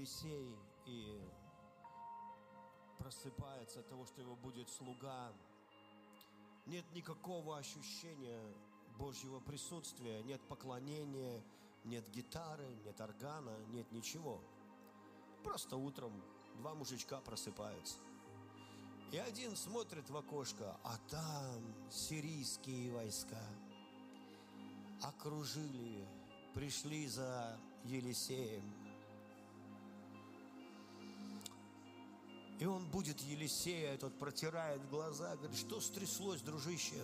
Елисей и просыпается от того, что его будет слуга, нет никакого ощущения Божьего присутствия, нет поклонения, нет гитары, нет органа, нет ничего. Просто утром два мужичка просыпаются. И один смотрит в окошко, а там сирийские войска окружили, пришли за Елисеем. И он будет Елисея, тот протирает глаза, говорит, что стряслось, дружище?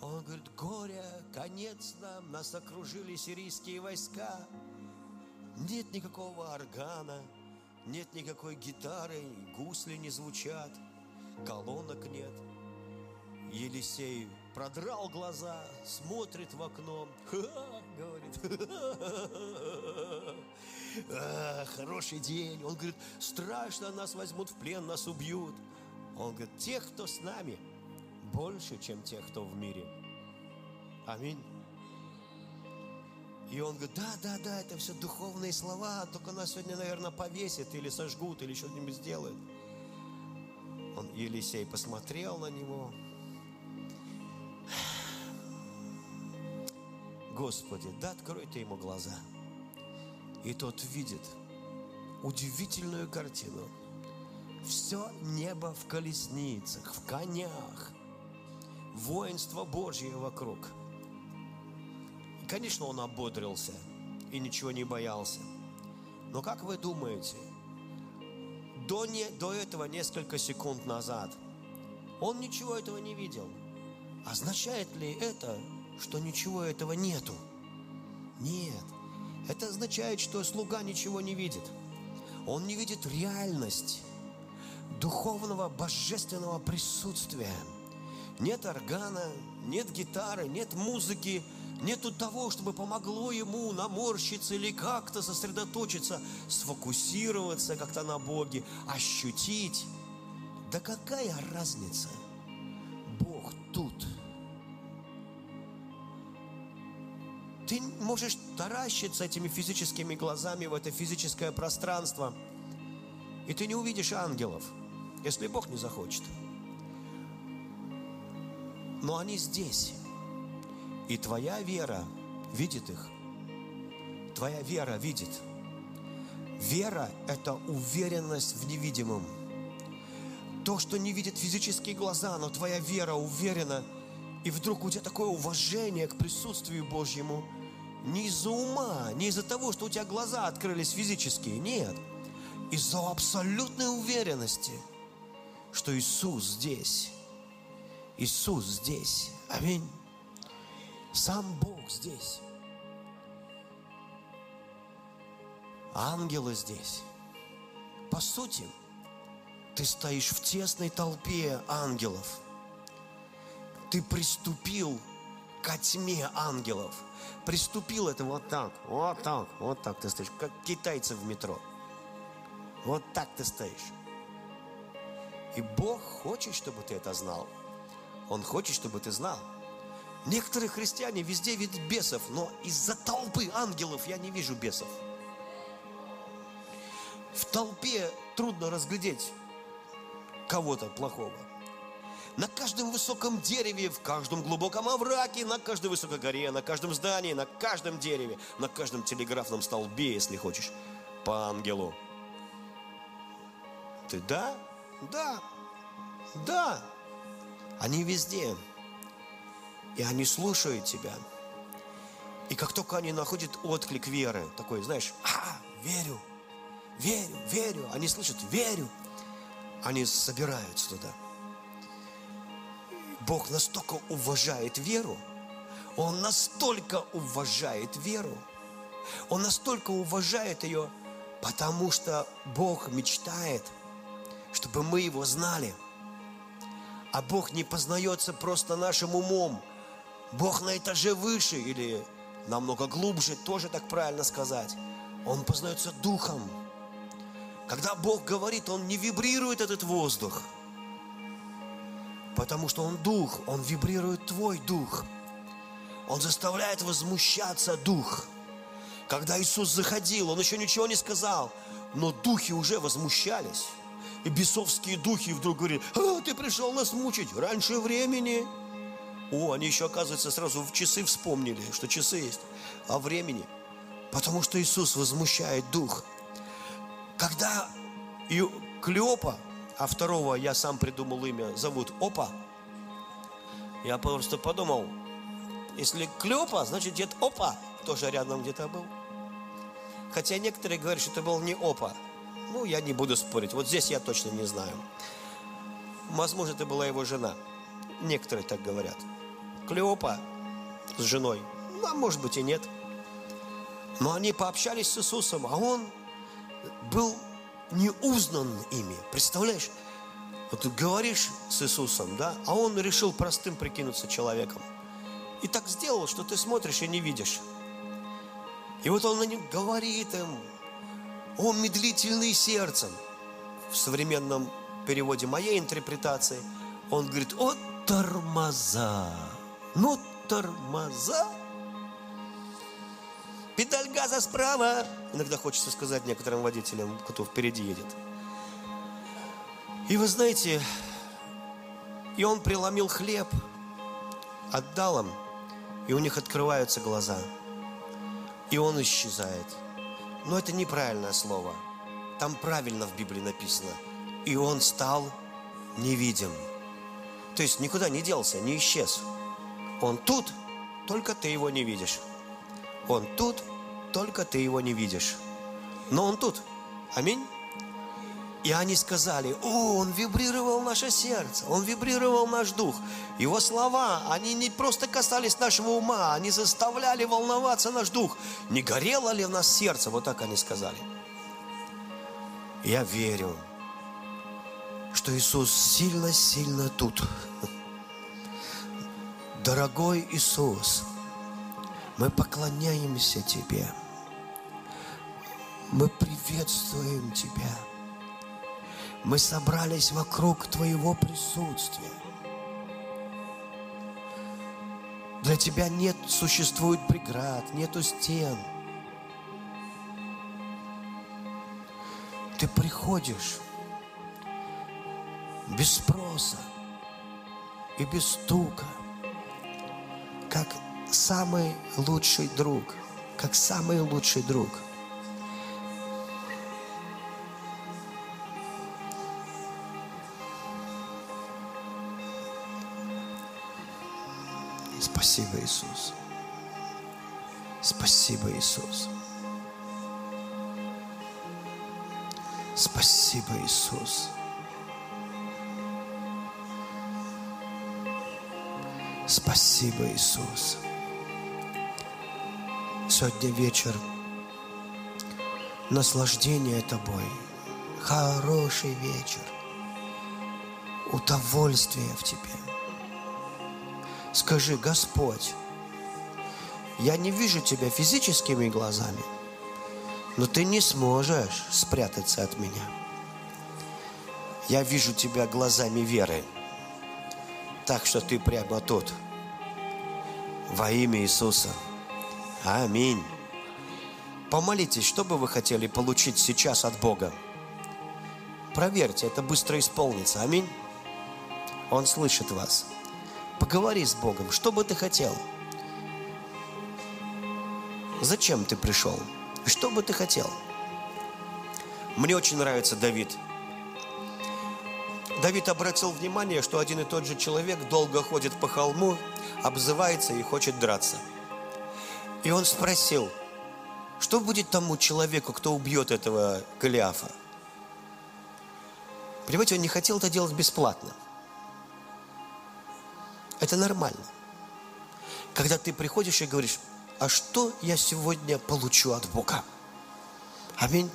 Он говорит, горе, конец нам, нас окружили сирийские войска. Нет никакого органа, нет никакой гитары, гусли не звучат, колонок нет. Елисей продрал глаза, смотрит в окно, Ха, говорит, а, хороший день. Он говорит, страшно, нас возьмут в плен, нас убьют. Он говорит, тех, кто с нами, больше, чем тех, кто в мире. Аминь. И он говорит, да, да, да, это все духовные слова, только нас сегодня, наверное, повесят или сожгут, или что-нибудь сделают. Он, Елисей посмотрел на него. Господи, да открой ты ему глаза. И тот видит удивительную картину. Все небо в колесницах, в конях, воинство Божье вокруг – Конечно, он ободрился и ничего не боялся. Но как вы думаете, до, не, до этого несколько секунд назад он ничего этого не видел. Означает ли это, что ничего этого нету? Нет. Это означает, что слуга ничего не видит. Он не видит реальность духовного божественного присутствия. Нет органа, нет гитары, нет музыки, Нету того, чтобы помогло ему наморщиться или как-то сосредоточиться, сфокусироваться как-то на Боге, ощутить. Да какая разница? Бог тут. Ты можешь таращиться этими физическими глазами в это физическое пространство, и ты не увидишь ангелов, если Бог не захочет. Но они здесь. И твоя вера видит их. Твоя вера видит. Вера – это уверенность в невидимом. То, что не видит физические глаза, но твоя вера уверена, и вдруг у тебя такое уважение к присутствию Божьему, не из-за ума, не из-за того, что у тебя глаза открылись физические, нет, из-за абсолютной уверенности, что Иисус здесь. Иисус здесь. Аминь. Сам Бог здесь. Ангелы здесь. По сути, ты стоишь в тесной толпе ангелов. Ты приступил к тьме ангелов. Приступил это вот так, вот так, вот так ты стоишь, как китайцы в метро. Вот так ты стоишь. И Бог хочет, чтобы ты это знал. Он хочет, чтобы ты знал – Некоторые христиане везде видят бесов, но из-за толпы ангелов я не вижу бесов. В толпе трудно разглядеть кого-то плохого. На каждом высоком дереве, в каждом глубоком овраге, на каждой высокой горе, на каждом здании, на каждом дереве, на каждом телеграфном столбе, если хочешь, по ангелу. Ты да? Да. Да. Они везде и они слушают тебя. И как только они находят отклик веры, такой, знаешь, а, верю, верю, верю, они слышат, верю, они собираются туда. Бог настолько уважает веру, Он настолько уважает веру, Он настолько уважает ее, потому что Бог мечтает, чтобы мы Его знали. А Бог не познается просто нашим умом, Бог на этаже выше или намного глубже, тоже так правильно сказать. Он познается духом. Когда Бог говорит, Он не вибрирует этот воздух, потому что Он дух, Он вибрирует твой дух. Он заставляет возмущаться дух. Когда Иисус заходил, Он еще ничего не сказал. Но духи уже возмущались. И бесовские духи вдруг говорили, а, ты пришел нас мучить раньше времени. О, они еще, оказывается, сразу в часы вспомнили, что часы есть. А времени. Потому что Иисус возмущает дух. Когда Клеопа, а второго я сам придумал имя, зовут Опа, я просто подумал, если Клеопа, значит дед Опа тоже рядом где-то был. Хотя некоторые говорят, что это был не Опа. Ну, я не буду спорить. Вот здесь я точно не знаю. Возможно, это была его жена. Некоторые так говорят. Клеопа с женой. Ну, а может быть и нет. Но они пообщались с Иисусом, а он был не узнан ими. Представляешь? Вот говоришь с Иисусом, да, а он решил простым прикинуться человеком. И так сделал, что ты смотришь и не видишь. И вот он на них говорит им, он медлительный сердцем. В современном переводе моей интерпретации он говорит, о тормоза, ну тормоза. Педаль газа справа. Иногда хочется сказать некоторым водителям, кто впереди едет. И вы знаете, и он преломил хлеб, отдал им, и у них открываются глаза. И он исчезает. Но это неправильное слово. Там правильно в Библии написано. И он стал невидим. То есть никуда не делся, не исчез. Он тут, только ты его не видишь. Он тут, только ты его не видишь. Но он тут. Аминь. И они сказали, о, он вибрировал наше сердце, он вибрировал наш дух. Его слова, они не просто касались нашего ума, они заставляли волноваться наш дух. Не горело ли в нас сердце? Вот так они сказали. Я верю, что Иисус сильно-сильно тут. Дорогой Иисус, мы поклоняемся Тебе. Мы приветствуем Тебя. Мы собрались вокруг Твоего присутствия. Для Тебя нет, существует преград, нету стен. Ты приходишь без спроса и без стука, как самый лучший друг, как самый лучший друг – Спасибо, Иисус. Спасибо, Иисус. Спасибо, Иисус. Спасибо, Иисус. Сегодня вечер наслаждение Тобой. Хороший вечер. Удовольствие в Тебе. Скажи, Господь, я не вижу Тебя физическими глазами, но Ты не сможешь спрятаться от меня. Я вижу Тебя глазами веры, так что Ты прямо тут. Во имя Иисуса. Аминь. Помолитесь, что бы вы хотели получить сейчас от Бога. Проверьте, это быстро исполнится. Аминь. Он слышит вас. Поговори с Богом, что бы ты хотел. Зачем ты пришел? Что бы ты хотел? Мне очень нравится Давид. Давид обратил внимание, что один и тот же человек долго ходит по холму, обзывается и хочет драться. И он спросил, что будет тому человеку, кто убьет этого Голиафа? Понимаете, он не хотел это делать бесплатно. Это нормально. Когда ты приходишь и говоришь, а что я сегодня получу от Бога? Аминь.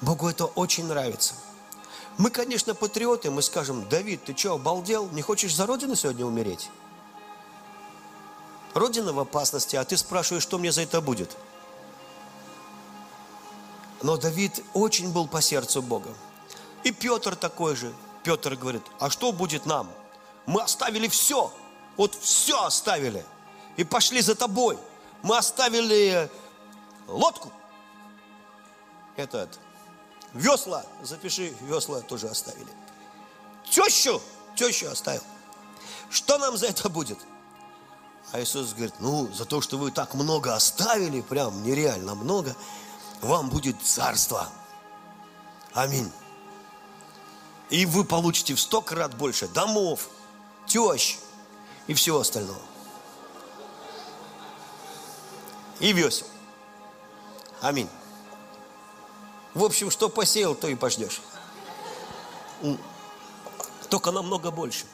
Богу это очень нравится. Мы, конечно, патриоты, мы скажем, Давид, ты что, обалдел? Не хочешь за Родину сегодня умереть? Родина в опасности, а ты спрашиваешь, что мне за это будет? Но Давид очень был по сердцу Бога. И Петр такой же. Петр говорит, а что будет нам? Мы оставили все. Вот все оставили. И пошли за тобой. Мы оставили лодку. этот, весла, запиши, весла тоже оставили. Тещу, тещу оставил. Что нам за это будет? А Иисус говорит, ну, за то, что вы так много оставили, прям нереально много, вам будет царство. Аминь. И вы получите в сто крат больше домов, тещ и всего остального. И весел. Аминь. В общем, что посеял, то и пождешь. Только намного больше.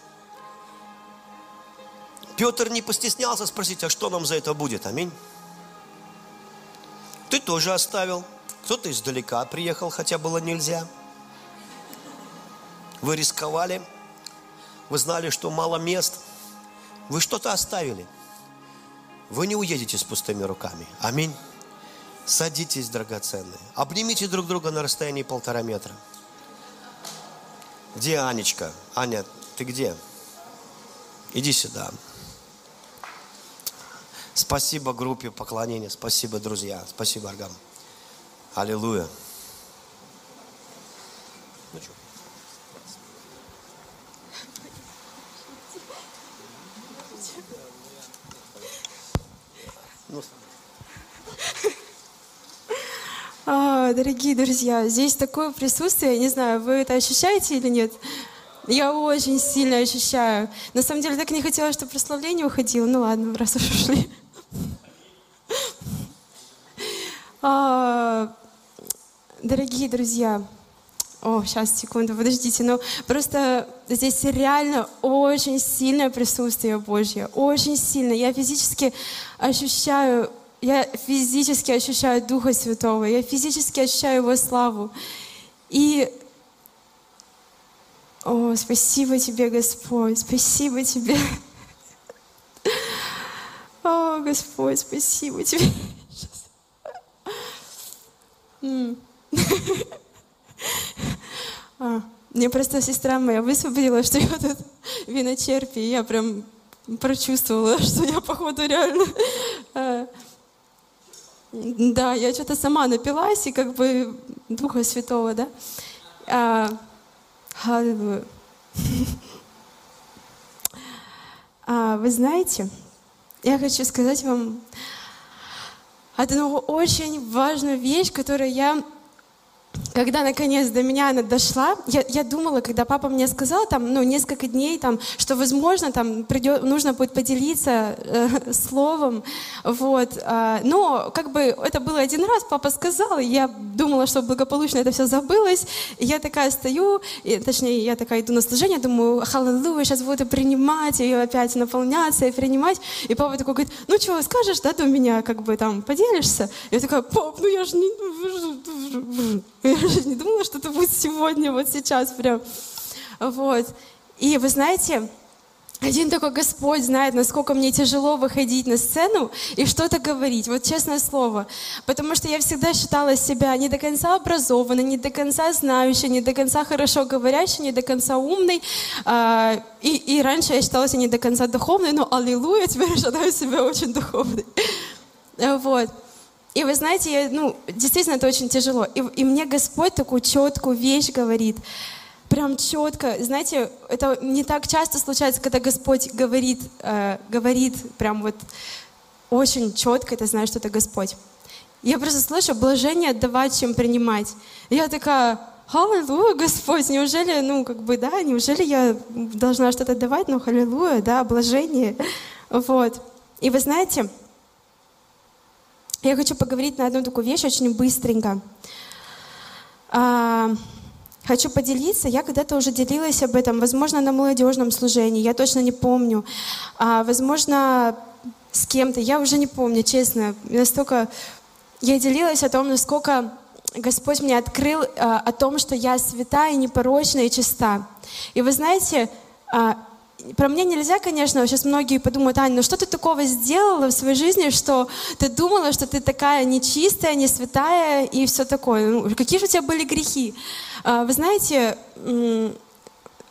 Петр не постеснялся спросить, а что нам за это будет? Аминь. Ты тоже оставил. Кто-то издалека приехал, хотя было нельзя. Вы рисковали. Вы знали, что мало мест. Вы что-то оставили. Вы не уедете с пустыми руками. Аминь. Садитесь, драгоценные. Обнимите друг друга на расстоянии полтора метра. Где Анечка? Аня, ты где? Иди сюда. Спасибо группе поклонения, спасибо, друзья, спасибо, Аргам. Аллилуйя. А, дорогие друзья, здесь такое присутствие, я не знаю, вы это ощущаете или нет? Я очень сильно ощущаю. На самом деле, так не хотела, чтобы прославление уходило. Ну ладно, раз уж ушли. А, дорогие друзья, о, сейчас, секунду, подождите. Но просто здесь реально очень сильное присутствие Божье. Очень сильно. Я физически ощущаю я физически ощущаю Духа Святого, я физически ощущаю Его славу. И, о, спасибо Тебе, Господь, спасибо Тебе. О, Господь, спасибо Тебе. А, мне просто сестра моя высвободила, что я тут виночерпи, и я прям прочувствовала, что я, походу, реально а, да, я что-то сама напилась, и как бы Духа Святого, да? А, а, вы знаете, я хочу сказать вам одну очень важную вещь, которую я когда наконец до меня она дошла, я, я думала, когда папа мне сказал, там, ну, несколько дней, там, что, возможно, там, придет, нужно будет поделиться э, словом, вот, э, но, как бы, это было один раз, папа сказал, и я думала, что благополучно это все забылось, я такая стою, и, точнее, я такая иду на служение, думаю, халлелуя, сейчас буду принимать, и опять наполняться, и принимать, и папа такой говорит, ну, что, скажешь, да, у меня, как бы, там, поделишься? Я такая, пап, ну, я же не... Я же не думала, что это будет сегодня, вот сейчас прям. Вот. И вы знаете, один такой Господь знает, насколько мне тяжело выходить на сцену и что-то говорить, вот честное слово. Потому что я всегда считала себя не до конца образованной, не до конца знающей, не до конца хорошо говорящей, не до конца умной. А, и, и раньше я считала себя не до конца духовной, но аллилуйя, теперь считаю себя очень духовной. Вот. И вы знаете, я, ну, действительно это очень тяжело. И, и мне Господь такую четкую вещь говорит, прям четко. Знаете, это не так часто случается, когда Господь говорит, э, говорит прям вот очень четко, это знаешь, что это Господь. Я просто слышу, блажение отдавать, чем принимать. Я такая, Аллилуйя, Господь, неужели, ну, как бы, да, неужели я должна что-то давать, ну, аллилуйя, да, блажение. Вот. И вы знаете, я хочу поговорить на одну такую вещь очень быстренько. А, хочу поделиться. Я когда-то уже делилась об этом, возможно, на молодежном служении, я точно не помню. А, возможно, с кем-то, я уже не помню, честно. Настолько я делилась о том, насколько Господь мне открыл а, о том, что я святая, непорочная и чиста. И вы знаете, про меня нельзя, конечно, сейчас многие подумают, Аня, ну что ты такого сделала в своей жизни, что ты думала, что ты такая нечистая, не святая и все такое. Ну, какие же у тебя были грехи? А, вы знаете,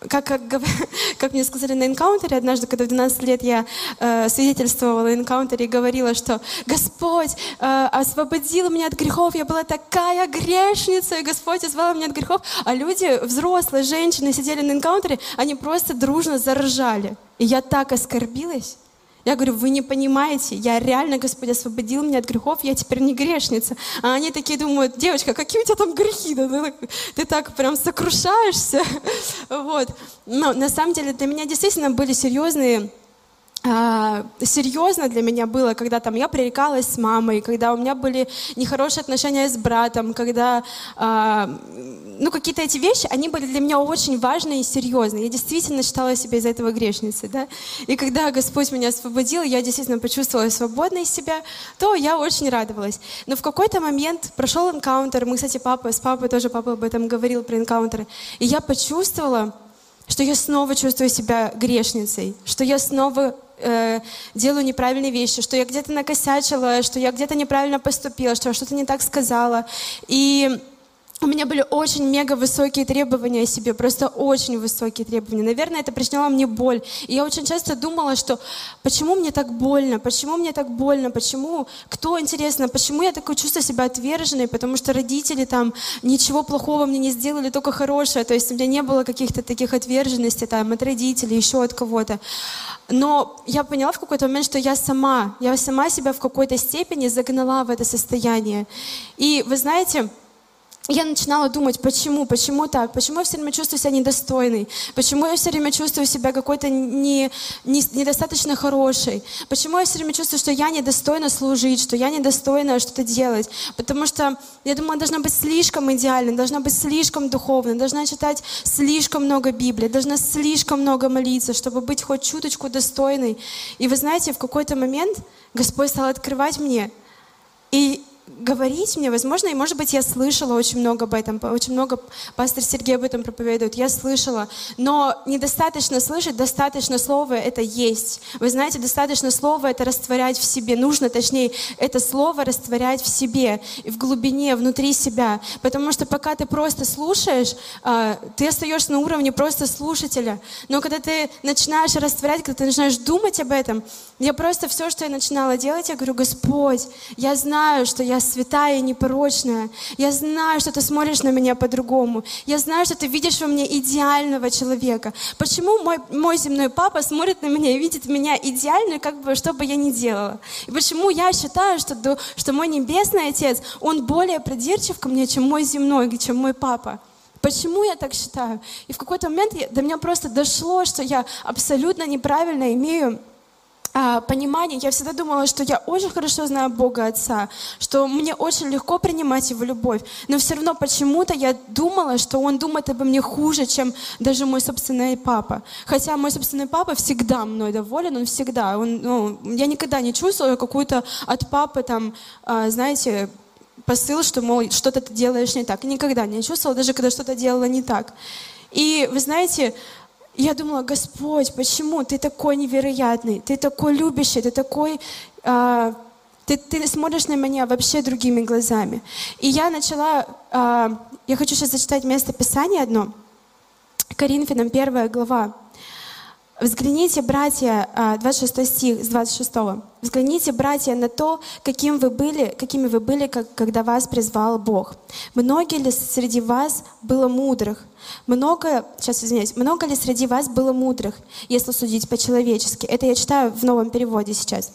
как, как, как мне сказали на энкаунтере однажды, когда в 12 лет я э, свидетельствовала на энкаунтере и говорила, что Господь э, освободил меня от грехов, я была такая грешница, и Господь избавил меня от грехов. А люди, взрослые женщины, сидели на энкаунтере, они просто дружно заржали. И я так оскорбилась. Я говорю, вы не понимаете, я реально, Господь освободил меня от грехов, я теперь не грешница. А они такие думают, девочка, какие у тебя там грехи? Ты, ты так прям сокрушаешься. Вот. Но на самом деле для меня действительно были серьезные серьезно для меня было, когда там я пререкалась с мамой, когда у меня были нехорошие отношения с братом, когда а, ну какие-то эти вещи, они были для меня очень важные и серьезные. Я действительно считала себя из за этого грешницей, да. И когда Господь меня освободил, я действительно почувствовала свободной себя, то я очень радовалась. Но в какой-то момент прошел энкаунтер, мы, кстати, папа, с папой тоже папа об этом говорил про энкаунтеры, и я почувствовала, что я снова чувствую себя грешницей, что я снова э, делаю неправильные вещи, что я где-то накосячила, что я где-то неправильно поступила, что я что-то не так сказала. И у меня были очень мега высокие требования о себе, просто очень высокие требования. Наверное, это причиняло мне боль. И я очень часто думала, что почему мне так больно, почему мне так больно, почему, кто, интересно, почему я такое чувствую себя отверженной, потому что родители там ничего плохого мне не сделали, только хорошее. То есть у меня не было каких-то таких отверженностей там от родителей, еще от кого-то. Но я поняла в какой-то момент, что я сама, я сама себя в какой-то степени загнала в это состояние. И вы знаете, я начинала думать, почему, почему так, почему я все время чувствую себя недостойной, почему я все время чувствую себя какой-то не, не, недостаточно хорошей, почему я все время чувствую, что я недостойна служить, что я недостойна что-то делать, потому что я думаю, должна быть слишком идеальной, должна быть слишком духовной, должна читать слишком много Библии, должна слишком много молиться, чтобы быть хоть чуточку достойной. И вы знаете, в какой-то момент Господь стал открывать мне, и говорить мне, возможно, и может быть я слышала очень много об этом, очень много пастор Сергей об этом проповедует, я слышала, но недостаточно слышать, достаточно слова это есть. Вы знаете, достаточно слова это растворять в себе, нужно, точнее, это слово растворять в себе, и в глубине, внутри себя, потому что пока ты просто слушаешь, а, ты остаешься на уровне просто слушателя, но когда ты начинаешь растворять, когда ты начинаешь думать об этом, я просто все, что я начинала делать, я говорю, Господь, я знаю, что я святая и непорочная. Я знаю, что ты смотришь на меня по-другому. Я знаю, что ты видишь во мне идеального человека. Почему мой, мой земной папа смотрит на меня и видит меня идеальной, как бы, что бы я ни делала? И почему я считаю, что, что мой небесный отец, он более придирчив ко мне, чем мой земной, чем мой папа? Почему я так считаю? И в какой-то момент до меня просто дошло, что я абсолютно неправильно имею а, понимание, я всегда думала, что я очень хорошо знаю Бога Отца, что мне очень легко принимать Его любовь, но все равно почему-то я думала, что Он думает обо мне хуже, чем даже мой собственный папа. Хотя мой собственный папа всегда мной доволен, он всегда, он, ну, я никогда не чувствовала какую-то от папы там, а, знаете, посыл, что, мол, что-то ты делаешь не так. Никогда не чувствовала, даже когда что-то делала не так. И вы знаете, я думала, Господь, почему ты такой невероятный, ты такой любящий, ты такой, а, ты, ты смотришь на меня вообще другими глазами. И я начала, а, я хочу сейчас зачитать место Писания одно, Коринфянам первая глава. Взгляните, братья, 26 а, стих с 26. Взгляните, братья, на то, каким вы были, какими вы были, как, когда вас призвал Бог. Многие ли среди вас было мудрых? Много, сейчас извиняюсь, много ли среди вас было мудрых, если судить по-человечески? Это я читаю в новом переводе сейчас.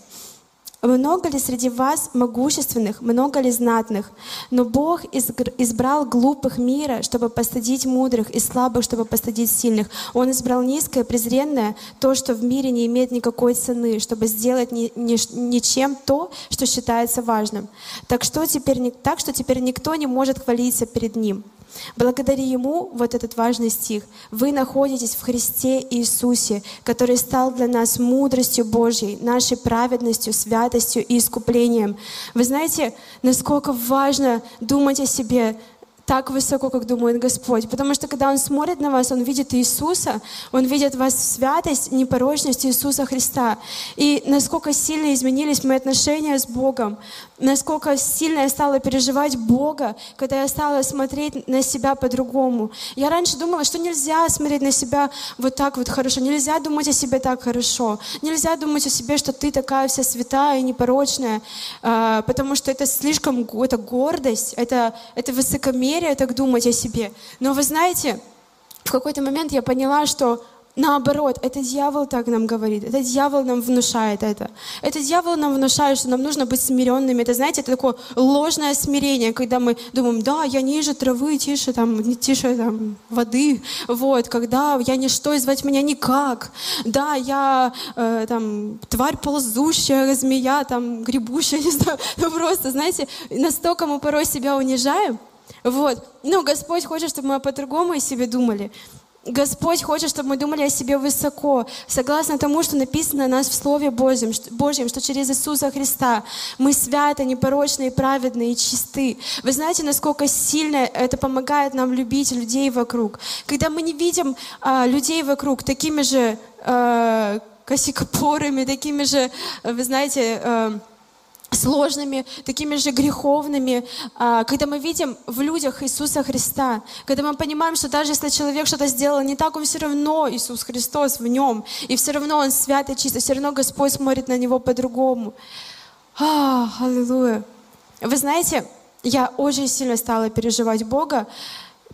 Много ли среди вас могущественных, много ли знатных? Но Бог избрал глупых мира, чтобы постыдить мудрых, и слабых, чтобы постыдить сильных. Он избрал низкое, презренное, то, что в мире не имеет никакой цены, чтобы сделать ни, ни, ничем то, что считается важным. Так что, теперь, так что теперь никто не может хвалиться перед Ним. Благодаря Ему, вот этот важный стих, вы находитесь в Христе Иисусе, который стал для нас мудростью Божьей, нашей праведностью, святостью и искуплением. Вы знаете, насколько важно думать о себе так высоко, как думает Господь. Потому что когда Он смотрит на вас, Он видит Иисуса, Он видит вас в святость, непорочность Иисуса Христа. И насколько сильно изменились мои отношения с Богом, насколько сильно я стала переживать Бога, когда я стала смотреть на себя по-другому. Я раньше думала, что нельзя смотреть на себя вот так вот хорошо, нельзя думать о себе так хорошо, нельзя думать о себе, что ты такая вся святая и непорочная, а, потому что это слишком, это гордость, это, это высокомерие так думать о себе. Но вы знаете, в какой-то момент я поняла, что Наоборот, это дьявол так нам говорит, это дьявол нам внушает это. Это дьявол нам внушает, что нам нужно быть смиренными. Это, знаете, это такое ложное смирение, когда мы думаем, да, я ниже травы, тише, там, тише там, воды, вот, когда я ничто, и звать меня никак. Да, я э, там, тварь ползущая, змея, там, гребущая, не знаю, просто, знаете, настолько мы порой себя унижаем, вот. Но Господь хочет, чтобы мы по-другому о себе думали. Господь хочет, чтобы мы думали о себе высоко, согласно тому, что написано о нас в Слове Божьем, Божьем, что через Иисуса Христа мы святы, непорочные, праведные и чисты. Вы знаете, насколько сильно это помогает нам любить людей вокруг. Когда мы не видим а, людей вокруг такими же а, косикопорами, такими же, вы знаете, а, сложными, такими же греховными, а, когда мы видим в людях Иисуса Христа, когда мы понимаем, что даже если человек что-то сделал не так, он все равно Иисус Христос в нем, и все равно он свят и чист, все равно Господь смотрит на него по-другому. А, аллилуйя. Вы знаете, я очень сильно стала переживать Бога,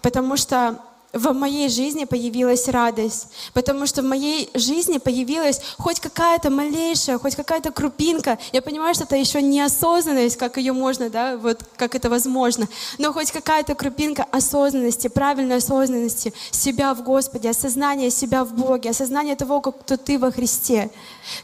потому что в моей жизни появилась радость, потому что в моей жизни появилась хоть какая-то малейшая, хоть какая-то крупинка. Я понимаю, что это еще не осознанность, как ее можно, да, вот как это возможно, но хоть какая-то крупинка осознанности, правильной осознанности себя в Господе, осознание себя в Боге, осознание того, как кто ты во Христе.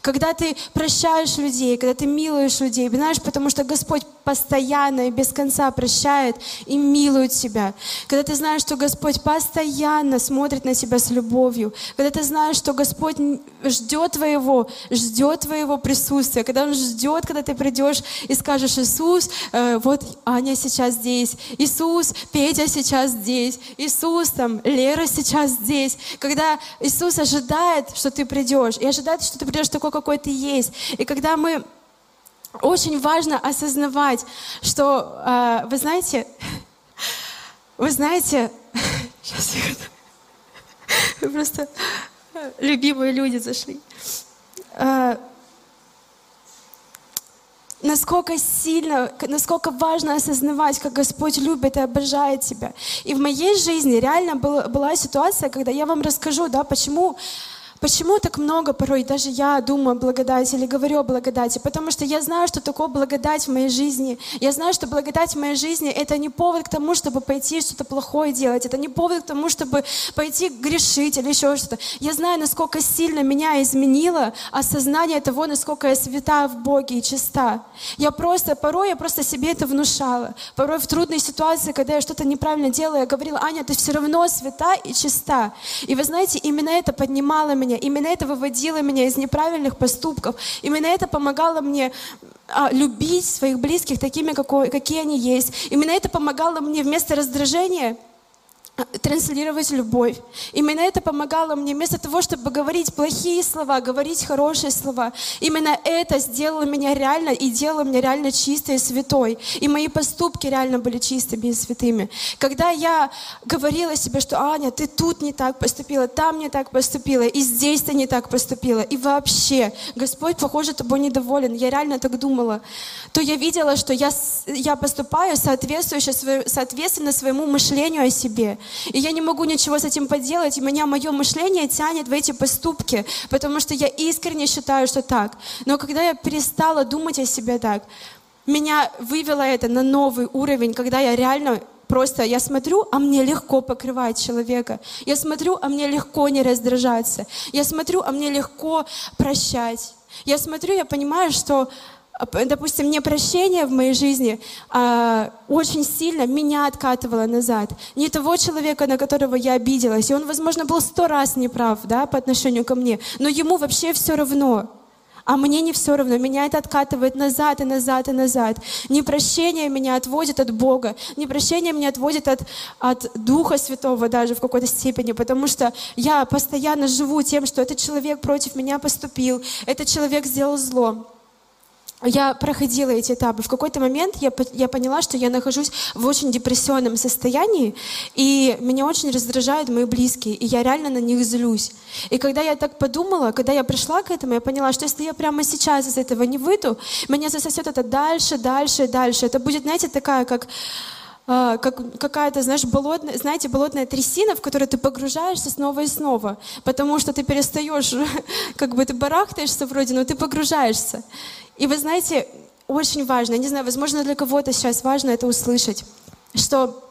Когда ты прощаешь людей, когда ты милуешь людей, знаешь, потому что Господь постоянно и без конца прощает и милует тебя. Когда ты знаешь, что Господь постоянно смотрит на себя с любовью. Когда ты знаешь, что Господь ждет твоего, ждет твоего присутствия. Когда Он ждет, когда ты придешь и скажешь, Иисус, э, вот Аня сейчас здесь. Иисус, Петя сейчас здесь. Иисус, там, Лера сейчас здесь. Когда Иисус ожидает, что ты придешь, и ожидает, что ты придешь такой, какой ты есть. И когда мы очень важно осознавать, что, э, вы знаете, вы знаете, сейчас я просто любимые люди зашли. Э, насколько сильно, насколько важно осознавать, как Господь любит и обожает тебя. И в моей жизни реально была ситуация, когда я вам расскажу, да, почему Почему так много порой даже я думаю о благодати или говорю о благодати? Потому что я знаю, что такое благодать в моей жизни. Я знаю, что благодать в моей жизни — это не повод к тому, чтобы пойти что-то плохое делать. Это не повод к тому, чтобы пойти грешить или еще что-то. Я знаю, насколько сильно меня изменило осознание того, насколько я свята в Боге и чиста. Я просто, порой я просто себе это внушала. Порой в трудной ситуации, когда я что-то неправильно делала, я говорила, Аня, ты все равно свята и чиста. И вы знаете, именно это поднимало меня меня. Именно это выводило меня из неправильных поступков. Именно это помогало мне а, любить своих близких такими, какой, какие они есть. Именно это помогало мне вместо раздражения транслировать любовь. Именно это помогало мне, вместо того, чтобы говорить плохие слова, говорить хорошие слова. Именно это сделало меня реально и делало меня реально чистой и святой. И мои поступки реально были чистыми и святыми. Когда я говорила себе, что Аня, ты тут не так поступила, там не так поступила, и здесь ты не так поступила, и вообще, Господь, похоже, тобой недоволен, я реально так думала, то я видела, что я, я поступаю соответствующе, соответственно своему мышлению о себе. И я не могу ничего с этим поделать, и меня мое мышление тянет в эти поступки, потому что я искренне считаю, что так. Но когда я перестала думать о себе так, меня вывело это на новый уровень, когда я реально просто, я смотрю, а мне легко покрывать человека. Я смотрю, а мне легко не раздражаться. Я смотрю, а мне легко прощать. Я смотрю, я понимаю, что допустим, непрощение в моей жизни а, очень сильно меня откатывало назад. Не того человека, на которого я обиделась, и он, возможно, был сто раз неправ да, по отношению ко мне, но ему вообще все равно. а мне не все равно. Меня это откатывает назад и назад и назад. Непрощение меня отводит от Бога. Непрощение меня отводит от, от Духа Святого даже в какой-то степени, потому что я постоянно живу тем, что этот человек против меня поступил, этот человек сделал зло я проходила эти этапы. В какой-то момент я, я поняла, что я нахожусь в очень депрессионном состоянии, и меня очень раздражают мои близкие, и я реально на них злюсь. И когда я так подумала, когда я пришла к этому, я поняла, что если я прямо сейчас из этого не выйду, меня засосет это дальше, дальше дальше. Это будет, знаете, такая, как как какая-то, знаешь, болотная, знаете, болотная трясина, в которой ты погружаешься снова и снова, потому что ты перестаешь, как бы ты барахтаешься вроде, но ты погружаешься. И вы знаете, очень важно, я не знаю, возможно, для кого-то сейчас важно это услышать, что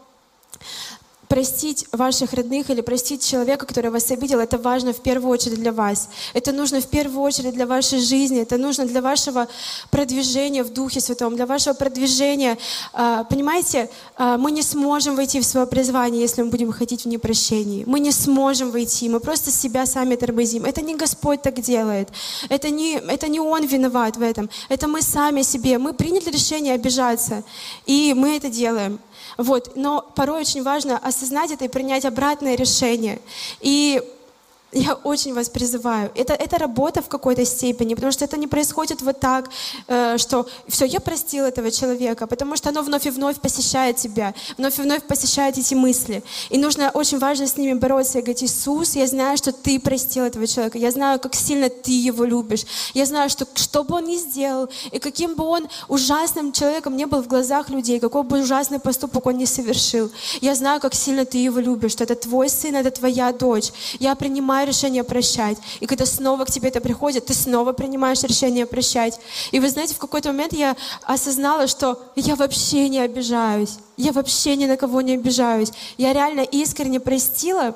простить ваших родных или простить человека, который вас обидел, это важно в первую очередь для вас. Это нужно в первую очередь для вашей жизни, это нужно для вашего продвижения в Духе Святом, для вашего продвижения. А, понимаете, а, мы не сможем войти в свое призвание, если мы будем ходить в непрощении. Мы не сможем войти, мы просто себя сами тормозим. Это не Господь так делает, это не, это не Он виноват в этом, это мы сами себе. Мы приняли решение обижаться, и мы это делаем. Вот. Но порой очень важно осознать это и принять обратное решение. И я очень вас призываю. Это, это работа в какой-то степени, потому что это не происходит вот так, э, что все, я простил этого человека, потому что оно вновь и вновь посещает тебя, вновь и вновь посещает эти мысли. И нужно, очень важно с ними бороться и говорить, Иисус, я знаю, что ты простил этого человека, я знаю, как сильно ты его любишь, я знаю, что что бы он ни сделал, и каким бы он ужасным человеком не был в глазах людей, какой бы ужасный поступок он не совершил, я знаю, как сильно ты его любишь, что это твой сын, это твоя дочь. Я принимаю принимаю решение прощать. И когда снова к тебе это приходит, ты снова принимаешь решение прощать. И вы знаете, в какой-то момент я осознала, что я вообще не обижаюсь. Я вообще ни на кого не обижаюсь. Я реально искренне простила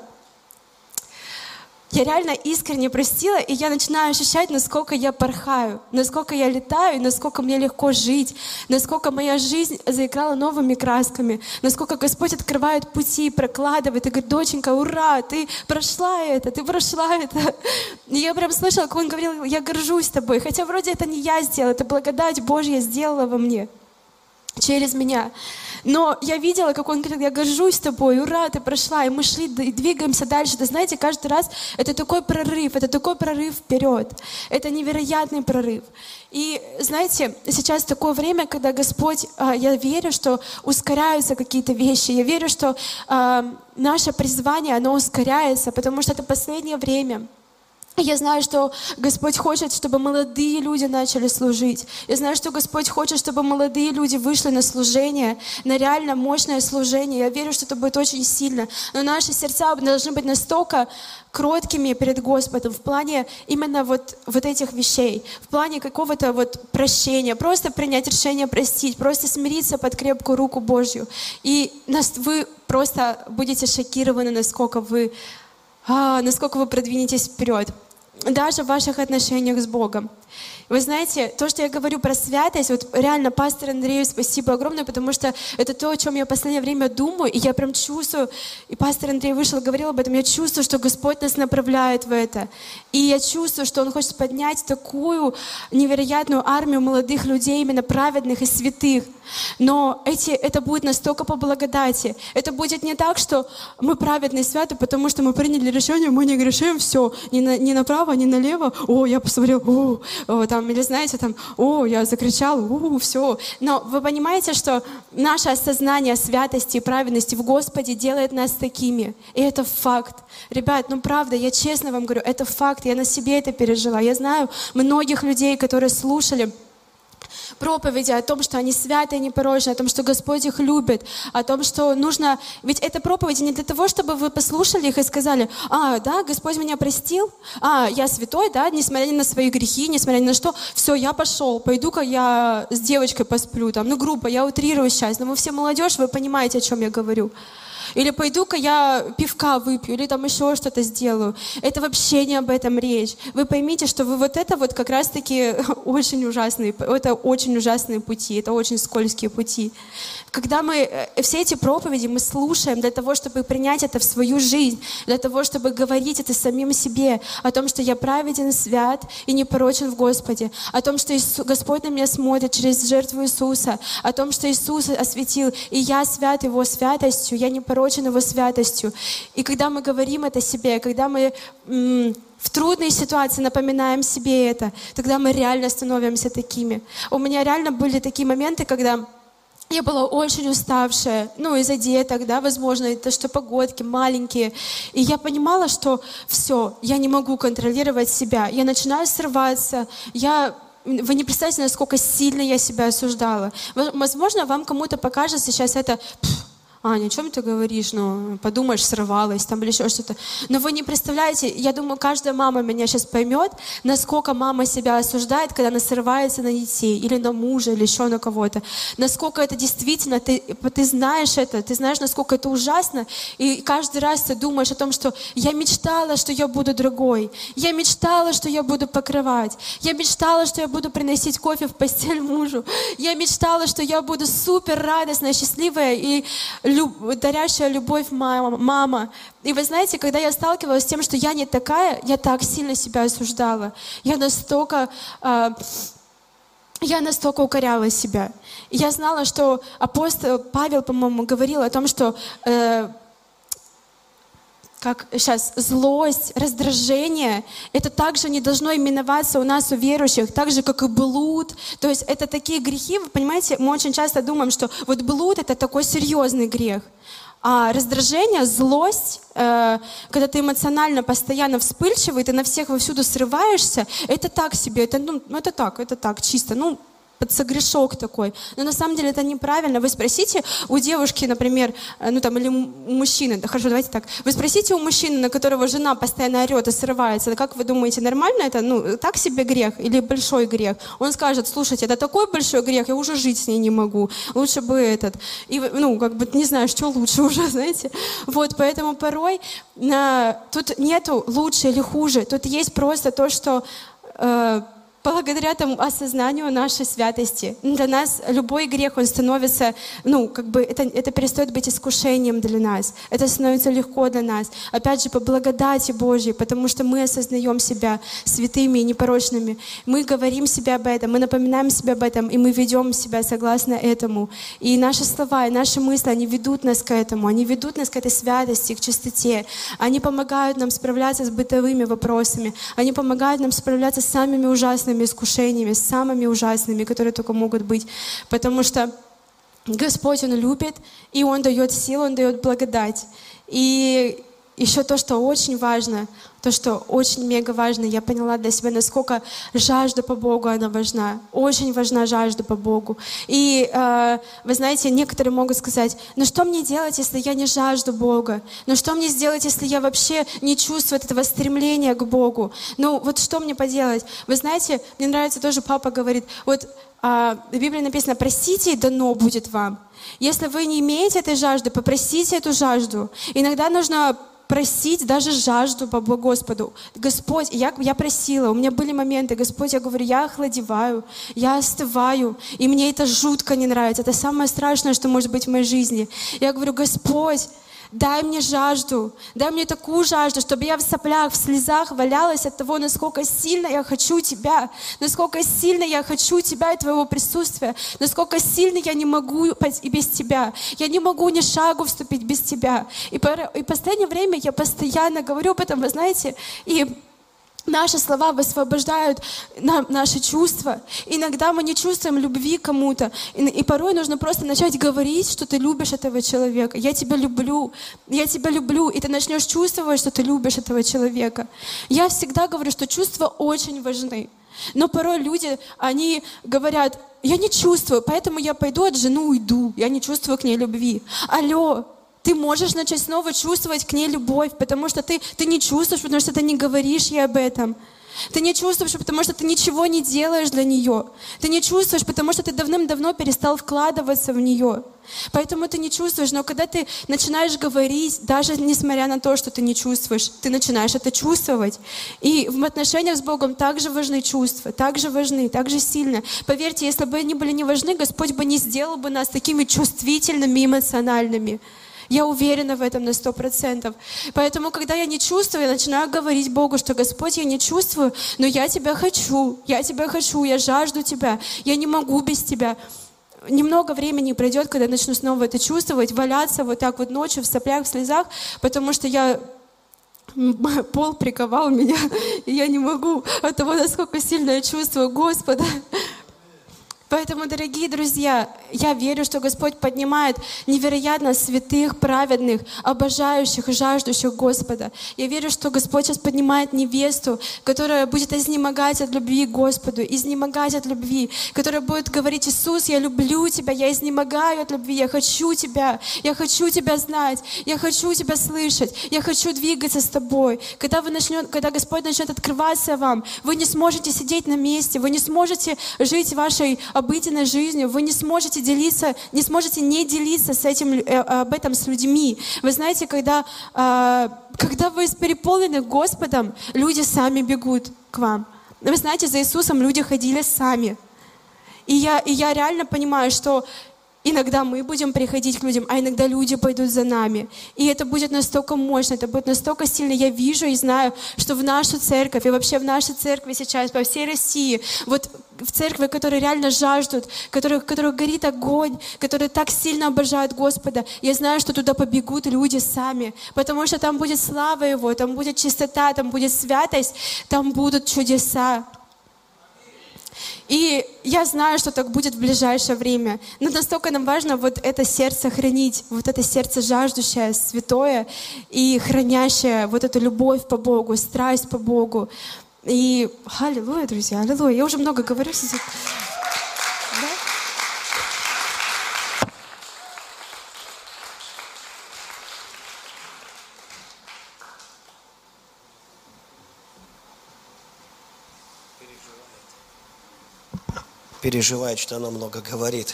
я реально искренне простила, и я начинаю ощущать, насколько я порхаю, насколько я летаю, насколько мне легко жить, насколько моя жизнь заиграла новыми красками, насколько Господь открывает пути, прокладывает, и говорит, доченька, ура, ты прошла это, ты прошла это. И я прям слышала, как он говорил, я горжусь тобой, хотя вроде это не я сделала, это благодать Божья сделала во мне, через меня. Но я видела, как он говорит, я горжусь тобой, ура, ты прошла, и мы шли и двигаемся дальше. Да знаете, каждый раз это такой прорыв, это такой прорыв вперед. Это невероятный прорыв. И знаете, сейчас такое время, когда Господь, а, я верю, что ускоряются какие-то вещи. Я верю, что а, наше призвание, оно ускоряется, потому что это последнее время. Я знаю, что Господь хочет, чтобы молодые люди начали служить. Я знаю, что Господь хочет, чтобы молодые люди вышли на служение, на реально мощное служение. Я верю, что это будет очень сильно. Но наши сердца должны быть настолько кроткими перед Господом в плане именно вот, вот этих вещей, в плане какого-то вот прощения, просто принять решение простить, просто смириться под крепкую руку Божью. И нас, вы просто будете шокированы, насколько вы, а, насколько вы продвинетесь вперед даже в ваших отношениях с Богом. Вы знаете, то, что я говорю про святость, вот реально, пастор Андрею спасибо огромное, потому что это то, о чем я в последнее время думаю, и я прям чувствую, и пастор Андрей вышел, говорил об этом, я чувствую, что Господь нас направляет в это. И я чувствую, что Он хочет поднять такую невероятную армию молодых людей, именно праведных и святых. Но эти, это будет настолько по благодати. Это будет не так, что мы праведные святы, потому что мы приняли решение, мы не грешим, все, ни, на, ни направо, ни налево. О, я посмотрел, о, о, там, или знаете, там, о, я закричал, о, все. Но вы понимаете, что наше осознание святости и праведности в Господе делает нас такими. И это факт. Ребят, ну правда, я честно вам говорю, это факт, я на себе это пережила. Я знаю многих людей, которые слушали проповеди о том, что они святые, непорочные, о том, что Господь их любит, о том, что нужно... Ведь это проповеди не для того, чтобы вы послушали их и сказали, а, да, Господь меня простил, а, я святой, да, несмотря ни на свои грехи, несмотря ни на что, все, я пошел, пойду-ка я с девочкой посплю, там, ну, грубо, я утрирую сейчас, но вы все молодежь, вы понимаете, о чем я говорю. Или пойду-ка я пивка выпью, или там еще что-то сделаю. Это вообще не об этом речь. Вы поймите, что вы вот это вот как раз-таки очень ужасные, это очень ужасные пути, это очень скользкие пути. Когда мы э, все эти проповеди мы слушаем для того, чтобы принять это в свою жизнь, для того, чтобы говорить это самим себе, о том, что я праведен, свят и непорочен в Господе, о том, что Иисус, Господь на меня смотрит через жертву Иисуса, о том, что Иисус осветил, и я свят Его святостью, я непорочен Его святостью. И когда мы говорим это себе, когда мы в трудной ситуации напоминаем себе это, тогда мы реально становимся такими. У меня реально были такие моменты, когда я была очень уставшая, ну, из-за деток, да, возможно, это что погодки маленькие. И я понимала, что все, я не могу контролировать себя. Я начинаю срываться, я вы не представляете, насколько сильно я себя осуждала. Возможно, вам кому-то покажется сейчас это, Аня, о чем ты говоришь? Ну, подумаешь, срывалась там или еще что-то. Но вы не представляете, я думаю, каждая мама меня сейчас поймет, насколько мама себя осуждает, когда она срывается на детей или на мужа, или еще на кого-то. Насколько это действительно, ты, ты знаешь это, ты знаешь, насколько это ужасно. И каждый раз ты думаешь о том, что я мечтала, что я буду другой. Я мечтала, что я буду покрывать. Я мечтала, что я буду приносить кофе в постель мужу. Я мечтала, что я буду супер радостная, счастливая и люб, дарящая любовь мама, мама. И вы знаете, когда я сталкивалась с тем, что я не такая, я так сильно себя осуждала. Я настолько... Э, я настолько укоряла себя. Я знала, что апостол Павел, по-моему, говорил о том, что э, как сейчас злость, раздражение, это также не должно именоваться у нас, у верующих, так же, как и блуд. То есть это такие грехи, вы понимаете, мы очень часто думаем, что вот блуд — это такой серьезный грех. А раздражение, злость, э, когда ты эмоционально постоянно вспыльчивый, ты на всех вовсюду срываешься, это так себе, это, ну, это так, это так, чисто. Ну, подсогрешок такой. Но на самом деле это неправильно. Вы спросите у девушки, например, э, ну там, или у мужчины, да хорошо, давайте так. Вы спросите у мужчины, на которого жена постоянно орет и срывается, как вы думаете, нормально это? Ну, так себе грех или большой грех? Он скажет, слушайте, это такой большой грех, я уже жить с ней не могу. Лучше бы этот. И, ну, как бы, не знаю, что лучше уже, знаете. Вот, поэтому порой э, тут нету лучше или хуже. Тут есть просто то, что э, благодаря тому осознанию нашей святости. Для нас любой грех, он становится, ну, как бы, это, это перестает быть искушением для нас. Это становится легко для нас. Опять же, по благодати Божьей, потому что мы осознаем себя святыми и непорочными. Мы говорим себе об этом, мы напоминаем себе об этом, и мы ведем себя согласно этому. И наши слова, и наши мысли, они ведут нас к этому, они ведут нас к этой святости, к чистоте. Они помогают нам справляться с бытовыми вопросами, они помогают нам справляться с самыми ужасными ужасными искушениями, самыми ужасными, которые только могут быть. Потому что Господь, Он любит, и Он дает силу, Он дает благодать. И еще то, что очень важно, то, что очень мега важно, я поняла для себя, насколько жажда по Богу, она важна. Очень важна жажда по Богу. И э, вы знаете, некоторые могут сказать, ну что мне делать, если я не жажду Бога? Ну что мне сделать, если я вообще не чувствую этого стремления к Богу? Ну вот что мне поделать? Вы знаете, мне нравится тоже, папа говорит, вот э, в Библии написано, простите, и дано будет вам. Если вы не имеете этой жажды, попросите эту жажду. Иногда нужно просить даже жажду по Господу. Господь, я, я просила, у меня были моменты, Господь, я говорю, я охладеваю, я остываю, и мне это жутко не нравится. Это самое страшное, что может быть в моей жизни. Я говорю, Господь, Дай мне жажду, дай мне такую жажду, чтобы я в соплях, в слезах валялась от того, насколько сильно я хочу Тебя, насколько сильно я хочу Тебя и Твоего присутствия, насколько сильно я не могу и без Тебя. Я не могу ни шагу вступить без Тебя. И, и в последнее время я постоянно говорю об этом, вы знаете, и Наши слова высвобождают наши чувства. Иногда мы не чувствуем любви к кому-то. И, и порой нужно просто начать говорить, что ты любишь этого человека. Я тебя люблю. Я тебя люблю. И ты начнешь чувствовать, что ты любишь этого человека. Я всегда говорю, что чувства очень важны. Но порой люди, они говорят, я не чувствую, поэтому я пойду от жены уйду. Я не чувствую к ней любви. Алло, ты можешь начать снова чувствовать к ней любовь, потому что ты, ты не чувствуешь, потому что ты не говоришь ей об этом. Ты не чувствуешь, потому что ты ничего не делаешь для нее. Ты не чувствуешь, потому что ты давным-давно перестал вкладываться в нее. Поэтому ты не чувствуешь, но когда ты начинаешь говорить, даже несмотря на то, что ты не чувствуешь, ты начинаешь это чувствовать. И в отношениях с Богом также важны чувства, также важны, также сильно. Поверьте, если бы они были не важны, Господь бы не сделал бы нас такими чувствительными, эмоциональными. Я уверена в этом на сто процентов. Поэтому, когда я не чувствую, я начинаю говорить Богу, что Господь, я не чувствую, но я Тебя хочу, я Тебя хочу, я жажду Тебя, я не могу без Тебя. Немного времени пройдет, когда я начну снова это чувствовать, валяться вот так вот ночью в соплях, в слезах, потому что я пол приковал меня, и я не могу от того, насколько сильно я чувствую Господа. Поэтому, дорогие друзья, я верю, что Господь поднимает невероятно святых, праведных, обожающих, жаждущих Господа. Я верю, что Господь сейчас поднимает невесту, которая будет изнемогать от любви к Господу, изнемогать от любви, которая будет говорить, Иисус, я люблю Тебя, я изнемогаю от любви, я хочу Тебя, я хочу Тебя знать, я хочу Тебя слышать, я хочу двигаться с Тобой. Когда, вы начнет, когда Господь начнет открываться вам, вы не сможете сидеть на месте, вы не сможете жить вашей обыденной жизнью, вы не сможете делиться, не сможете не делиться с этим, э, об этом с людьми. Вы знаете, когда, а, когда вы переполнены Господом, люди сами бегут к вам. Вы знаете, за Иисусом люди ходили сами. И я, и я реально понимаю, что Иногда мы будем приходить к людям, а иногда люди пойдут за нами. И это будет настолько мощно, это будет настолько сильно. Я вижу и знаю, что в нашу церковь и вообще в нашей церкви сейчас, по всей России, вот в церкви, которые реально жаждут, которые, которых горит огонь, которые так сильно обожают Господа, я знаю, что туда побегут люди сами, потому что там будет слава Его, там будет чистота, там будет святость, там будут чудеса. И я знаю, что так будет в ближайшее время. Но настолько нам важно вот это сердце хранить, вот это сердце жаждущее, святое и хранящее вот эту любовь по Богу, страсть по Богу. И аллилуйя, друзья, аллилуйя. Я уже много говорю. Переживает, что она много говорит.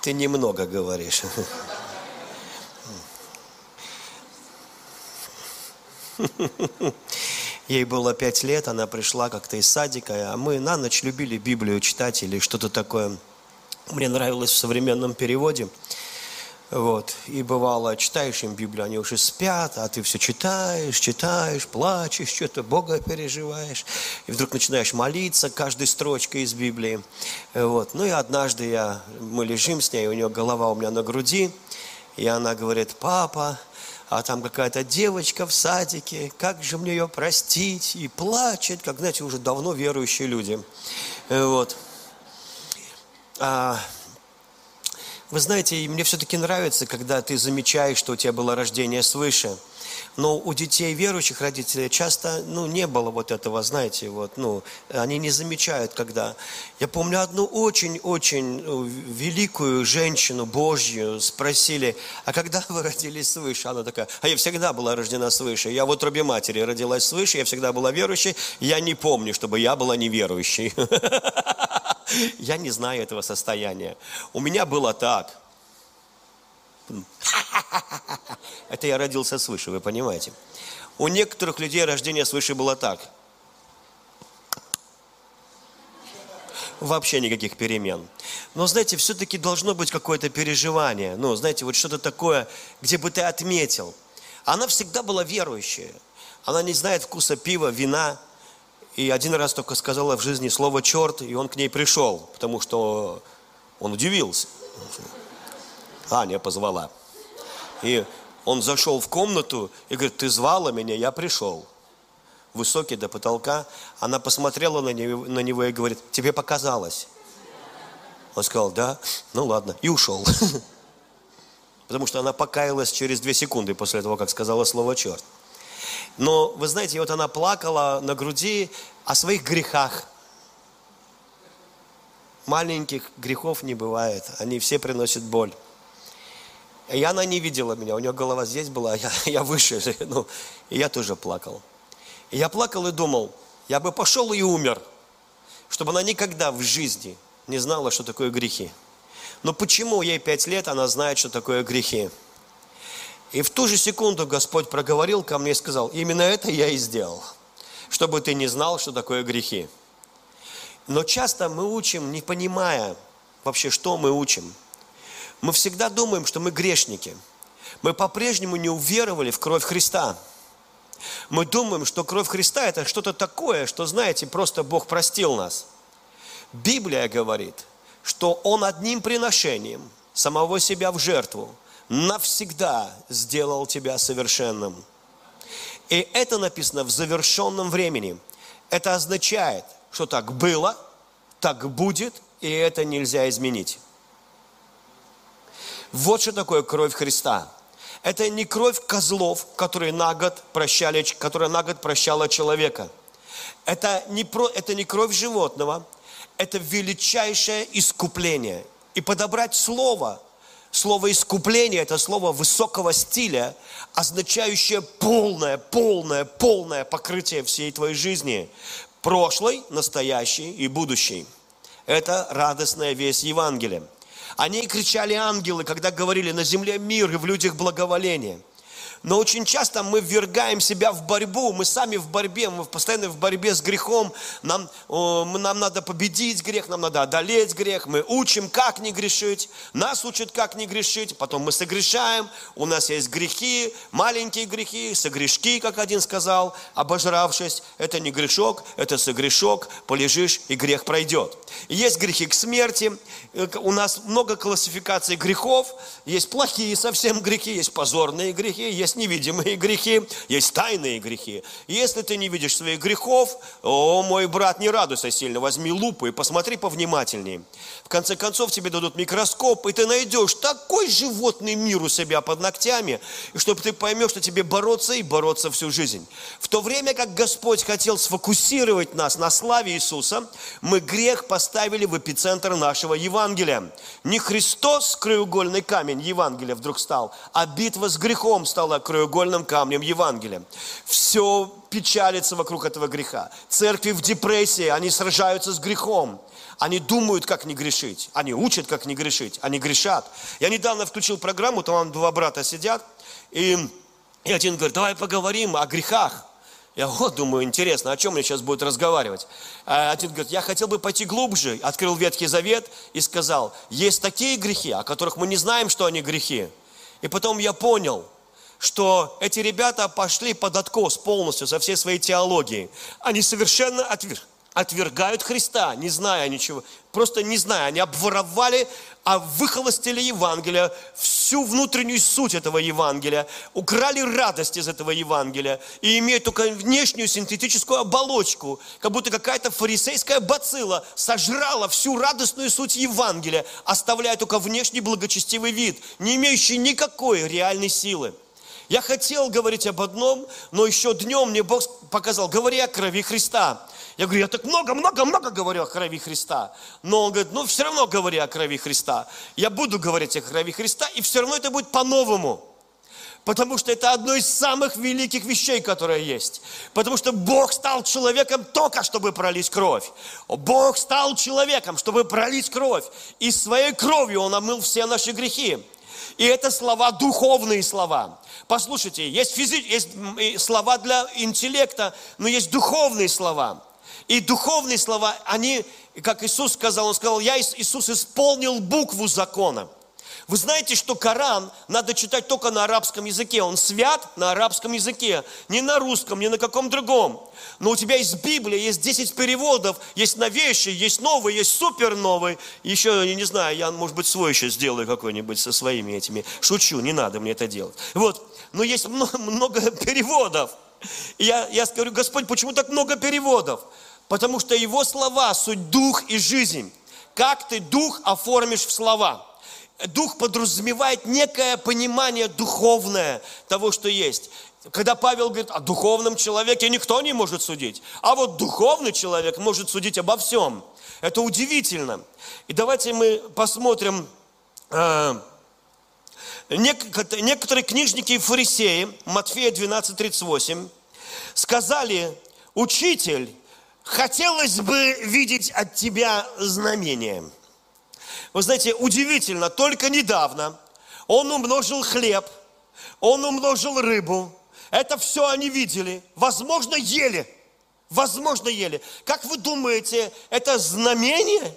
Ты немного говоришь. Ей было пять лет, она пришла как-то из садика, а мы на ночь любили Библию читать или что-то такое. Мне нравилось в современном переводе – вот. И бывало, читаешь им Библию, они уже спят, а ты все читаешь, читаешь, плачешь, что-то Бога переживаешь. И вдруг начинаешь молиться каждой строчкой из Библии. Вот. Ну и однажды я, мы лежим с ней, у нее голова у меня на груди, и она говорит, папа, а там какая-то девочка в садике, как же мне ее простить? И плачет, как, знаете, уже давно верующие люди. Вот. А, вы знаете, мне все-таки нравится, когда ты замечаешь, что у тебя было рождение свыше. Но у детей верующих родителей часто, ну, не было вот этого, знаете, вот, ну, они не замечают, когда. Я помню одну очень-очень ну, великую женщину Божью спросили, а когда вы родились свыше? Она такая, а я всегда была рождена свыше. Я в утробе матери родилась свыше, я всегда была верующей, я не помню, чтобы я была неверующей. Я не знаю этого состояния. У меня было так. Это я родился свыше, вы понимаете. У некоторых людей рождение свыше было так. Вообще никаких перемен. Но, знаете, все-таки должно быть какое-то переживание. Ну, знаете, вот что-то такое, где бы ты отметил. Она всегда была верующая. Она не знает вкуса пива, вина, и один раз только сказала в жизни слово «черт», и он к ней пришел, потому что он удивился. Аня позвала. И он зашел в комнату и говорит, ты звала меня, я пришел. Высокий до потолка. Она посмотрела на него, на него и говорит, тебе показалось. Он сказал, да, ну ладно, и ушел. Потому что она покаялась через две секунды после того, как сказала слово «черт». Но, вы знаете, вот она плакала на груди о своих грехах. Маленьких грехов не бывает, они все приносят боль. И она не видела меня, у нее голова здесь была, я, я выше, ну, и я тоже плакал. И я плакал и думал, я бы пошел и умер, чтобы она никогда в жизни не знала, что такое грехи. Но почему ей пять лет, она знает, что такое грехи? И в ту же секунду Господь проговорил ко мне и сказал, именно это я и сделал, чтобы ты не знал, что такое грехи. Но часто мы учим, не понимая вообще, что мы учим. Мы всегда думаем, что мы грешники. Мы по-прежнему не уверовали в кровь Христа. Мы думаем, что кровь Христа – это что-то такое, что, знаете, просто Бог простил нас. Библия говорит, что Он одним приношением самого себя в жертву навсегда сделал тебя совершенным. И это написано в завершенном времени. Это означает, что так было, так будет, и это нельзя изменить. Вот что такое кровь Христа. Это не кровь козлов, которые на год прощали, которая на год прощала человека. Это не, про, это не кровь животного, это величайшее искупление. И подобрать слово, слово искупление, это слово высокого стиля, означающее полное, полное, полное покрытие всей твоей жизни. Прошлой, настоящей и будущей. Это радостная весть Евангелия. Они кричали ангелы, когда говорили на земле мир и в людях благоволение – но очень часто мы ввергаем себя в борьбу, мы сами в борьбе, мы постоянно в борьбе с грехом. Нам, нам надо победить грех, нам надо одолеть грех. Мы учим, как не грешить. Нас учат, как не грешить. Потом мы согрешаем. У нас есть грехи, маленькие грехи, согрешки, как один сказал, обожравшись. Это не грешок, это согрешок. Полежишь, и грех пройдет. есть грехи к смерти. Э, у нас много классификаций грехов. Есть плохие совсем грехи, есть позорные грехи, есть есть невидимые грехи, есть тайные грехи. Если ты не видишь своих грехов, о, мой брат, не радуйся сильно, возьми лупу и посмотри повнимательнее. В конце концов, тебе дадут микроскоп, и ты найдешь такой животный мир у себя под ногтями, чтобы ты поймешь, что тебе бороться и бороться всю жизнь. В то время как Господь хотел сфокусировать нас на славе Иисуса, мы грех поставили в эпицентр нашего Евангелия. Не Христос, краеугольный камень Евангелия вдруг стал, а битва с грехом стала краеугольным камнем Евангелия. Все печалится вокруг этого греха. Церкви в депрессии, они сражаются с грехом. Они думают, как не грешить. Они учат, как не грешить. Они грешат. Я недавно включил программу, там два брата сидят, и, и один говорит, давай поговорим о грехах. Я вот думаю, интересно, о чем мне сейчас будет разговаривать. А один говорит, я хотел бы пойти глубже. Открыл Ветхий Завет и сказал, есть такие грехи, о которых мы не знаем, что они грехи. И потом я понял, что эти ребята пошли под откос полностью со всей своей теологией. Они совершенно отверг, отвергают Христа, не зная ничего, просто не зная. Они обворовали, а выхолостили Евангелие, всю внутреннюю суть этого Евангелия, украли радость из этого Евангелия и имеют только внешнюю синтетическую оболочку, как будто какая-то фарисейская бацилла сожрала всю радостную суть Евангелия, оставляя только внешний благочестивый вид, не имеющий никакой реальной силы. Я хотел говорить об одном, но еще днем мне Бог показал, говори о крови Христа. Я говорю, я так много-много-много говорю о крови Христа. Но он говорит, ну все равно говори о крови Христа. Я буду говорить о крови Христа, и все равно это будет по-новому. Потому что это одно из самых великих вещей, которые есть. Потому что Бог стал человеком только, чтобы пролить кровь. Бог стал человеком, чтобы пролить кровь. И своей кровью Он омыл все наши грехи. И это слова, духовные слова. Послушайте, есть, физи... есть слова для интеллекта, но есть духовные слова. И духовные слова, они, как Иисус сказал, Он сказал, я, Иисус, исполнил букву закона. Вы знаете, что Коран надо читать только на арабском языке. Он свят на арабском языке, не на русском, не на каком другом. Но у тебя есть Библия, есть 10 переводов, есть новейший, есть новый, есть супер новый. Еще, я не знаю, я, может быть, свой еще сделаю какой-нибудь со своими этими. Шучу, не надо мне это делать. Вот, но есть много, много переводов. Я, я говорю, Господь, почему так много переводов? Потому что Его слова – суть дух и жизнь. Как ты дух оформишь в слова? Дух подразумевает некое понимание духовное того, что есть. Когда Павел говорит, о духовном человеке никто не может судить, а вот духовный человек может судить обо всем. Это удивительно. И давайте мы посмотрим, э, некоторые книжники и фарисеи, Матфея 12, 38, сказали, учитель, хотелось бы видеть от тебя знамение. Вы знаете, удивительно, только недавно он умножил хлеб, он умножил рыбу. Это все они видели. Возможно, ели. Возможно, ели. Как вы думаете, это знамение?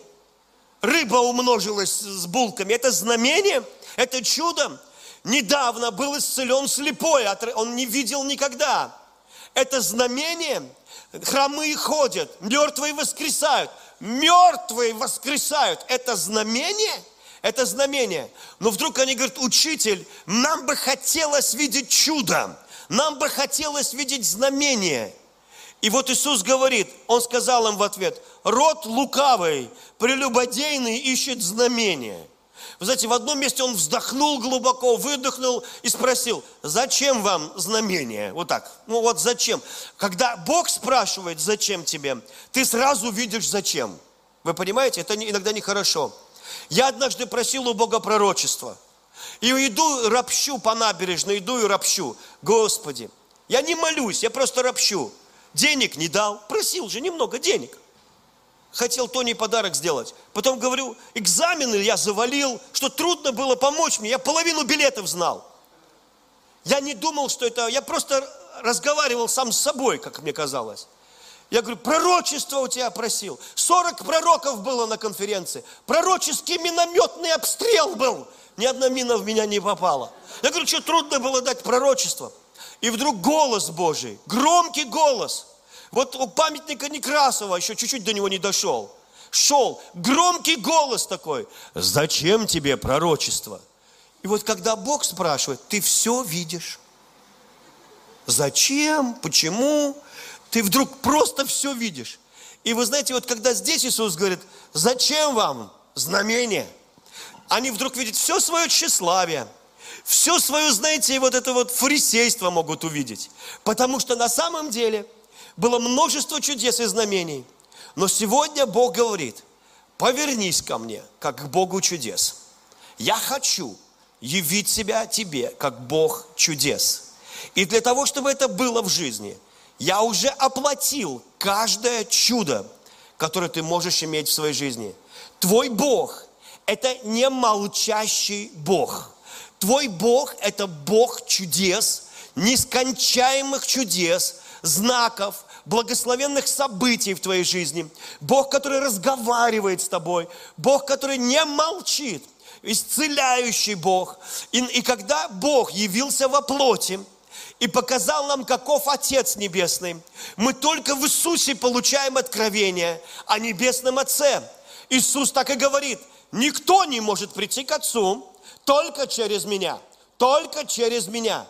Рыба умножилась с булками. Это знамение? Это чудо? Недавно был исцелен слепой, он не видел никогда. Это знамение. Хромые ходят, мертвые воскресают. Мертвые воскресают. Это знамение? Это знамение. Но вдруг они говорят, учитель, нам бы хотелось видеть чудо. Нам бы хотелось видеть знамение. И вот Иисус говорит, Он сказал им в ответ, род лукавый, прелюбодейный ищет знамение – вы знаете, в одном месте он вздохнул глубоко, выдохнул и спросил, зачем вам знамение? Вот так. Ну вот зачем? Когда Бог спрашивает, зачем тебе, ты сразу видишь, зачем. Вы понимаете, это иногда нехорошо. Я однажды просил у Бога пророчества. И иду, ропщу по набережной, иду и ропщу. Господи, я не молюсь, я просто ропщу. Денег не дал, просил же немного денег хотел Тони подарок сделать. Потом говорю, экзамены я завалил, что трудно было помочь мне. Я половину билетов знал. Я не думал, что это... Я просто разговаривал сам с собой, как мне казалось. Я говорю, пророчество у тебя просил. 40 пророков было на конференции. Пророческий минометный обстрел был. Ни одна мина в меня не попала. Я говорю, что трудно было дать пророчество. И вдруг голос Божий, громкий голос – вот у памятника Некрасова еще чуть-чуть до него не дошел. Шел громкий голос такой. Зачем тебе пророчество? И вот когда Бог спрашивает, ты все видишь. Зачем? Почему? Ты вдруг просто все видишь. И вы знаете, вот когда здесь Иисус говорит, зачем вам знамение? Они вдруг видят все свое тщеславие, все свое, знаете, вот это вот фарисейство могут увидеть. Потому что на самом деле – было множество чудес и знамений. Но сегодня Бог говорит, повернись ко мне, как к Богу чудес. Я хочу явить себя тебе, как Бог чудес. И для того, чтобы это было в жизни, я уже оплатил каждое чудо, которое ты можешь иметь в своей жизни. Твой Бог – это не молчащий Бог. Твой Бог – это Бог чудес, нескончаемых чудес, знаков, благословенных событий в твоей жизни. Бог, который разговаривает с тобой. Бог, который не молчит. Исцеляющий Бог. И, и когда Бог явился во плоти, и показал нам, каков Отец Небесный. Мы только в Иисусе получаем откровение о Небесном Отце. Иисус так и говорит, никто не может прийти к Отцу только через меня, только через меня.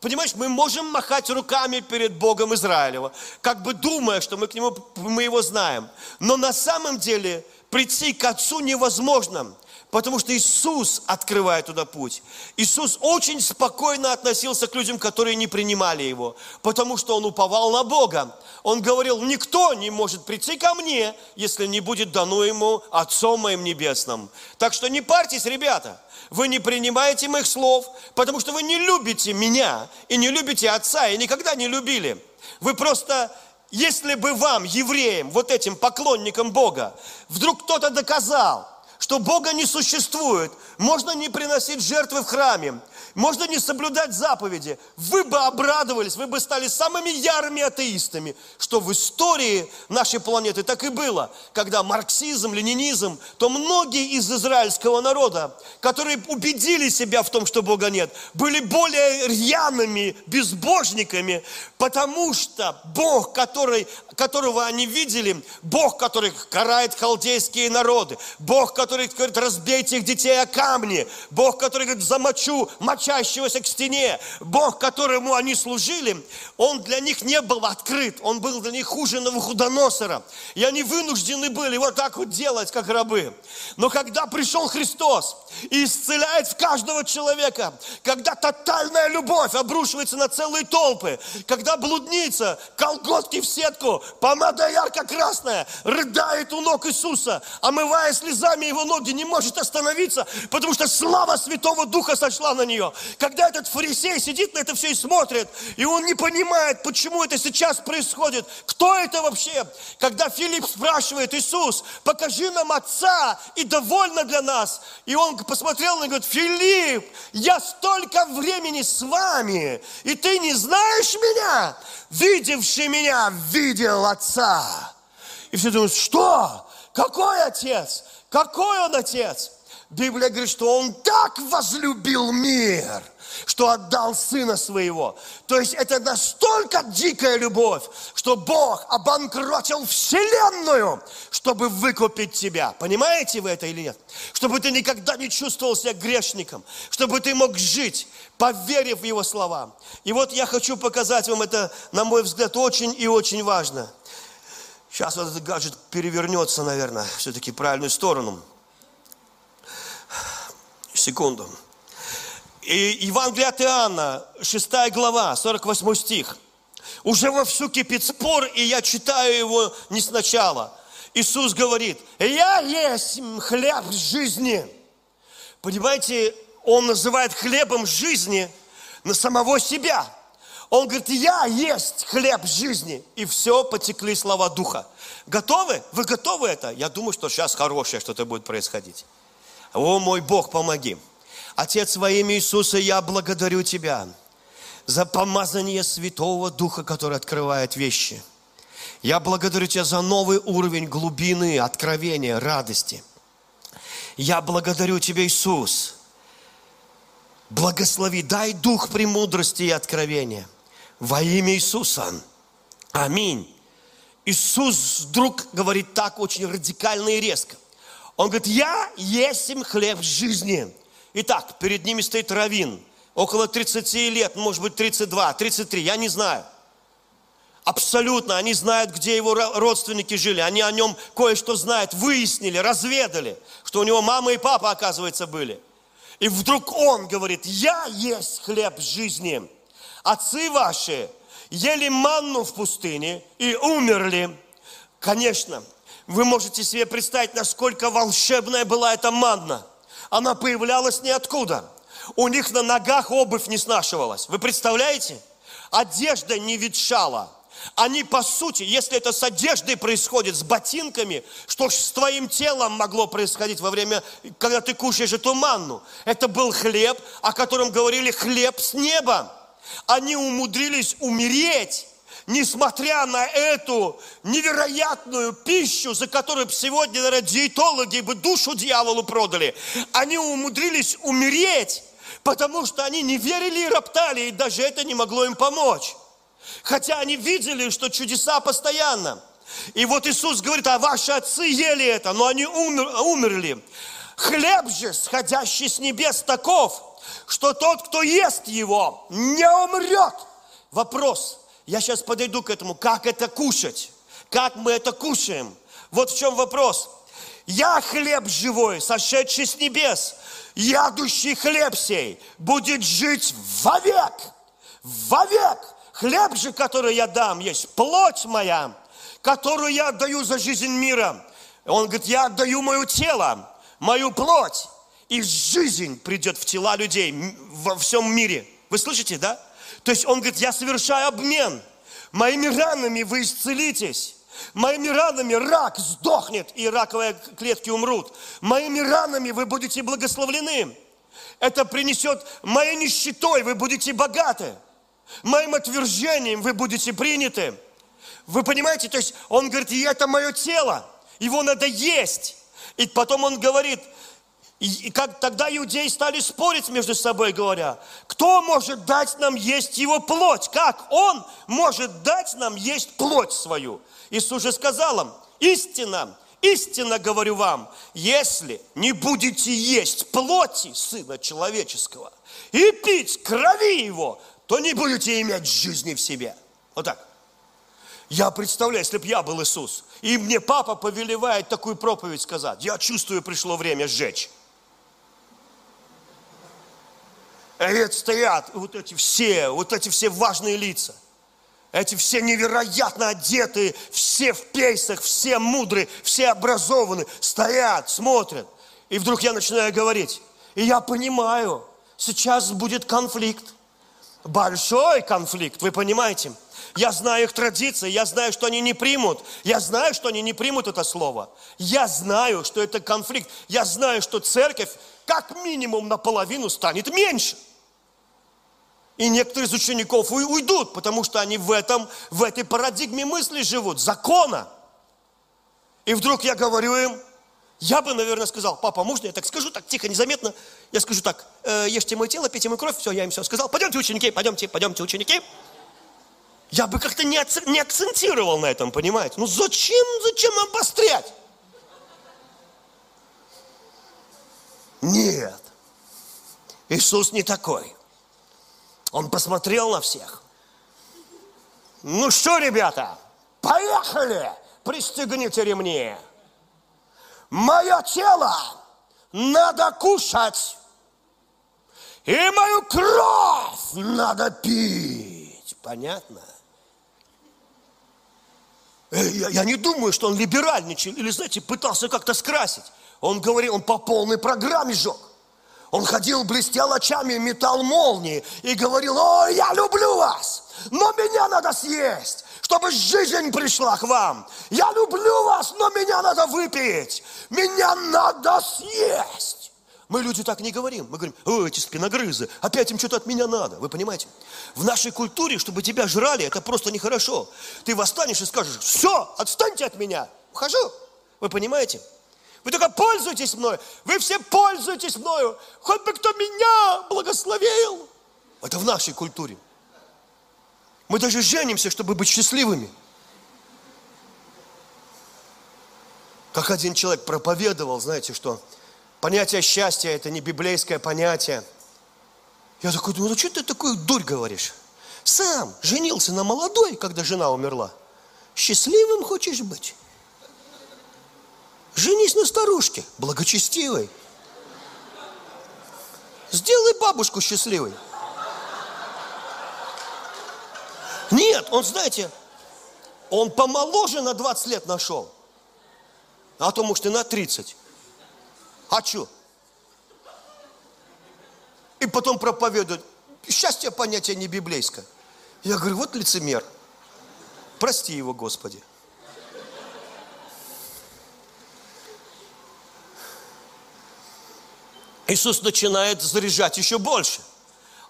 Понимаешь, мы можем махать руками перед Богом Израилева, как бы думая, что мы к нему, мы его знаем. Но на самом деле прийти к Отцу невозможно, потому что Иисус открывает туда путь. Иисус очень спокойно относился к людям, которые не принимали Его, потому что Он уповал на Бога. Он говорил, никто не может прийти ко мне, если не будет дано Ему Отцом моим Небесным. Так что не парьтесь, ребята – вы не принимаете моих слов, потому что вы не любите меня и не любите Отца, и никогда не любили. Вы просто, если бы вам, евреям, вот этим поклонникам Бога, вдруг кто-то доказал, что Бога не существует, можно не приносить жертвы в храме, можно не соблюдать заповеди, вы бы обрадовались, вы бы стали самыми ярыми атеистами, что в истории нашей планеты так и было, когда марксизм, ленинизм, то многие из израильского народа, которые убедили себя в том, что Бога нет, были более рьяными безбожниками, потому что Бог, который, которого они видели, Бог, который карает халдейские народы, Бог, который говорит, разбейте их детей о камни, Бог, который говорит, замочу, мочу мчащегося к стене. Бог, которому они служили, он для них не был открыт. Он был для них хуже Навуходоносора. И они вынуждены были вот так вот делать, как рабы. Но когда пришел Христос и исцеляет каждого человека, когда тотальная любовь обрушивается на целые толпы, когда блудница, колготки в сетку, помада ярко-красная, рыдает у ног Иисуса, омывая слезами его ноги не может остановиться, потому что слава Святого Духа сошла на нее. Когда этот фарисей сидит на это все и смотрит, и он не понимает, почему это сейчас происходит, кто это вообще? Когда Филипп спрашивает, Иисус, покажи нам Отца, и довольно для нас. И он посмотрел и говорит, Филипп, я столько времени с вами, и ты не знаешь меня? Видевший меня, видел Отца. И все думают, что? Какой отец? Какой он отец? Библия говорит, что он так возлюбил мир, что отдал сына своего. То есть это настолько дикая любовь, что Бог обанкротил вселенную, чтобы выкупить тебя. Понимаете вы это или нет? Чтобы ты никогда не чувствовал себя грешником, чтобы ты мог жить, поверив в его слова. И вот я хочу показать вам это, на мой взгляд, очень и очень важно – Сейчас вот этот гаджет перевернется, наверное, все-таки в правильную сторону. Секунду. И Евангелие от Иоанна, 6 глава, 48 стих. Уже вовсю кипит спор, и я читаю его не сначала. Иисус говорит, я есть хлеб жизни. Понимаете, Он называет хлебом жизни на самого себя – он говорит, я есть хлеб жизни. И все, потекли слова Духа. Готовы? Вы готовы это? Я думаю, что сейчас хорошее что-то будет происходить. О, мой Бог, помоги. Отец, во имя Иисуса, я благодарю Тебя за помазание Святого Духа, который открывает вещи. Я благодарю Тебя за новый уровень глубины, откровения, радости. Я благодарю Тебя, Иисус. Благослови, дай дух премудрости и откровения – во имя Иисуса. Аминь. Иисус вдруг говорит так очень радикально и резко. Он говорит, я есть им хлеб жизни. Итак, перед ними стоит равин. Около 30 лет, может быть 32, 33, я не знаю. Абсолютно, они знают, где его родственники жили. Они о нем кое-что знают, выяснили, разведали, что у него мама и папа, оказывается, были. И вдруг он говорит, я есть хлеб жизни. Отцы ваши ели манну в пустыне и умерли. Конечно, вы можете себе представить, насколько волшебная была эта манна. Она появлялась ниоткуда. У них на ногах обувь не снашивалась. Вы представляете? Одежда не ветшала. Они, по сути, если это с одеждой происходит, с ботинками, что ж с твоим телом могло происходить во время, когда ты кушаешь эту манну? Это был хлеб, о котором говорили хлеб с неба. Они умудрились умереть, несмотря на эту невероятную пищу, за которую сегодня, наверное, диетологи бы душу дьяволу продали. Они умудрились умереть, потому что они не верили и роптали, и даже это не могло им помочь. Хотя они видели, что чудеса постоянно. И вот Иисус говорит, а ваши отцы ели это, но они умер, умерли. Хлеб же, сходящий с небес, таков – что тот, кто ест его, не умрет. Вопрос. Я сейчас подойду к этому. Как это кушать? Как мы это кушаем? Вот в чем вопрос. Я хлеб живой, сошедший с небес. Ядущий хлеб сей будет жить вовек. Вовек. Хлеб же, который я дам, есть плоть моя, которую я отдаю за жизнь мира. Он говорит, я отдаю мое тело, мою плоть и жизнь придет в тела людей во всем мире. Вы слышите, да? То есть он говорит, я совершаю обмен. Моими ранами вы исцелитесь. Моими ранами рак сдохнет, и раковые клетки умрут. Моими ранами вы будете благословлены. Это принесет моей нищетой, вы будете богаты. Моим отвержением вы будете приняты. Вы понимаете? То есть он говорит, и это мое тело, его надо есть. И потом он говорит, и как тогда иудеи стали спорить между собой, говоря, кто может дать нам есть его плоть? Как он может дать нам есть плоть свою? Иисус же сказал им, истина, истинно говорю вам, если не будете есть плоти Сына Человеческого и пить крови Его, то не будете иметь жизни в себе. Вот так. Я представляю, если бы я был Иисус, и мне папа повелевает такую проповедь сказать, я чувствую, пришло время сжечь. И стоят вот эти все, вот эти все важные лица. Эти все невероятно одетые, все в пейсах, все мудрые, все образованные, стоят, смотрят. И вдруг я начинаю говорить. И я понимаю, сейчас будет конфликт. Большой конфликт, вы понимаете? Я знаю их традиции, я знаю, что они не примут. Я знаю, что они не примут это слово. Я знаю, что это конфликт. Я знаю, что церковь как минимум наполовину станет меньше. И некоторые из учеников уйдут, потому что они в, этом, в этой парадигме мысли живут, закона. И вдруг я говорю им, я бы, наверное, сказал, папа, можно я так скажу, так тихо, незаметно? Я скажу так, э, ешьте мое тело, пейте мою кровь, все, я им все сказал. Пойдемте, ученики, пойдемте, пойдемте, ученики. Я бы как-то не, не акцентировал на этом, понимаете? Ну зачем, зачем обострять? Нет. Иисус не такой. Он посмотрел на всех. Ну что, ребята, поехали, пристегните ремни мое тело надо кушать, и мою кровь надо пить. Понятно? Э, я, я не думаю, что он либеральничал или, знаете, пытался как-то скрасить. Он говорил, он по полной программе жег. Он ходил, блестел очами, метал молнии и говорил, ой, я люблю вас, но меня надо съесть чтобы жизнь пришла к вам. Я люблю вас, но меня надо выпить. Меня надо съесть. Мы люди так не говорим. Мы говорим, о, эти спиногрызы, опять им что-то от меня надо. Вы понимаете? В нашей культуре, чтобы тебя жрали, это просто нехорошо. Ты восстанешь и скажешь, все, отстаньте от меня. Ухожу. Вы понимаете? Вы только пользуйтесь мною. Вы все пользуетесь мною. Хоть бы кто меня благословил. Это в нашей культуре. Мы даже женимся, чтобы быть счастливыми. Как один человек проповедовал, знаете, что понятие счастья – это не библейское понятие. Я такой думаю, ну что ты такую дурь говоришь? Сам женился на молодой, когда жена умерла. Счастливым хочешь быть? Женись на старушке, благочестивой. Сделай бабушку счастливой. Нет, он, знаете, он помоложе на 20 лет нашел. А то, может, и на 30. А что? И потом проповедует. Счастье понятие не библейское. Я говорю, вот лицемер. Прости его, Господи. Иисус начинает заряжать еще больше.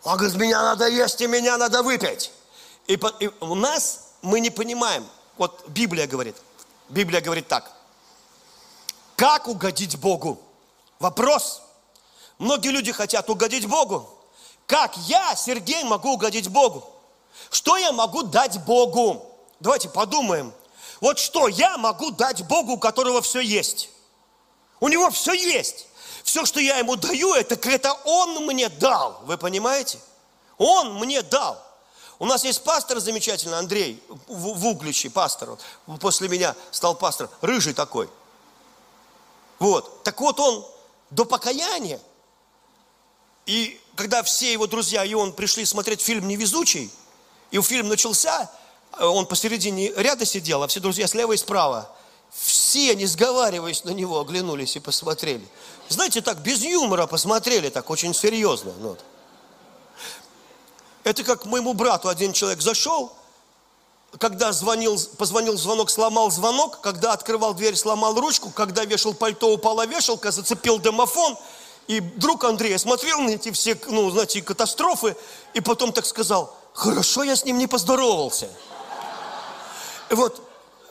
Он говорит, меня надо есть и меня надо выпить. И, и у нас мы не понимаем. Вот Библия говорит. Библия говорит так. Как угодить Богу? Вопрос. Многие люди хотят угодить Богу. Как я, Сергей, могу угодить Богу? Что я могу дать Богу? Давайте подумаем. Вот что я могу дать Богу, у которого все есть? У него все есть. Все, что я ему даю, это, это он мне дал. Вы понимаете? Он мне дал. У нас есть пастор замечательный, Андрей, в, пастор. Он после меня стал пастором, рыжий такой. Вот. Так вот он до покаяния, и когда все его друзья и он пришли смотреть фильм «Невезучий», и фильм начался, он посередине ряда сидел, а все друзья слева и справа. Все, не сговариваясь на него, оглянулись и посмотрели. Знаете, так без юмора посмотрели, так очень серьезно. Ну, вот. Это как моему брату один человек зашел, когда звонил, позвонил звонок, сломал звонок, когда открывал дверь, сломал ручку, когда вешал пальто, упала вешалка, зацепил домофон. И друг Андрей смотрел на эти все, ну, знаете, катастрофы, и потом так сказал, хорошо, я с ним не поздоровался. Вот,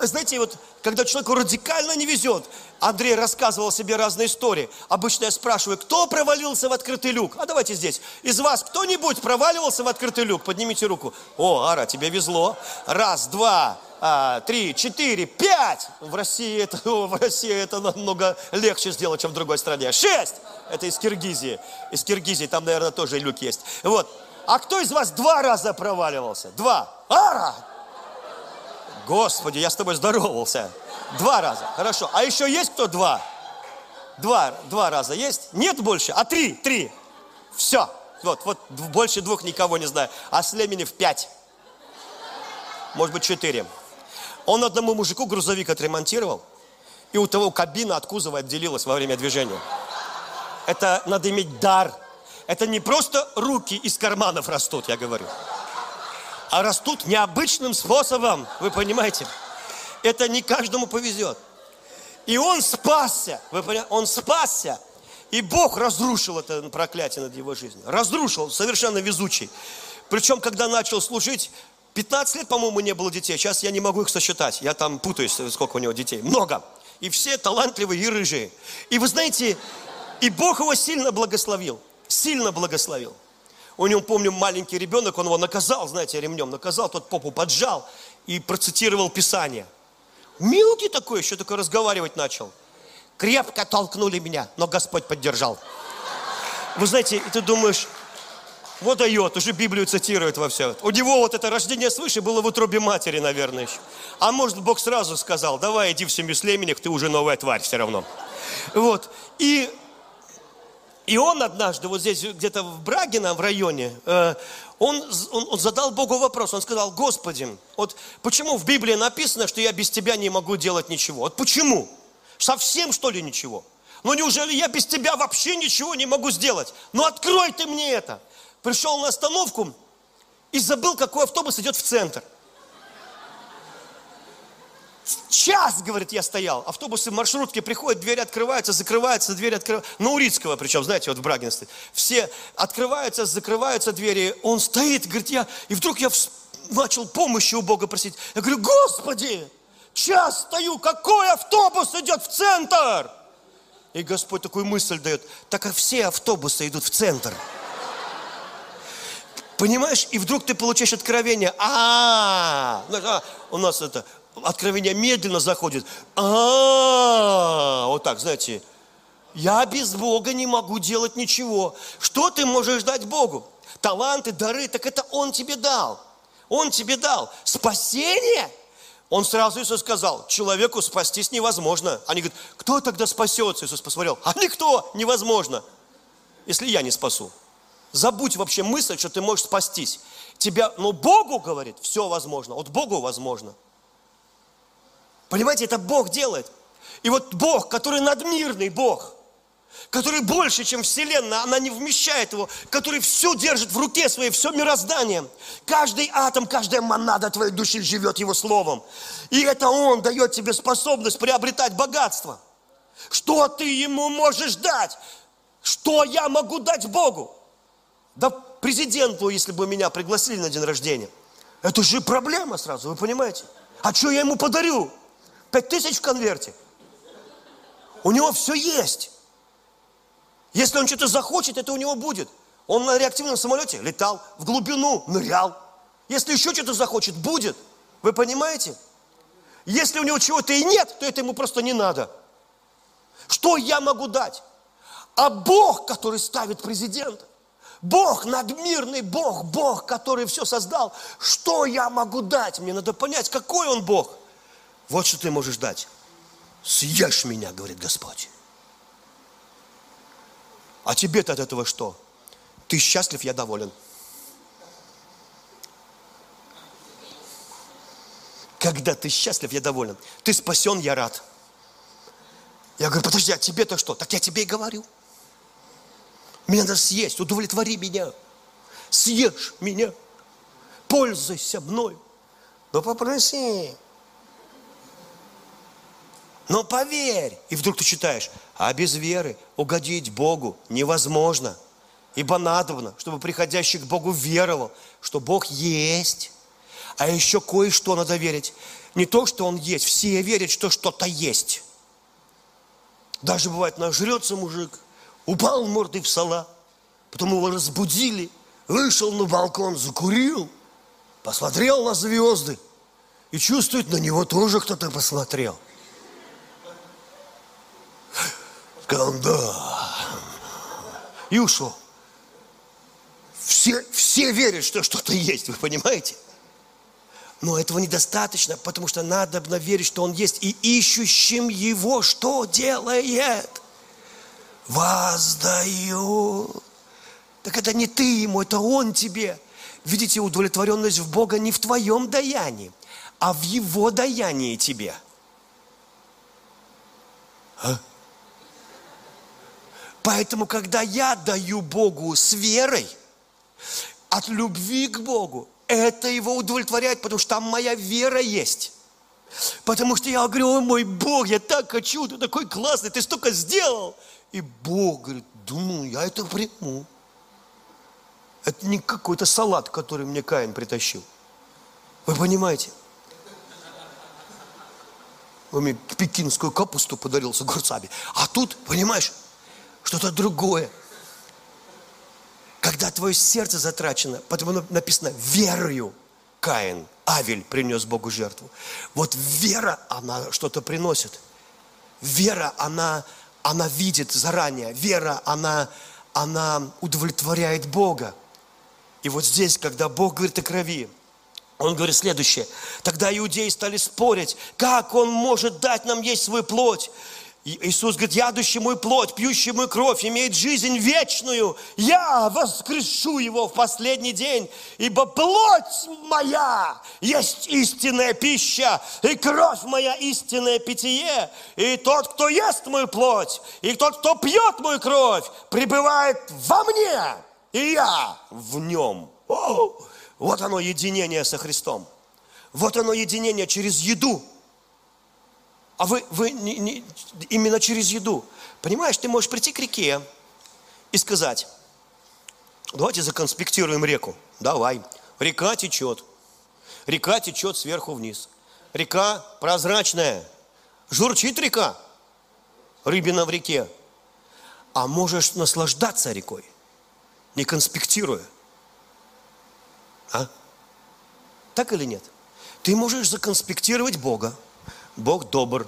знаете, вот когда человеку радикально не везет, Андрей рассказывал себе разные истории. Обычно я спрашиваю, кто провалился в открытый люк? А давайте здесь. Из вас кто-нибудь проваливался в открытый люк? Поднимите руку. О, Ара, тебе везло. Раз, два, а, три, четыре, пять. В России, это, в России это намного легче сделать, чем в другой стране. Шесть. Это из Киргизии. Из Киргизии, там, наверное, тоже люк есть. Вот. А кто из вас два раза проваливался? Два. Ара, Господи, я с тобой здоровался. Два раза. Хорошо. А еще есть кто два? Два, два раза есть? Нет больше? А три? Три. Все. Вот, вот больше двух никого не знаю. А Слеменев пять. Может быть, четыре. Он одному мужику грузовик отремонтировал, и у того кабина от кузова отделилась во время движения. Это надо иметь дар. Это не просто руки из карманов растут, я говорю. А растут необычным способом, вы понимаете? Это не каждому повезет. И он спасся, вы понимаете? Он спасся. И Бог разрушил это проклятие над его жизнью. Разрушил, совершенно везучий. Причем, когда начал служить, 15 лет, по-моему, не было детей. Сейчас я не могу их сосчитать. Я там путаюсь, сколько у него детей. Много. И все талантливые и рыжие. И вы знаете, и Бог его сильно благословил. Сильно благословил. У него, помню, маленький ребенок, он его наказал, знаете, ремнем наказал, тот попу поджал и процитировал Писание. Мелкий такой, еще такой разговаривать начал. Крепко толкнули меня, но Господь поддержал. Вы знаете, и ты думаешь, вот дает, уже Библию цитирует во все. У него вот это рождение свыше было в утробе матери, наверное, еще. А может, Бог сразу сказал, давай иди в семью слеменек, ты уже новая тварь все равно. Вот. И, и он однажды, вот здесь где-то в Брагино, в районе, э, он, он, он задал Богу вопрос. Он сказал, Господи, вот почему в Библии написано, что я без Тебя не могу делать ничего? Вот почему? Совсем, что ли, ничего? Ну неужели я без Тебя вообще ничего не могу сделать? Ну открой Ты мне это пришел на остановку и забыл, какой автобус идет в центр. Час, говорит, я стоял. Автобусы в маршрутке приходят, двери открываются, закрываются, двери открываются. На Урицкого, причем, знаете, вот в Брагине стоит. Все открываются, закрываются двери. Он стоит, говорит, я... И вдруг я начал помощи у Бога просить. Я говорю, Господи, час стою, какой автобус идет в центр? И Господь такую мысль дает, так как все автобусы идут в центр. Понимаешь? И вдруг ты получаешь откровение. А, а, у нас это откровение медленно заходит. А, вот так, знаете. Я без Бога не могу делать ничего. Что ты можешь дать Богу? Таланты, дары, так это Он тебе дал. Он тебе дал. Спасение? Он сразу Иисус сказал, человеку спастись невозможно. Они говорят, кто тогда спасется? Иисус посмотрел, а никто, невозможно, если я не спасу. Забудь вообще мысль, что ты можешь спастись. Тебя, но Богу, говорит, все возможно. Вот Богу возможно. Понимаете, это Бог делает. И вот Бог, который надмирный Бог, который больше, чем Вселенная, она не вмещает его, который все держит в руке своей, все мироздание. Каждый атом, каждая монада твоей души живет его словом. И это Он дает тебе способность приобретать богатство. Что ты ему можешь дать? Что я могу дать Богу? Да президенту, если бы меня пригласили на день рождения. Это же проблема сразу, вы понимаете? А что я ему подарю? Пять тысяч в конверте. У него все есть. Если он что-то захочет, это у него будет. Он на реактивном самолете летал, в глубину нырял. Если еще что-то захочет, будет. Вы понимаете? Если у него чего-то и нет, то это ему просто не надо. Что я могу дать? А Бог, который ставит президента, Бог, надмирный Бог, Бог, который все создал. Что я могу дать? Мне надо понять, какой Он Бог. Вот что ты можешь дать. Съешь меня, говорит Господь. А тебе-то от этого что? Ты счастлив, я доволен. Когда ты счастлив, я доволен. Ты спасен, я рад. Я говорю, подожди, а тебе-то что? Так я тебе и говорю. Мне надо съесть, удовлетвори меня. Съешь меня. Пользуйся мной. Но попроси. Но поверь. И вдруг ты читаешь, а без веры угодить Богу невозможно. Ибо надобно, чтобы приходящий к Богу веровал, что Бог есть. А еще кое-что надо верить. Не то, что Он есть. Все верят, что что-то есть. Даже бывает, нажрется мужик – упал мордой в салат, потом его разбудили, вышел на балкон, закурил, посмотрел на звезды и чувствует, на него тоже кто-то посмотрел. Сказал, да. И ушел. Все, все верят, что что-то есть, вы понимаете? Но этого недостаточно, потому что надо верить, что Он есть. И ищущим Его что делает? воздаю. Так это не ты ему, это он тебе. Видите, удовлетворенность в Бога не в твоем даянии, а в его даянии тебе. А? Поэтому, когда я даю Богу с верой, от любви к Богу, это его удовлетворяет, потому что там моя вера есть. Потому что я говорю, ой, мой Бог, я так хочу, ты такой классный, ты столько сделал. И Бог говорит, думаю, я это приму. Это не какой-то салат, который мне Каин притащил. Вы понимаете? Он мне пекинскую капусту подарил с огурцами. А тут, понимаешь, что-то другое. Когда твое сердце затрачено, потому написано верою, Каин, Авель принес Богу жертву. Вот вера, она что-то приносит. Вера, она, она видит заранее. Вера, она, она удовлетворяет Бога. И вот здесь, когда Бог говорит о крови, он говорит следующее. Тогда иудеи стали спорить, как он может дать нам есть свою плоть. Иисус говорит, ядущий мой плоть, пьющий мою кровь, имеет жизнь вечную. Я воскрешу его в последний день, ибо плоть моя есть истинная пища, и кровь моя истинное питье. И тот, кто ест мою плоть, и тот, кто пьет мою кровь, пребывает во мне, и я в нем. О, вот оно единение со Христом. Вот оно единение через еду. А вы, вы не, не, именно через еду. Понимаешь, ты можешь прийти к реке и сказать, давайте законспектируем реку. Давай. Река течет. Река течет сверху вниз. Река прозрачная. Журчит река. Рыбина в реке. А можешь наслаждаться рекой не конспектируя. А? Так или нет? Ты можешь законспектировать Бога. Бог добр,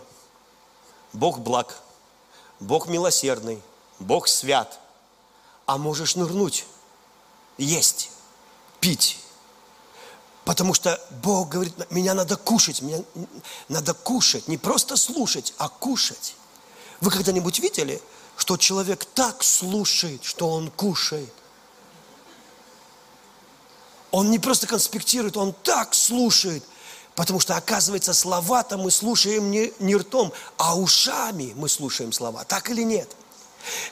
Бог благ, Бог милосердный, Бог свят. А можешь нырнуть, есть, пить. Потому что Бог говорит, меня надо кушать, меня надо кушать, не просто слушать, а кушать. Вы когда-нибудь видели, что человек так слушает, что он кушает? Он не просто конспектирует, он так слушает. Потому что, оказывается, слова-то мы слушаем не, не ртом, а ушами мы слушаем слова. Так или нет?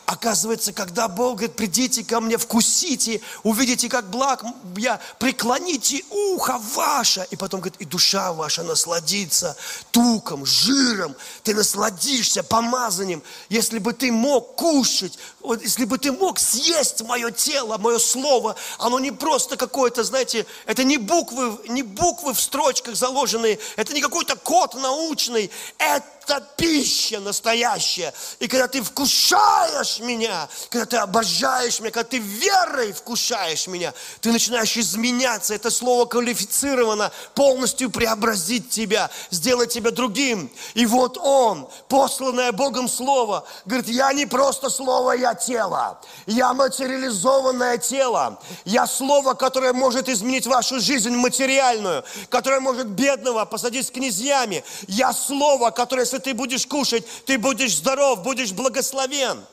Оказывается, когда Бог говорит, придите ко мне, вкусите, увидите, как благ я, преклоните ухо ваше. И потом говорит, и душа ваша насладится туком, жиром, ты насладишься помазанием. Если бы ты мог кушать, вот, если бы ты мог съесть мое тело, мое слово, оно не просто какое-то, знаете, это не буквы, не буквы в строчках заложенные, это не какой-то код научный, это это пища настоящая. И когда ты вкушаешь меня, когда ты обожаешь меня, когда ты верой вкушаешь меня, ты начинаешь изменяться. Это слово квалифицировано полностью преобразить тебя, сделать тебя другим. И вот Он, посланное Богом Слово, говорит, я не просто Слово, я тело. Я материализованное тело. Я Слово, которое может изменить вашу жизнь материальную, которое может бедного посадить с князьями. Я Слово, которое если ты будешь кушать, ты будешь здоров, будешь благословен.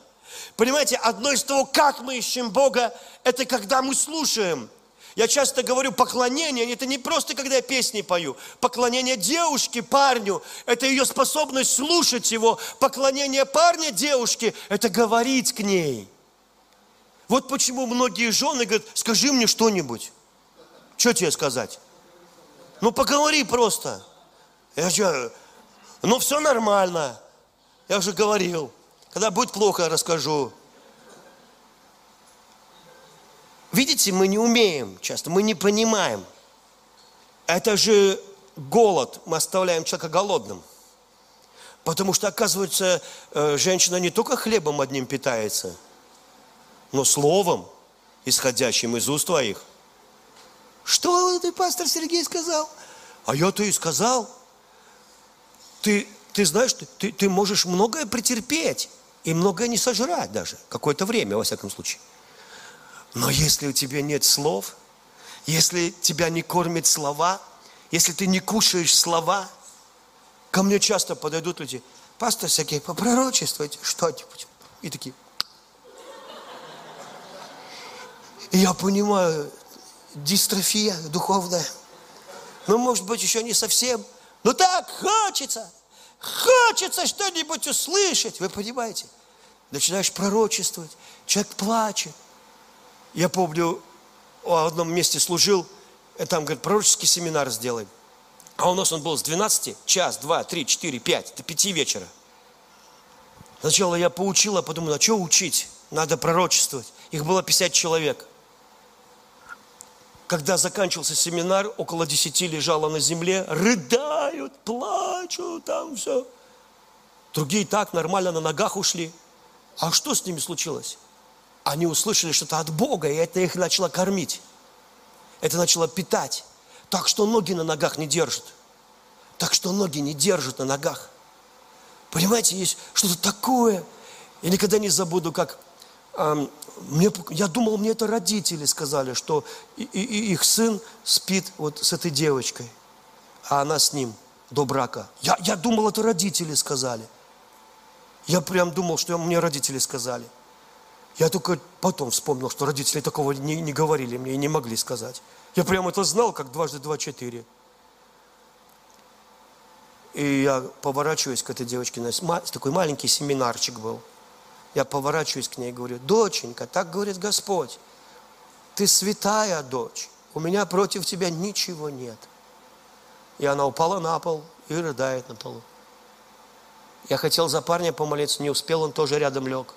Понимаете, одно из того, как мы ищем Бога, это когда мы слушаем. Я часто говорю, поклонение, это не просто, когда я песни пою. Поклонение девушке, парню, это ее способность слушать его. Поклонение парня, девушке, это говорить к ней. Вот почему многие жены говорят, скажи мне что-нибудь. Что тебе сказать? Ну, поговори просто. Я что, ну, все нормально. Я уже говорил. Когда будет плохо, расскажу. Видите, мы не умеем часто, мы не понимаем. Это же голод. Мы оставляем человека голодным. Потому что, оказывается, э, женщина не только хлебом одним питается, но словом, исходящим из уст твоих. Что ты, пастор Сергей, сказал? А я-то и сказал – ты, ты знаешь, ты, ты можешь многое претерпеть и многое не сожрать даже, какое-то время, во всяком случае. Но если у тебя нет слов, если тебя не кормят слова, если ты не кушаешь слова, ко мне часто подойдут люди, пастор Сергей, попророчествуйте что-нибудь. И такие. И я понимаю, дистрофия духовная. Ну, может быть, еще не совсем – ну так хочется, хочется что-нибудь услышать, вы понимаете? начинаешь пророчествовать, человек плачет. Я помню, в одном месте служил, и там, говорит, пророческий семинар сделай. А у нас он был с 12, час, два, три, четыре, пять, до пяти вечера. Сначала я поучил, а подумал, а что учить? Надо пророчествовать. Их было 50 человек. Когда заканчивался семинар, около десяти лежало на земле, рыдают, плачут, там все. Другие так нормально на ногах ушли. А что с ними случилось? Они услышали что-то от Бога, и это их начало кормить. Это начало питать. Так что ноги на ногах не держат. Так что ноги не держат на ногах. Понимаете, есть что-то такое. Я никогда не забуду, как мне, я думал, мне это родители сказали, что и, и, их сын спит вот с этой девочкой, а она с ним до брака. Я, я думал, это родители сказали. Я прям думал, что мне родители сказали. Я только потом вспомнил, что родители такого не, не говорили мне и не могли сказать. Я прям это знал, как дважды два четыре. И я поворачиваюсь к этой девочке, такой маленький семинарчик был. Я поворачиваюсь к ней и говорю, доченька, так говорит Господь, ты святая дочь, у меня против тебя ничего нет. И она упала на пол и рыдает на полу. Я хотел за парня помолиться, не успел, он тоже рядом лег.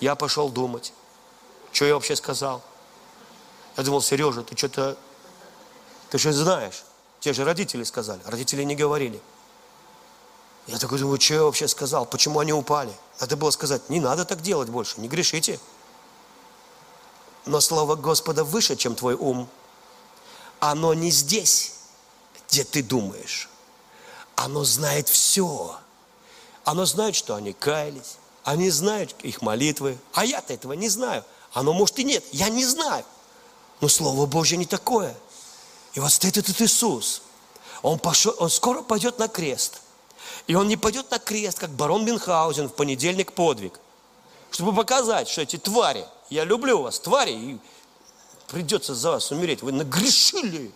Я пошел думать, что я вообще сказал. Я думал, Сережа, ты что-то, ты что знаешь? Те же родители сказали. Родители не говорили. Я такой думаю, что я вообще сказал? Почему они упали? Надо было сказать, не надо так делать больше, не грешите. Но слово Господа выше, чем твой ум. Оно не здесь, где ты думаешь. Оно знает все. Оно знает, что они каялись. Они знают их молитвы. А я-то этого не знаю. Оно может и нет. Я не знаю. Но Слово Божье не такое. И вот стоит этот Иисус. Он, пошел, он скоро пойдет на крест. И он не пойдет на крест, как барон Мюнхгаузен в понедельник подвиг. Чтобы показать, что эти твари, я люблю вас, твари, и придется за вас умереть. Вы нагрешили.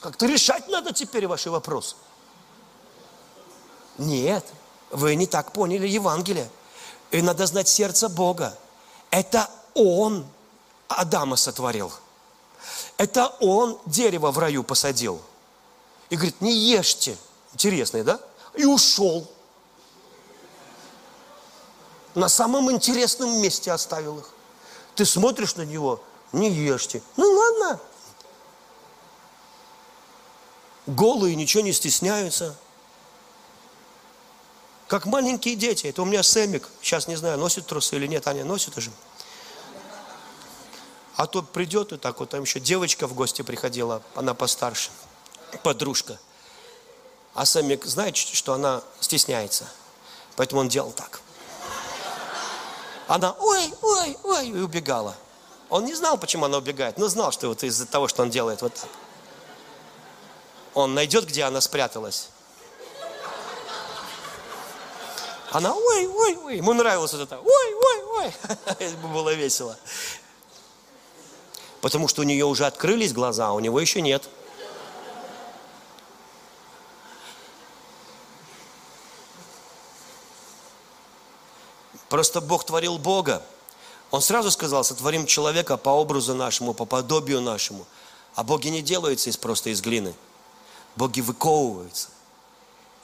Как-то решать надо теперь ваши вопросы. Нет, вы не так поняли Евангелие. И надо знать сердце Бога. Это Он Адама сотворил. Это Он дерево в раю посадил. И говорит, не ешьте. Интересный, да? И ушел. На самом интересном месте оставил их. Ты смотришь на него, не ешьте. Ну ладно. Голые ничего не стесняются. Как маленькие дети. Это у меня Сэмик. Сейчас не знаю, носит трусы или нет. Аня носит уже. А то придет и так вот, там еще девочка в гости приходила, она постарше, подружка. А Сэмик знает, что она стесняется. Поэтому он делал так. Она ой, ой, ой, и убегала. Он не знал, почему она убегает, но знал, что вот из-за того, что он делает вот так. Он найдет, где она спряталась. Она ой, ой, ой. Ему нравилось вот это. Ой, ой, ой. Это было весело. Потому что у нее уже открылись глаза, а у него еще нет. Просто Бог творил Бога. Он сразу сказал, сотворим человека по образу нашему, по подобию нашему. А боги не делаются из просто из глины. Боги выковываются –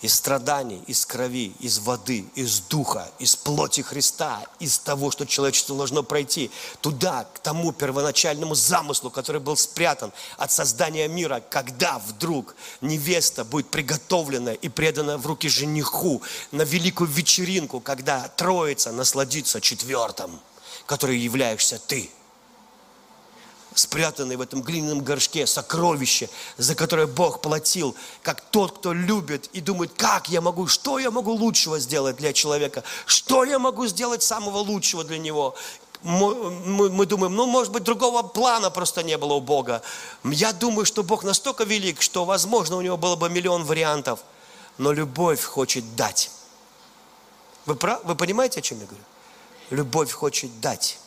из страданий, из крови, из воды, из духа, из плоти Христа, из того, что человечество должно пройти, туда, к тому первоначальному замыслу, который был спрятан от создания мира, когда вдруг невеста будет приготовлена и предана в руки жениху на великую вечеринку, когда Троица насладится четвертым, который являешься ты – спрятанные в этом глиняном горшке сокровище, за которое Бог платил, как тот, кто любит и думает, как я могу, что я могу лучшего сделать для человека, что я могу сделать самого лучшего для него. Мы, мы, мы думаем, ну, может быть, другого плана просто не было у Бога. Я думаю, что Бог настолько велик, что, возможно, у него было бы миллион вариантов, но любовь хочет дать. Вы, прав, вы понимаете, о чем я говорю? Любовь хочет дать.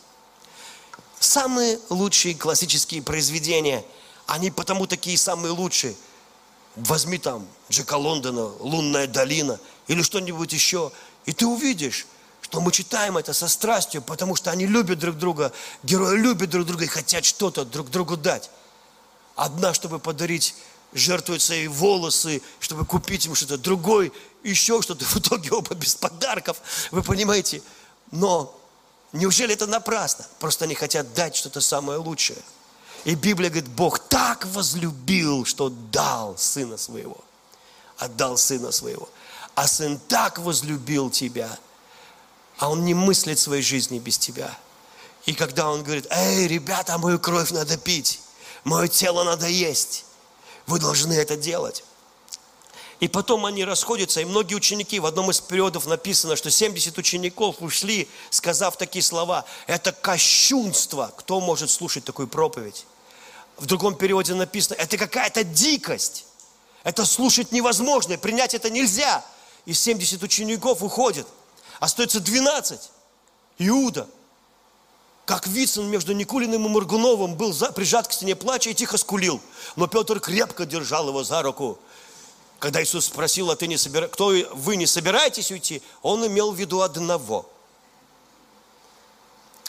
Самые лучшие классические произведения, они потому такие самые лучшие. Возьми там Джека Лондона, «Лунная долина» или что-нибудь еще. И ты увидишь, что мы читаем это со страстью, потому что они любят друг друга, герои любят друг друга и хотят что-то друг другу дать. Одна, чтобы подарить, жертвует свои волосы, чтобы купить ему что-то, другой еще что-то, в итоге оба без подарков, вы понимаете. Но неужели это напрасно? Просто они хотят дать что-то самое лучшее. И Библия говорит, Бог так возлюбил, что дал Сына Своего. Отдал Сына Своего. А Сын так возлюбил тебя – а он не мыслит своей жизни без тебя. И когда он говорит, эй, ребята, мою кровь надо пить, мое тело надо есть, вы должны это делать. И потом они расходятся, и многие ученики, в одном из периодов написано, что 70 учеников ушли, сказав такие слова, это кощунство, кто может слушать такую проповедь? В другом периоде написано, это какая-то дикость, это слушать невозможно, принять это нельзя. И 70 учеников уходят – Остается 12. Иуда, как Вицин между Никулиным и Моргуновым был прижат к стене плача и тихо скулил. Но Петр крепко держал его за руку. Когда Иисус спросил, а ты не собира... кто вы не собираетесь уйти, он имел в виду одного.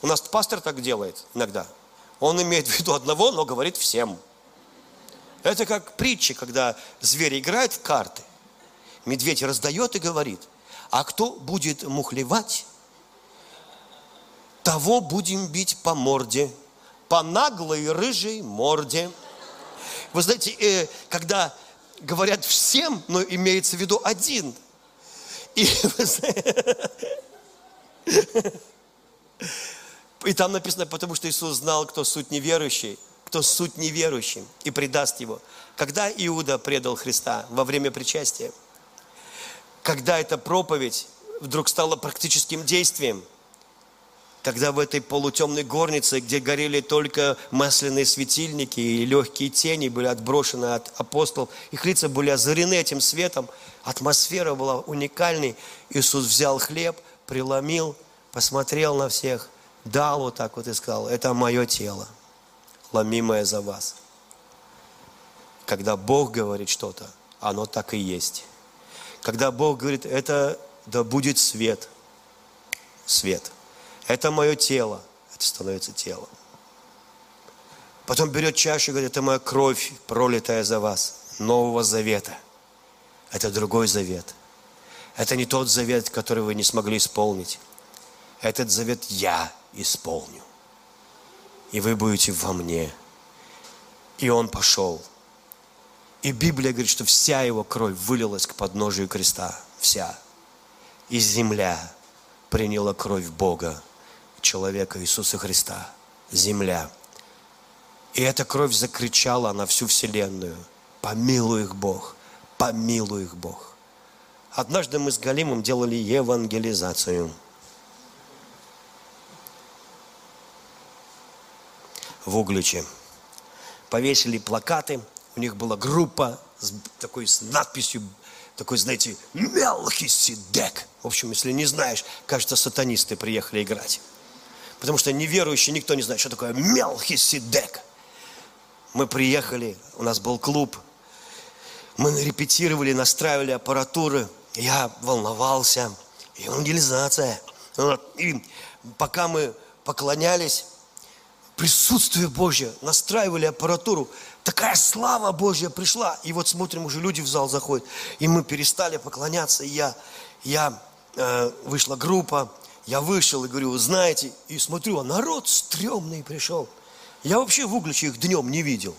У нас пастор так делает иногда. Он имеет в виду одного, но говорит всем. Это как притча, когда звери играют в карты. Медведь раздает и говорит – а кто будет мухлевать, того будем бить по морде, по наглой рыжей морде. Вы знаете, э, когда говорят всем, но имеется в виду один. И, и там написано, потому что Иисус знал, кто суть неверующий, кто суть неверующим, и предаст его. Когда Иуда предал Христа во время причастия – когда эта проповедь вдруг стала практическим действием, когда в этой полутемной горнице, где горели только масляные светильники и легкие тени были отброшены от апостолов, их лица были озарены этим светом, атмосфера была уникальной. Иисус взял хлеб, преломил, посмотрел на всех, дал вот так вот и сказал, это мое тело, ломимое за вас. Когда Бог говорит что-то, оно так и есть. Когда Бог говорит, это да будет свет. Свет. Это мое тело. Это становится телом. Потом берет чашу и говорит, это моя кровь, пролитая за вас, Нового Завета. Это другой завет. Это не тот завет, который вы не смогли исполнить. Этот завет я исполню. И вы будете во мне. И он пошел – и Библия говорит, что вся его кровь вылилась к подножию креста. Вся. И земля приняла кровь Бога, человека Иисуса Христа. Земля. И эта кровь закричала на всю вселенную. Помилуй их Бог, помилуй их Бог. Однажды мы с Галимом делали евангелизацию. В Угличе. Повесили плакаты – у них была группа с такой с надписью, такой, знаете, Мелхиседек. В общем, если не знаешь, кажется, сатанисты приехали играть. Потому что неверующий никто не знает, что такое Мелхиседек. Мы приехали, у нас был клуб, мы репетировали, настраивали аппаратуры. Я волновался. Евангелизация. И пока мы поклонялись, присутствие Божье, настраивали аппаратуру, такая слава Божья пришла. И вот смотрим, уже люди в зал заходят. И мы перестали поклоняться. И я, я э, вышла группа, я вышел и говорю, знаете, и смотрю, а народ стрёмный пришел. Я вообще в Угличе их днем не видел.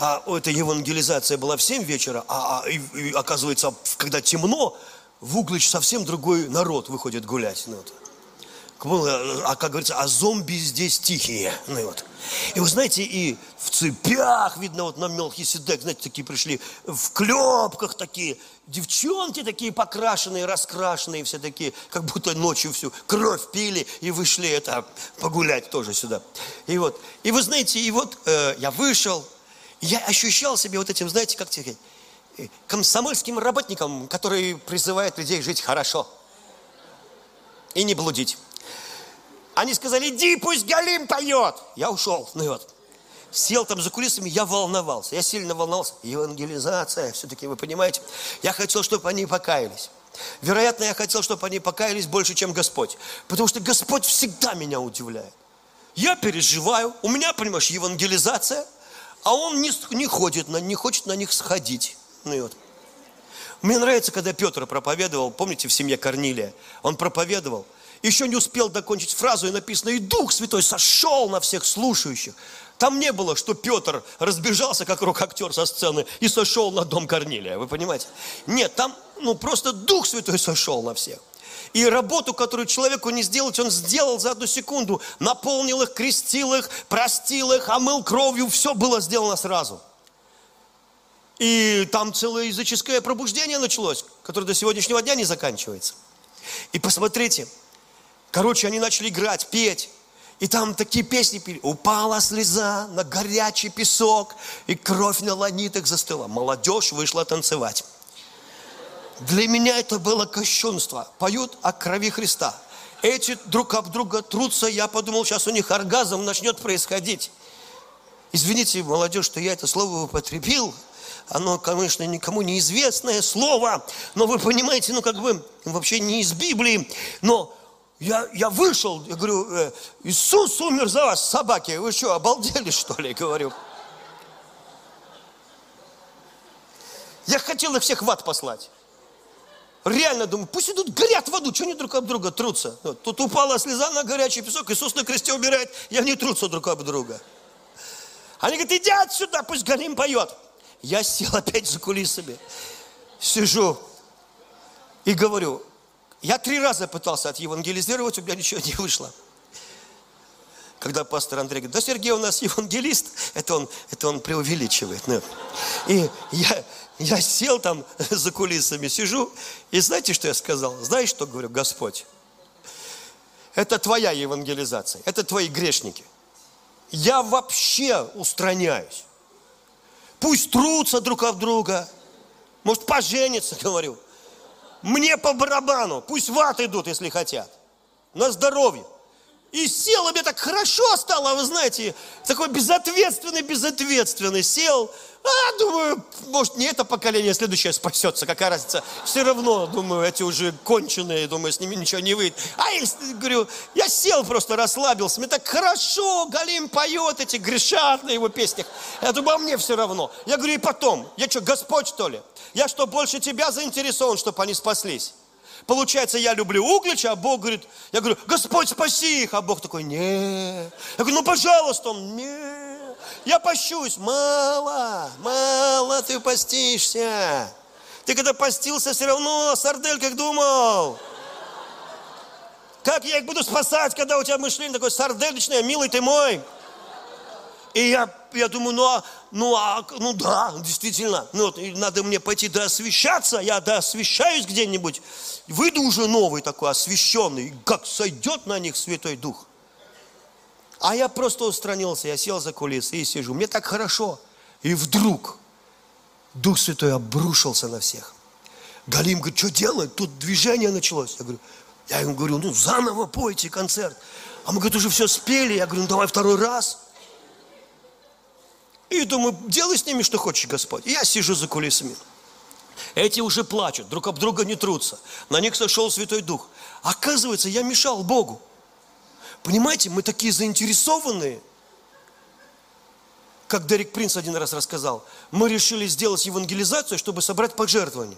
А эта евангелизация была в 7 вечера, а, а и, и, оказывается, когда темно, в Углич совсем другой народ выходит гулять. Ну, вот а как говорится, а зомби здесь тихие. Ну и вот. И вы знаете, и в цепях, видно, вот на Мелхиседек, знаете, такие пришли, в клепках такие, девчонки такие покрашенные, раскрашенные, все такие, как будто ночью всю кровь пили и вышли это погулять тоже сюда. И вот, и вы знаете, и вот э, я вышел, я ощущал себя вот этим, знаете, как тебе комсомольским работником, который призывает людей жить хорошо и не блудить. Они сказали, иди, пусть Галим поет. Я ушел. Ну вот. Сел там за кулисами, я волновался. Я сильно волновался. Евангелизация, все-таки, вы понимаете. Я хотел, чтобы они покаялись. Вероятно, я хотел, чтобы они покаялись больше, чем Господь. Потому что Господь всегда меня удивляет. Я переживаю, у меня, понимаешь, евангелизация, а он не, не ходит, не хочет на них сходить. Ну и вот. Мне нравится, когда Петр проповедовал, помните, в семье Корнилия, он проповедовал, еще не успел закончить фразу, и написано, и Дух Святой сошел на всех слушающих. Там не было, что Петр разбежался, как рок-актер со сцены, и сошел на дом Корнилия, вы понимаете? Нет, там ну, просто Дух Святой сошел на всех. И работу, которую человеку не сделать, он сделал за одну секунду. Наполнил их, крестил их, простил их, омыл кровью. Все было сделано сразу. И там целое языческое пробуждение началось, которое до сегодняшнего дня не заканчивается. И посмотрите, короче, они начали играть, петь. И там такие песни пели. Упала слеза на горячий песок, и кровь на ланитах застыла. Молодежь вышла танцевать. Для меня это было кощунство. Поют о крови Христа. Эти друг об друга трутся. Я подумал, сейчас у них оргазм начнет происходить. Извините, молодежь, что я это слово употребил. Оно, конечно, никому неизвестное слово. Но вы понимаете, ну как бы вообще не из Библии. Но я, я вышел, я говорю, э, Иисус умер за вас, собаки. Вы что, обалдели, что ли? Говорю. Я хотел их всех в ад послать. Реально думаю, пусть идут, горят в аду, что они друг об друга трутся. Вот, тут упала слеза на горячий песок, Иисус на кресте убирает, и они трутся друг об друга. Они говорят, иди отсюда, пусть Галим поет. Я сел опять за кулисами, сижу и говорю, я три раза пытался отевангелизировать, у меня ничего не вышло. Когда пастор Андрей говорит, да Сергей у нас евангелист, это он, это он преувеличивает. И я, я сел там за кулисами, сижу, и знаете, что я сказал? Знаешь, что говорю? Господь, это твоя евангелизация, это твои грешники. Я вообще устраняюсь. Пусть трутся друг об друга. Может, поженятся, говорю. Мне по барабану. Пусть в ад идут, если хотят. На здоровье. И сел, и мне так хорошо стало, вы знаете, такой безответственный, безответственный. Сел, а, думаю, может, не это поколение следующее спасется, какая разница. Все равно, думаю, эти уже конченые, думаю, с ними ничего не выйдет. А я говорю, я сел просто, расслабился, мне так хорошо, Галим поет, эти грешат на его песнях. Я думаю, а мне все равно. Я говорю, и потом, я что, Господь что ли? Я что, больше тебя заинтересован, чтобы они спаслись? Получается, я люблю Углича, а Бог говорит, я говорю, Господь, спаси их, а Бог такой, не. Я говорю, ну, пожалуйста, он, не. Я пощусь. Мало, мало ты постишься. Ты когда постился, все равно сардель как думал. Как я их буду спасать, когда у тебя мышление такое сардельное, милый ты мой. И я, я думаю, ну, а, ну, а, ну да, действительно, ну, вот, надо мне пойти доосвещаться, я доосвещаюсь где-нибудь, выйду уже новый такой, освященный, как сойдет на них Святой Дух. А я просто устранился, я сел за кулисы и сижу. Мне так хорошо. И вдруг Дух Святой обрушился на всех. Галим говорит, что делать? Тут движение началось. Я говорю, я ему говорю, ну заново пойте концерт. А мы, говорит, уже все спели. Я говорю, ну давай второй раз. И думаю, делай с ними, что хочешь, Господь. И я сижу за кулисами. Эти уже плачут, друг об друга не трутся. На них сошел Святой Дух. Оказывается, я мешал Богу. Понимаете, мы такие заинтересованные. Как Дерек Принц один раз рассказал, мы решили сделать евангелизацию, чтобы собрать пожертвования.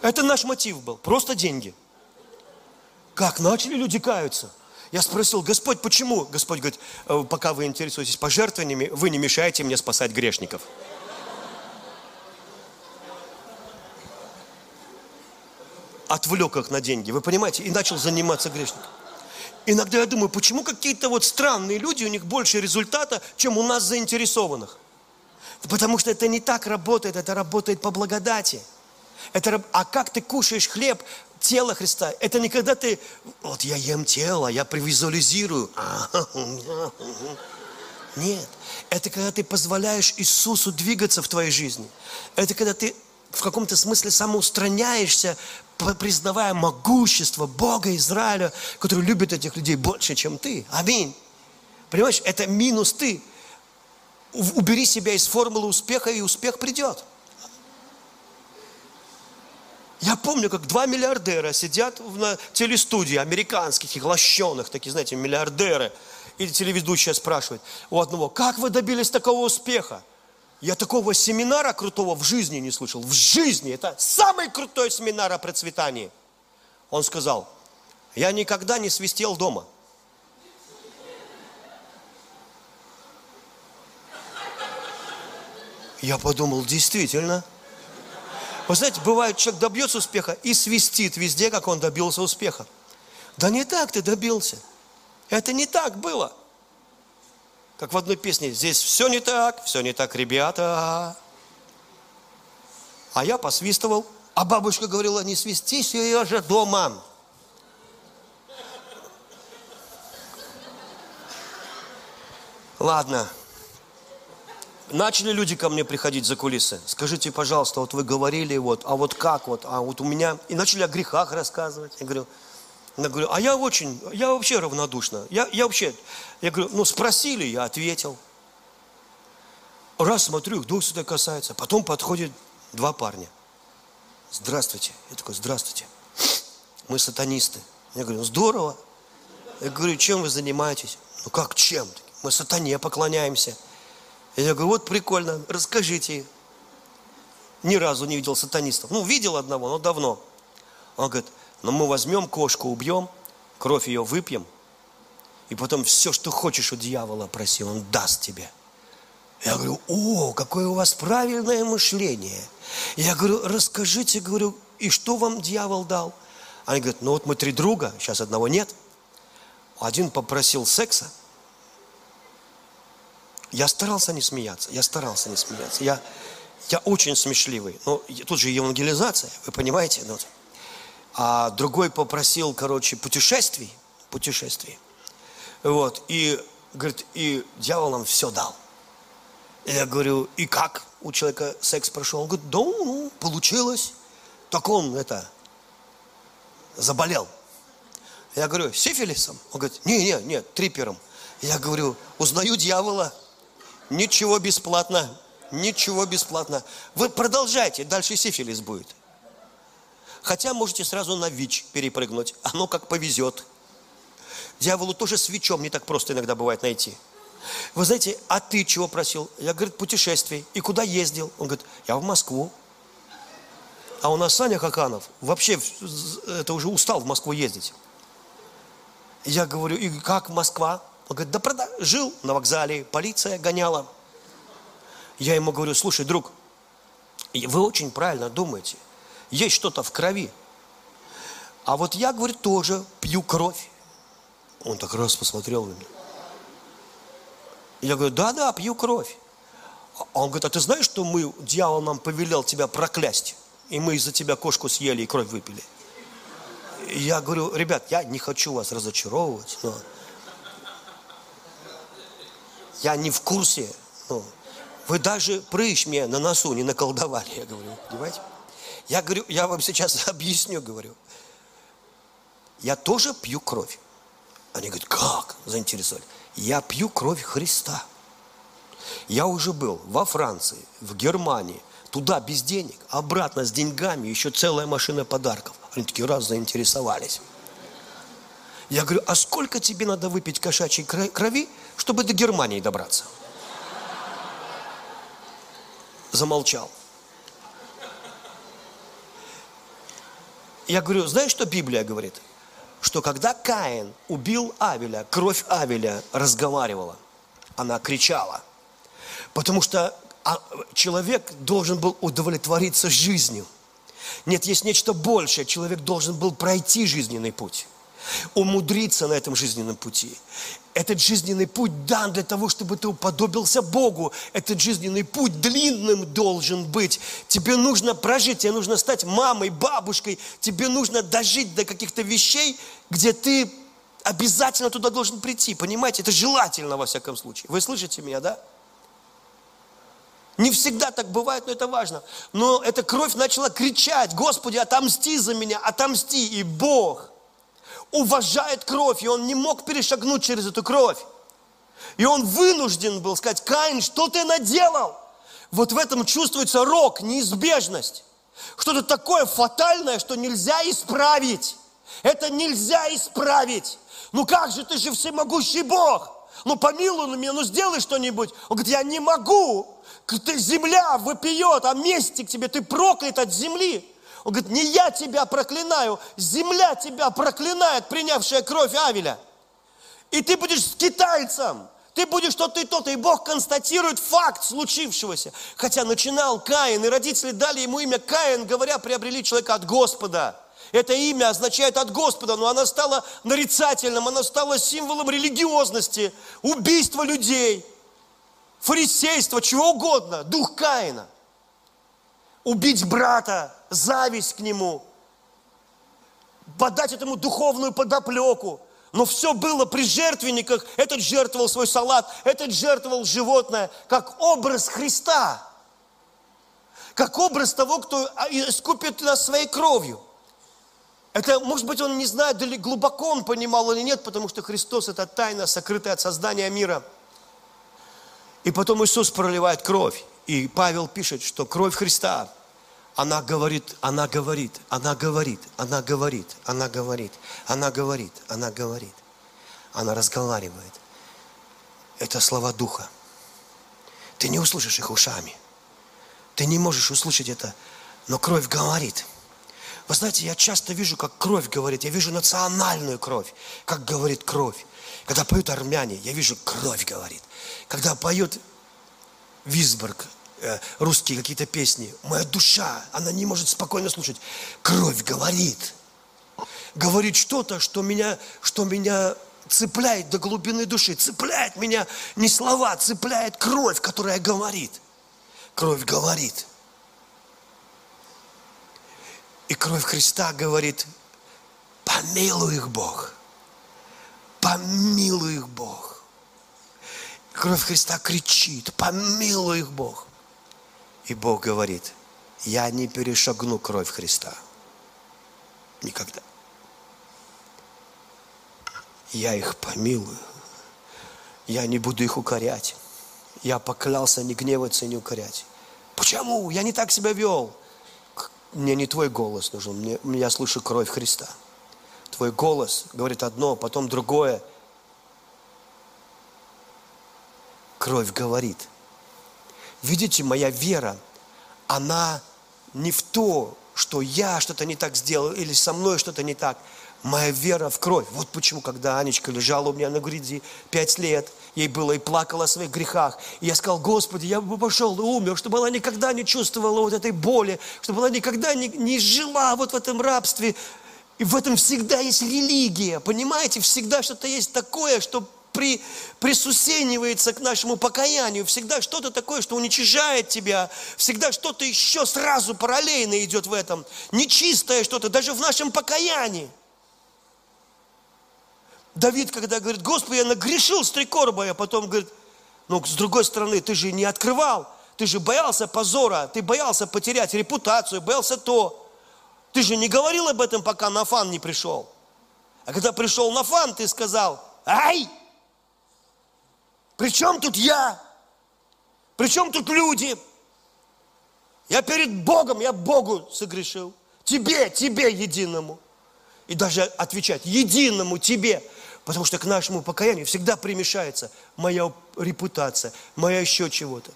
Это наш мотив был, просто деньги. Как начали люди каются? Я спросил, Господь, почему? Господь говорит, «Э, пока вы интересуетесь пожертвованиями, вы не мешаете мне спасать грешников. Отвлек их на деньги, вы понимаете, и начал заниматься грешником. Иногда я думаю, почему какие-то вот странные люди, у них больше результата, чем у нас заинтересованных. Потому что это не так работает, это работает по благодати. Это, а как ты кушаешь хлеб, тело Христа, это не когда ты, вот я ем тело, я привизуализирую. Нет, это когда ты позволяешь Иисусу двигаться в твоей жизни. Это когда ты в каком-то смысле самоустраняешься, признавая могущество Бога Израиля, который любит этих людей больше, чем ты. Аминь. Понимаешь, это минус ты. Убери себя из формулы успеха, и успех придет. Я помню, как два миллиардера сидят на телестудии, американских, их лощеных, такие, знаете, миллиардеры. И телеведущая спрашивает у одного, как вы добились такого успеха? Я такого семинара крутого в жизни не слышал. В жизни. Это самый крутой семинар о процветании. Он сказал, я никогда не свистел дома. Я подумал, действительно. Вы знаете, бывает, человек добьется успеха и свистит везде, как он добился успеха. Да не так ты добился. Это не так было. Как в одной песне, здесь все не так, все не так, ребята. А я посвистывал, а бабушка говорила, не свисти, ее же дома. Ладно, начали люди ко мне приходить за кулисы. Скажите, пожалуйста, вот вы говорили, вот, а вот как вот, а вот у меня... И начали о грехах рассказывать. Я говорю, я говорю, а я очень, я вообще равнодушна. Я, я вообще, я говорю, ну спросили, я ответил. Раз смотрю, вдруг что-то касается. Потом подходит два парня. Здравствуйте. Я такой, здравствуйте. Мы сатанисты. Я говорю, здорово. Я говорю, чем вы занимаетесь? Ну как чем? Мы сатане поклоняемся. Я говорю, вот прикольно, расскажите. Ни разу не видел сатанистов. Ну, видел одного, но давно. Он говорит, ну мы возьмем кошку, убьем, кровь ее выпьем, и потом все, что хочешь у дьявола проси, он даст тебе. Я говорю, о, какое у вас правильное мышление. Я говорю, расскажите, говорю, и что вам дьявол дал? Они говорят, ну вот мы три друга, сейчас одного нет. Один попросил секса, я старался не смеяться, я старался не смеяться. Я, я очень смешливый. Но тут же евангелизация, вы понимаете? Ну, а другой попросил, короче, путешествий, путешествий. Вот, и, говорит, и дьявол нам все дал. Я говорю, и как у человека секс прошел? Он говорит, да, ну, получилось. Так он это, заболел. Я говорю, сифилисом? Он говорит, не, не, нет, трипером. Я говорю, узнаю дьявола, Ничего бесплатно. Ничего бесплатно. Вы продолжайте, дальше сифилис будет. Хотя можете сразу на ВИЧ перепрыгнуть. Оно как повезет. Дьяволу тоже свечом не так просто иногда бывает найти. Вы знаете, а ты чего просил? Я, говорит, путешествий. И куда ездил? Он говорит, я в Москву. А у нас Саня Хаканов вообще это уже устал в Москву ездить. Я говорю, и как Москва? Он говорит, да прода... жил на вокзале, полиция гоняла. Я ему говорю, слушай, друг, вы очень правильно думаете. Есть что-то в крови. А вот я, говорю, тоже пью кровь. Он так раз посмотрел на меня. Я говорю, да-да, пью кровь. А он говорит, а ты знаешь, что мы, дьявол нам повелел тебя проклясть? И мы из-за тебя кошку съели и кровь выпили. Я говорю, ребят, я не хочу вас разочаровывать, но я не в курсе. Ну, вы даже прыщ мне на носу не наколдовали, я говорю, понимаете? Я говорю, я вам сейчас объясню, говорю. Я тоже пью кровь. Они говорят, как? Заинтересовали. Я пью кровь Христа. Я уже был во Франции, в Германии, туда без денег, обратно с деньгами, еще целая машина подарков. Они такие раз заинтересовались. Я говорю, а сколько тебе надо выпить кошачьей крови, чтобы до Германии добраться? Замолчал. Я говорю, знаешь, что Библия говорит? Что когда Каин убил Авеля, кровь Авеля разговаривала, она кричала. Потому что а, человек должен был удовлетвориться жизнью. Нет, есть нечто большее. Человек должен был пройти жизненный путь умудриться на этом жизненном пути. Этот жизненный путь дан для того, чтобы ты уподобился Богу. Этот жизненный путь длинным должен быть. Тебе нужно прожить, тебе нужно стать мамой, бабушкой. Тебе нужно дожить до каких-то вещей, где ты обязательно туда должен прийти. Понимаете? Это желательно во всяком случае. Вы слышите меня, да? Не всегда так бывает, но это важно. Но эта кровь начала кричать, Господи, отомсти за меня, отомсти. И Бог – уважает кровь, и он не мог перешагнуть через эту кровь. И он вынужден был сказать, Каин, что ты наделал? Вот в этом чувствуется рок, неизбежность. Что-то такое фатальное, что нельзя исправить. Это нельзя исправить. Ну как же, ты же всемогущий Бог. Ну помилуй меня, ну сделай что-нибудь. Он говорит, я не могу. Земля выпьет, а мести к тебе, ты проклят от земли. Он говорит, не я тебя проклинаю, земля тебя проклинает, принявшая кровь Авеля. И ты будешь с китайцем, ты будешь то-то и то-то. И Бог констатирует факт случившегося. Хотя начинал Каин, и родители дали ему имя Каин, говоря, приобрели человека от Господа. Это имя означает от Господа, но оно стало нарицательным, оно стало символом религиозности, убийства людей, фарисейства, чего угодно, дух Каина. Убить брата, зависть к нему, подать этому духовную подоплеку. Но все было при жертвенниках. Этот жертвовал свой салат, этот жертвовал животное, как образ Христа. Как образ того, кто искупит нас своей кровью. Это, может быть, он не знает, глубоко он понимал или нет, потому что Христос – это тайна, сокрытая от создания мира. И потом Иисус проливает кровь. И Павел пишет, что кровь Христа, она говорит, она говорит, она говорит, она говорит, она говорит, она говорит, она говорит. Она разговаривает. Это слова Духа. Ты не услышишь их ушами. Ты не можешь услышать это, но кровь говорит – вы знаете, я часто вижу, как кровь говорит. Я вижу национальную кровь, как говорит кровь. Когда поют армяне, я вижу, кровь говорит. Когда поет Висборг, русские какие-то песни, моя душа, она не может спокойно слушать. Кровь говорит. Говорит что-то, что меня, что меня цепляет до глубины души. Цепляет меня не слова, цепляет кровь, которая говорит. Кровь говорит. И кровь Христа говорит, помилуй их Бог, помилуй их Бог. Кровь Христа кричит, помилуй их Бог. И Бог говорит, я не перешагну кровь Христа. Никогда. Я их помилую. Я не буду их укорять. Я поклялся не гневаться и не укорять. Почему? Я не так себя вел. Мне не твой голос нужен, мне, я слышу кровь Христа. Твой голос говорит одно, потом другое. Кровь говорит. Видите, моя вера, она не в то, что я что-то не так сделал или со мной что-то не так. Моя вера в кровь. Вот почему, когда Анечка лежала у меня на груди пять лет, ей было и плакала о своих грехах. И я сказал, Господи, я бы пошел и умер, чтобы она никогда не чувствовала вот этой боли, чтобы она никогда не, не жила вот в этом рабстве. И в этом всегда есть религия, понимаете? Всегда что-то есть такое, что при, присусенивается к нашему покаянию, всегда что-то такое, что уничижает тебя, всегда что-то еще сразу параллельно идет в этом, нечистое что-то, даже в нашем покаянии. Давид, когда говорит, Господи, я нагрешил с три короба, а потом говорит, ну, с другой стороны, ты же не открывал, ты же боялся позора, ты боялся потерять репутацию, боялся то. Ты же не говорил об этом, пока Нафан не пришел. А когда пришел Нафан, ты сказал, ай, при чем тут я? При чем тут люди? Я перед Богом, я Богу согрешил. Тебе, тебе единому. И даже отвечать, единому тебе. Потому что к нашему покаянию всегда примешается моя репутация, моя еще чего-то.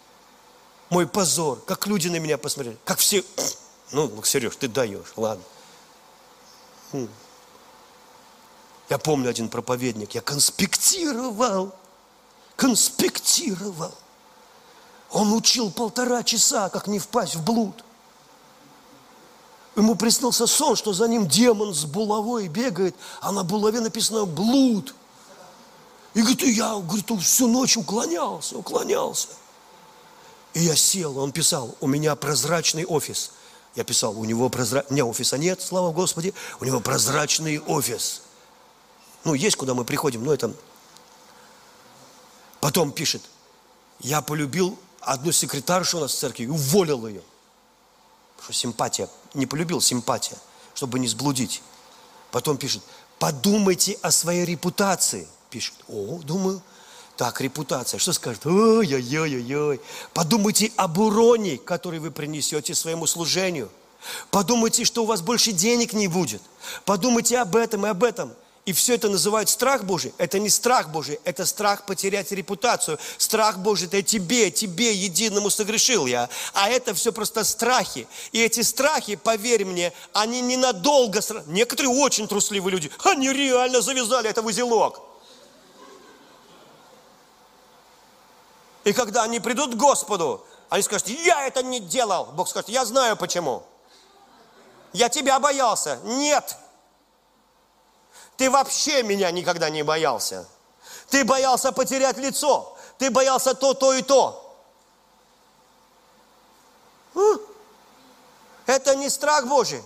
Мой позор, как люди на меня посмотрели, как все, ну, Сереж, ты даешь, ладно. Хм. Я помню один проповедник, я конспектировал, конспектировал. Он учил полтора часа, как не впасть в блуд. Ему приснился сон, что за ним демон с булавой бегает, а на булаве написано «блуд». И говорит, я говорит, всю ночь уклонялся, уклонялся. И я сел, он писал, у меня прозрачный офис. Я писал, у него прозрачный, у меня офиса нет, слава Господи, у него прозрачный офис. Ну, есть, куда мы приходим, но это... Потом пишет, я полюбил одну секретаршу у нас в церкви и уволил ее. Что симпатия не полюбил симпатия, чтобы не сблудить. Потом пишет, подумайте о своей репутации. Пишет, о, думаю, так, репутация. Что скажет? Ой-ой-ой-ой-ой. Подумайте об уроне, который вы принесете своему служению. Подумайте, что у вас больше денег не будет. Подумайте об этом и об этом. И все это называют страх Божий. Это не страх Божий, это страх потерять репутацию. Страх Божий – это тебе, тебе единому согрешил я. А это все просто страхи. И эти страхи, поверь мне, они ненадолго. Некоторые очень трусливые люди, они реально завязали это в узелок. И когда они придут к Господу, они скажут, я это не делал. Бог скажет, я знаю почему. Я тебя боялся. Нет, ты вообще меня никогда не боялся. Ты боялся потерять лицо. Ты боялся то, то и то. Это не страх Божий.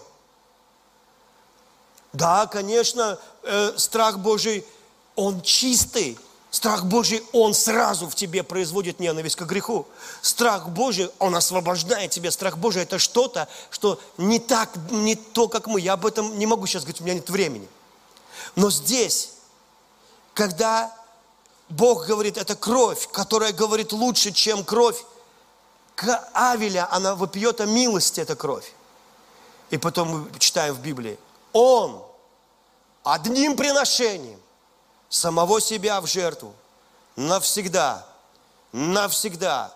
Да, конечно, э, страх Божий, он чистый. Страх Божий, он сразу в тебе производит ненависть к греху. Страх Божий, он освобождает тебя. Страх Божий это что-то, что не так, не то, как мы. Я об этом не могу сейчас говорить, у меня нет времени. Но здесь, когда Бог говорит, это кровь, которая говорит лучше, чем кровь к Авеля, она вопьет о милости, эта кровь. И потом мы читаем в Библии, Он одним приношением самого себя в жертву навсегда, навсегда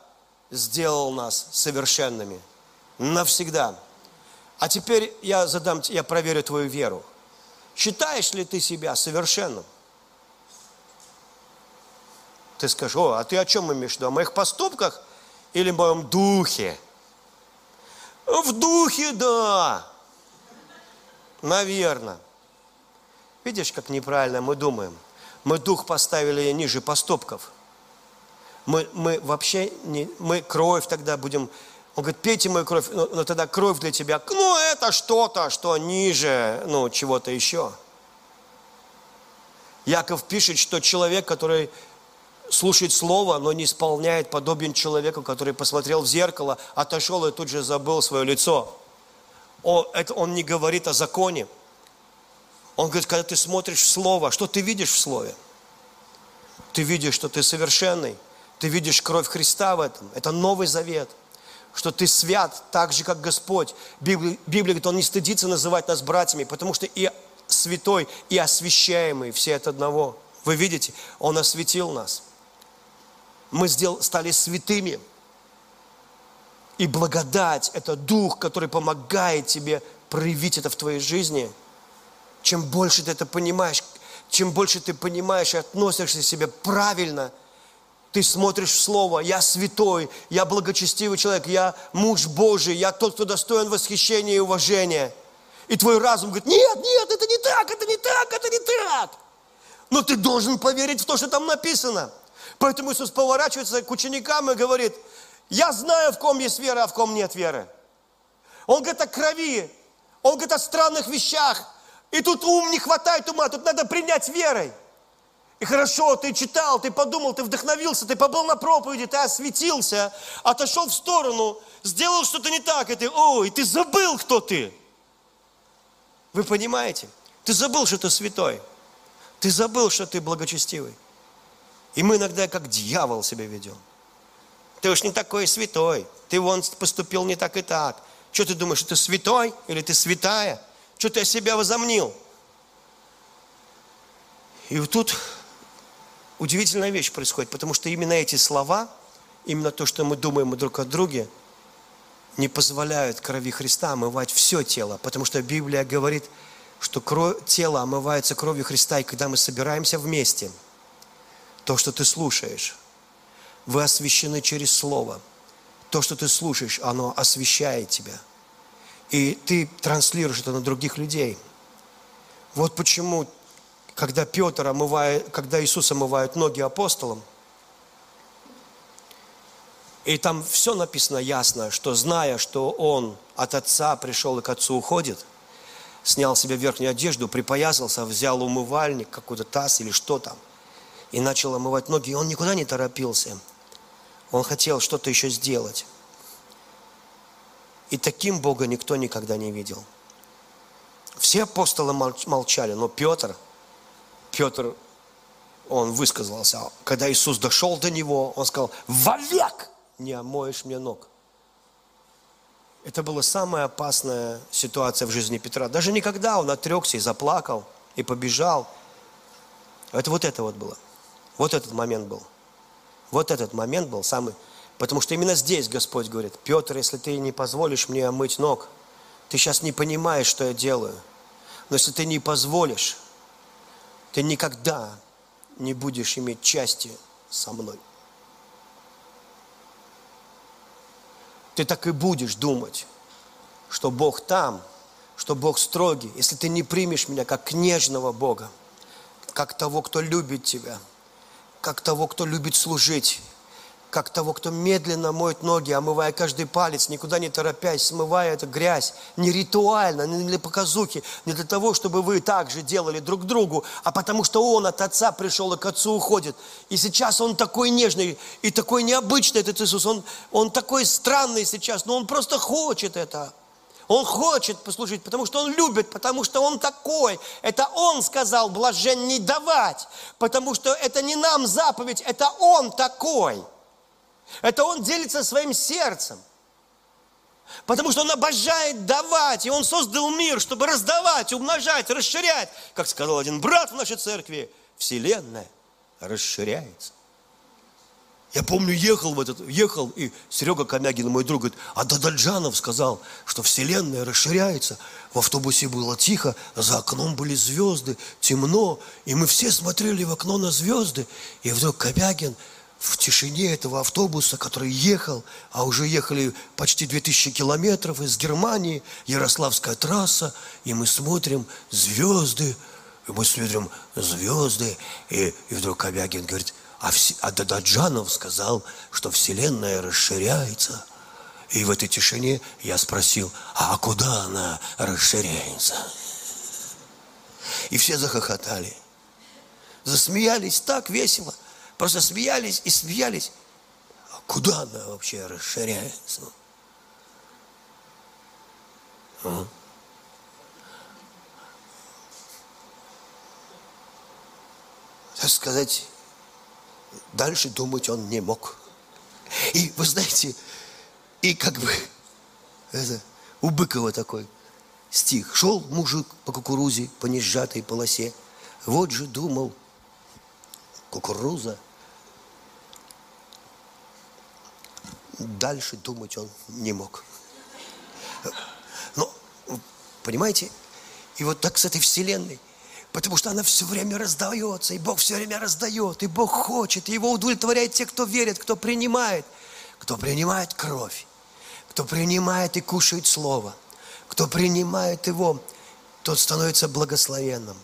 сделал нас совершенными. Навсегда. А теперь я задам, я проверю твою веру. Считаешь ли ты себя совершенным? Ты скажешь, о, а ты о чем имеешь в виду? О моих поступках или в моем духе? В духе, да. Наверное. Видишь, как неправильно мы думаем. Мы дух поставили ниже поступков. Мы, мы вообще не, мы кровь тогда будем он говорит, пейте мою кровь, но, но тогда кровь для тебя, ну это что-то, что ниже, ну чего-то еще. Яков пишет, что человек, который слушает слово, но не исполняет, подобен человеку, который посмотрел в зеркало, отошел и тут же забыл свое лицо. Он, это, он не говорит о законе. Он говорит, когда ты смотришь в Слово, что ты видишь в Слове? Ты видишь, что ты совершенный. Ты видишь кровь Христа в этом. Это Новый Завет что ты свят так же, как Господь. Библия, Библия говорит, Он не стыдится называть нас братьями, потому что и святой, и освящаемый все от одного. Вы видите, Он осветил нас. Мы сделали, стали святыми. И благодать – это дух, который помогает тебе проявить это в твоей жизни. Чем больше ты это понимаешь, чем больше ты понимаешь и относишься к себе правильно – ты смотришь в Слово, я святой, я благочестивый человек, я муж Божий, я тот, кто достоин восхищения и уважения. И твой разум говорит, нет, нет, это не так, это не так, это не так. Но ты должен поверить в то, что там написано. Поэтому Иисус поворачивается к ученикам и говорит, я знаю, в ком есть вера, а в ком нет веры. Он говорит о крови, он говорит о странных вещах. И тут ум не хватает ума, тут надо принять верой. И хорошо, ты читал, ты подумал, ты вдохновился, ты побыл на проповеди, ты осветился, отошел в сторону, сделал что-то не так, и ты, ой, ты забыл, кто ты. Вы понимаете? Ты забыл, что ты святой. Ты забыл, что ты благочестивый. И мы иногда как дьявол себя ведем. Ты уж не такой святой. Ты вон поступил не так и так. Что ты думаешь, что ты святой или ты святая? Что ты о себя возомнил? И вот тут удивительная вещь происходит, потому что именно эти слова, именно то, что мы думаем друг о друге, не позволяют крови Христа омывать все тело, потому что Библия говорит, что кровь, тело омывается кровью Христа, и когда мы собираемся вместе, то, что ты слушаешь, вы освящены через Слово. То, что ты слушаешь, оно освещает тебя. И ты транслируешь это на других людей. Вот почему когда Петр омывает, когда Иисус омывает ноги апостолам, и там все написано ясно, что зная, что он от отца пришел и к отцу уходит, снял себе верхнюю одежду, припоясался, взял умывальник, какой-то таз или что там, и начал омывать ноги. И он никуда не торопился. Он хотел что-то еще сделать. И таким Бога никто никогда не видел. Все апостолы молчали, но Петр – Петр, он высказался. Когда Иисус дошел до него, он сказал, вовек не омоешь мне ног. Это была самая опасная ситуация в жизни Петра. Даже никогда он отрекся и заплакал, и побежал. Это вот это вот было. Вот этот момент был. Вот этот момент был самый... Потому что именно здесь Господь говорит, Петр, если ты не позволишь мне омыть ног, ты сейчас не понимаешь, что я делаю. Но если ты не позволишь, ты никогда не будешь иметь части со мной. Ты так и будешь думать, что Бог там, что Бог строгий, если ты не примешь меня как нежного Бога, как того, кто любит тебя, как того, кто любит служить, как того, кто медленно моет ноги, омывая каждый палец, никуда не торопясь, смывая эту грязь, не ритуально, не для показухи, не для того, чтобы вы так же делали друг другу, а потому что Он от Отца пришел и к Отцу уходит. И сейчас Он такой нежный и такой необычный, этот Иисус, Он, он такой странный сейчас, но Он просто хочет это. Он хочет послужить, потому что Он любит, потому что Он такой. Это Он сказал, блажен не давать, потому что это не нам заповедь, это Он такой. Это он делится своим сердцем. Потому что он обожает давать, и он создал мир, чтобы раздавать, умножать, расширять. Как сказал один брат в нашей церкви, Вселенная расширяется. Я помню, ехал в этот, ехал, и Серега Комягин, мой друг, говорит, а Дададжанов сказал, что Вселенная расширяется. В автобусе было тихо, за окном были звезды, темно, и мы все смотрели в окно на звезды, и вдруг Комягин в тишине этого автобуса, который ехал, а уже ехали почти 2000 километров из Германии, Ярославская трасса, и мы смотрим звезды, и мы смотрим звезды, и, и вдруг Кобягин говорит, а, а Дададжанов сказал, что Вселенная расширяется. И в этой тишине я спросил, а куда она расширяется? И все захохотали. Засмеялись так весело – Просто смеялись и смеялись. А куда она вообще расширяется? А? Так сказать, дальше думать он не мог. И вы знаете, и как бы это, у Быкова такой стих. Шел мужик по кукурузе, по несжатой полосе. Вот же думал, кукуруза – дальше думать он не мог. Но, понимаете, и вот так с этой вселенной, потому что она все время раздается, и Бог все время раздает, и Бог хочет, и Его удовлетворяет те, кто верит, кто принимает, кто принимает кровь, кто принимает и кушает Слово, кто принимает Его, тот становится благословенным.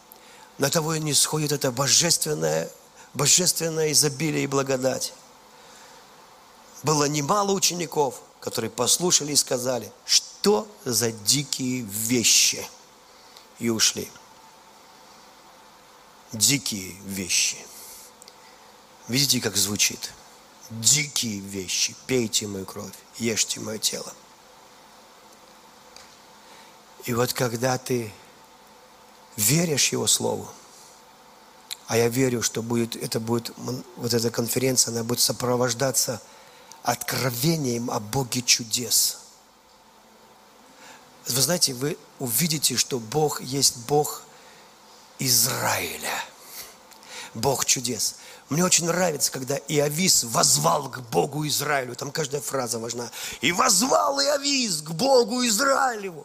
На того и не сходит это божественное, божественное изобилие и благодать было немало учеников, которые послушали и сказали, что за дикие вещи, и ушли. Дикие вещи. Видите, как звучит? Дикие вещи. Пейте мою кровь, ешьте мое тело. И вот когда ты веришь Его Слову, а я верю, что будет, это будет, вот эта конференция, она будет сопровождаться – откровением о Боге чудес. Вы знаете, вы увидите, что Бог есть Бог Израиля. Бог чудес. Мне очень нравится, когда Иовис возвал к Богу Израилю. Там каждая фраза важна. И возвал Иовис к Богу Израилеву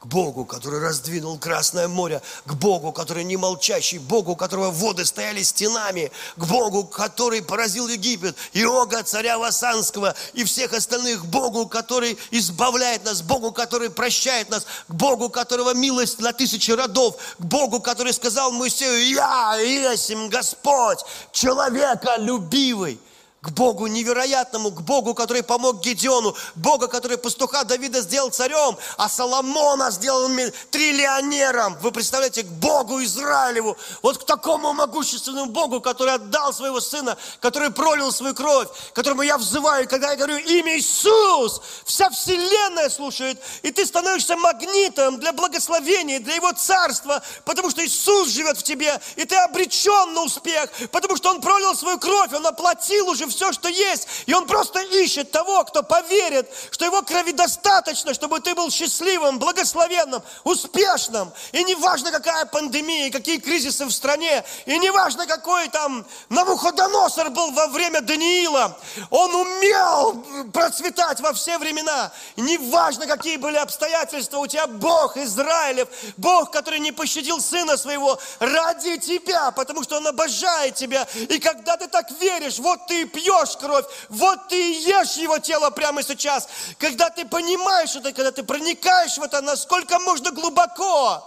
к Богу, который раздвинул Красное море, к Богу, который не молчащий, Богу, у которого воды стояли стенами, к Богу, который поразил Египет, Иога, царя Васанского и всех остальных, Богу, который избавляет нас, Богу, который прощает нас, к Богу, которого милость на тысячи родов, к Богу, который сказал Моисею, я, Есим, Господь, человека любивый к Богу невероятному, к Богу, который помог Гедеону, Бога, который пастуха Давида сделал царем, а Соломона сделал триллионером. Вы представляете, к Богу Израилеву, вот к такому могущественному Богу, который отдал своего сына, который пролил свою кровь, которому я взываю, когда я говорю имя Иисус, вся вселенная слушает, и ты становишься магнитом для благословения, для Его царства, потому что Иисус живет в тебе, и ты обречен на успех, потому что Он пролил свою кровь, Он оплатил уже все, что есть. И Он просто ищет того, кто поверит, что Его крови достаточно, чтобы ты был счастливым, благословенным, успешным. И не важно, какая пандемия, какие кризисы в стране, и не важно, какой там Навуходоносор был во время Даниила. Он умел процветать во все времена. И не важно, какие были обстоятельства, у тебя Бог Израилев, Бог, который не пощадил Сына Своего ради тебя, потому что Он обожает тебя. И когда ты так веришь, вот ты пьешь кровь, вот ты ешь Его тело прямо сейчас. Когда ты понимаешь это, когда ты проникаешь в это, насколько можно глубоко,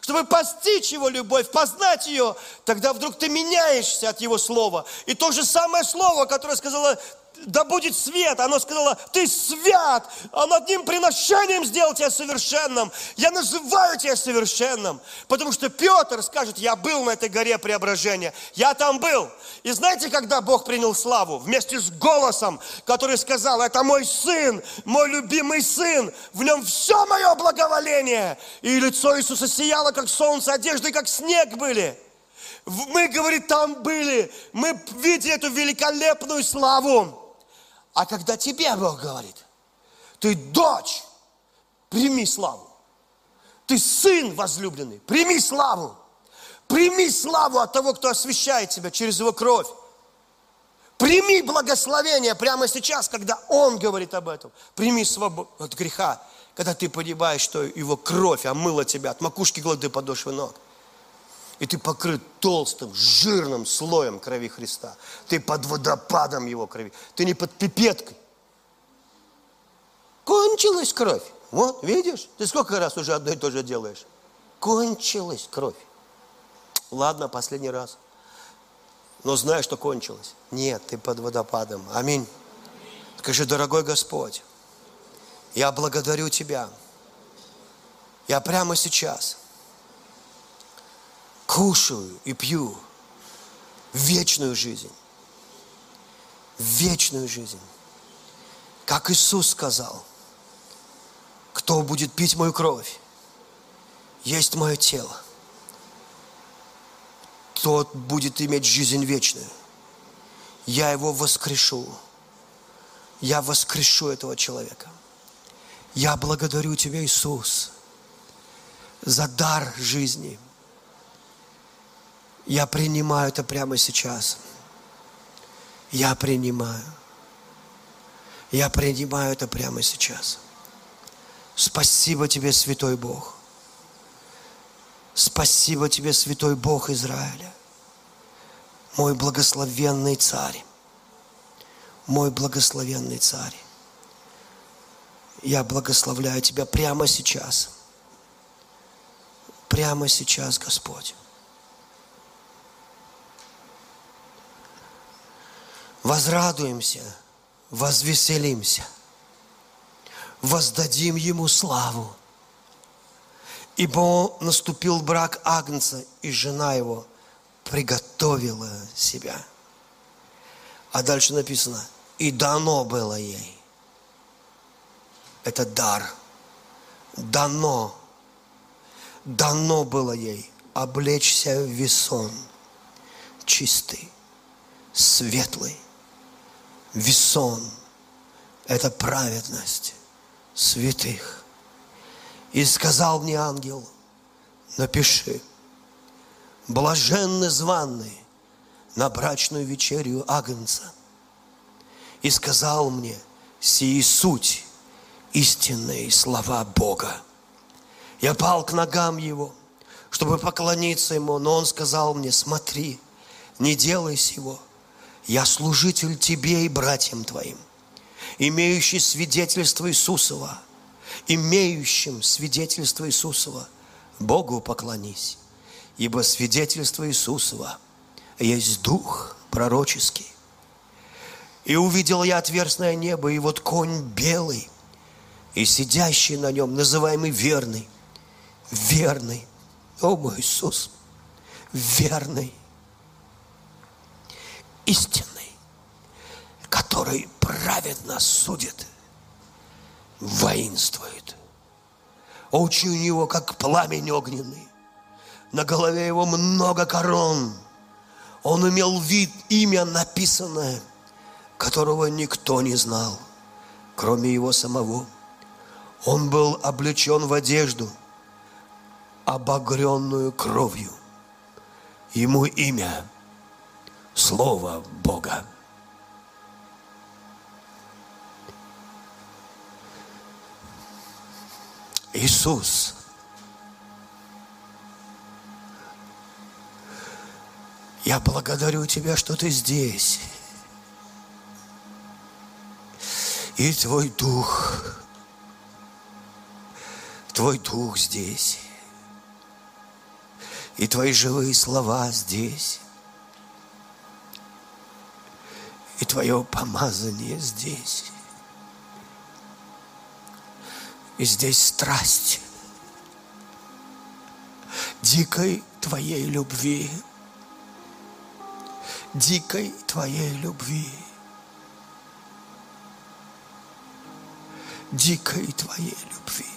чтобы постичь Его любовь, познать ее, тогда вдруг ты меняешься от Его Слова. И то же самое Слово, которое сказала да будет свет. Оно сказала, ты свят. Он одним приношением сделал тебя совершенным. Я называю тебя совершенным. Потому что Петр скажет, я был на этой горе преображения. Я там был. И знаете, когда Бог принял славу? Вместе с голосом, который сказал, это мой сын, мой любимый сын. В нем все мое благоволение. И лицо Иисуса сияло, как солнце, одежды, как снег были. Мы, говорит, там были. Мы видели эту великолепную славу. А когда тебе Бог говорит, ты дочь, прими славу. Ты сын возлюбленный, прими славу. Прими славу от того, кто освящает тебя через его кровь. Прими благословение прямо сейчас, когда Он говорит об этом. Прими свободу от греха, когда ты понимаешь, что Его кровь омыла тебя от макушки до подошвы ног и ты покрыт толстым, жирным слоем крови Христа. Ты под водопадом Его крови. Ты не под пипеткой. Кончилась кровь. Вот, видишь? Ты сколько раз уже одно и то же делаешь? Кончилась кровь. Ладно, последний раз. Но знаю, что кончилась. Нет, ты под водопадом. Аминь. Скажи, дорогой Господь, я благодарю Тебя. Я прямо сейчас – кушаю и пью вечную жизнь. Вечную жизнь. Как Иисус сказал, кто будет пить мою кровь, есть мое тело, тот будет иметь жизнь вечную. Я его воскрешу. Я воскрешу этого человека. Я благодарю Тебя, Иисус, за дар жизни – я принимаю это прямо сейчас. Я принимаю. Я принимаю это прямо сейчас. Спасибо тебе, Святой Бог. Спасибо тебе, Святой Бог Израиля. Мой благословенный Царь. Мой благословенный Царь. Я благословляю Тебя прямо сейчас. Прямо сейчас, Господь. Возрадуемся, возвеселимся, воздадим Ему славу. Ибо наступил брак Агнца, и жена его приготовила себя. А дальше написано, и дано было ей. Это дар. Дано. Дано было ей облечься в весон чистый, светлый, весон – это праведность святых. И сказал мне ангел, напиши, блаженны званные на брачную вечерю Агнца. И сказал мне, сии суть истинные слова Бога. Я пал к ногам Его, чтобы поклониться Ему, но Он сказал мне, смотри, не делай сего – я служитель тебе и братьям твоим, имеющий свидетельство Иисусова, имеющим свидетельство Иисусова, Богу поклонись, ибо свидетельство Иисусова есть дух пророческий. И увидел я отверстное небо, и вот конь белый, и сидящий на нем, называемый верный, верный, о мой Иисус, верный, истинный, который праведно судит, воинствует. Очи у него, как пламень огненный. На голове его много корон. Он имел вид, имя написанное которого никто не знал, кроме его самого. Он был облечен в одежду, обогренную кровью. Ему имя – Слово Бога. Иисус. Я благодарю Тебя, что Ты здесь. И Твой Дух, Твой Дух здесь. И Твои живые слова здесь. И Твое помазание здесь. И здесь страсть дикой Твоей любви, дикой Твоей любви, дикой Твоей любви.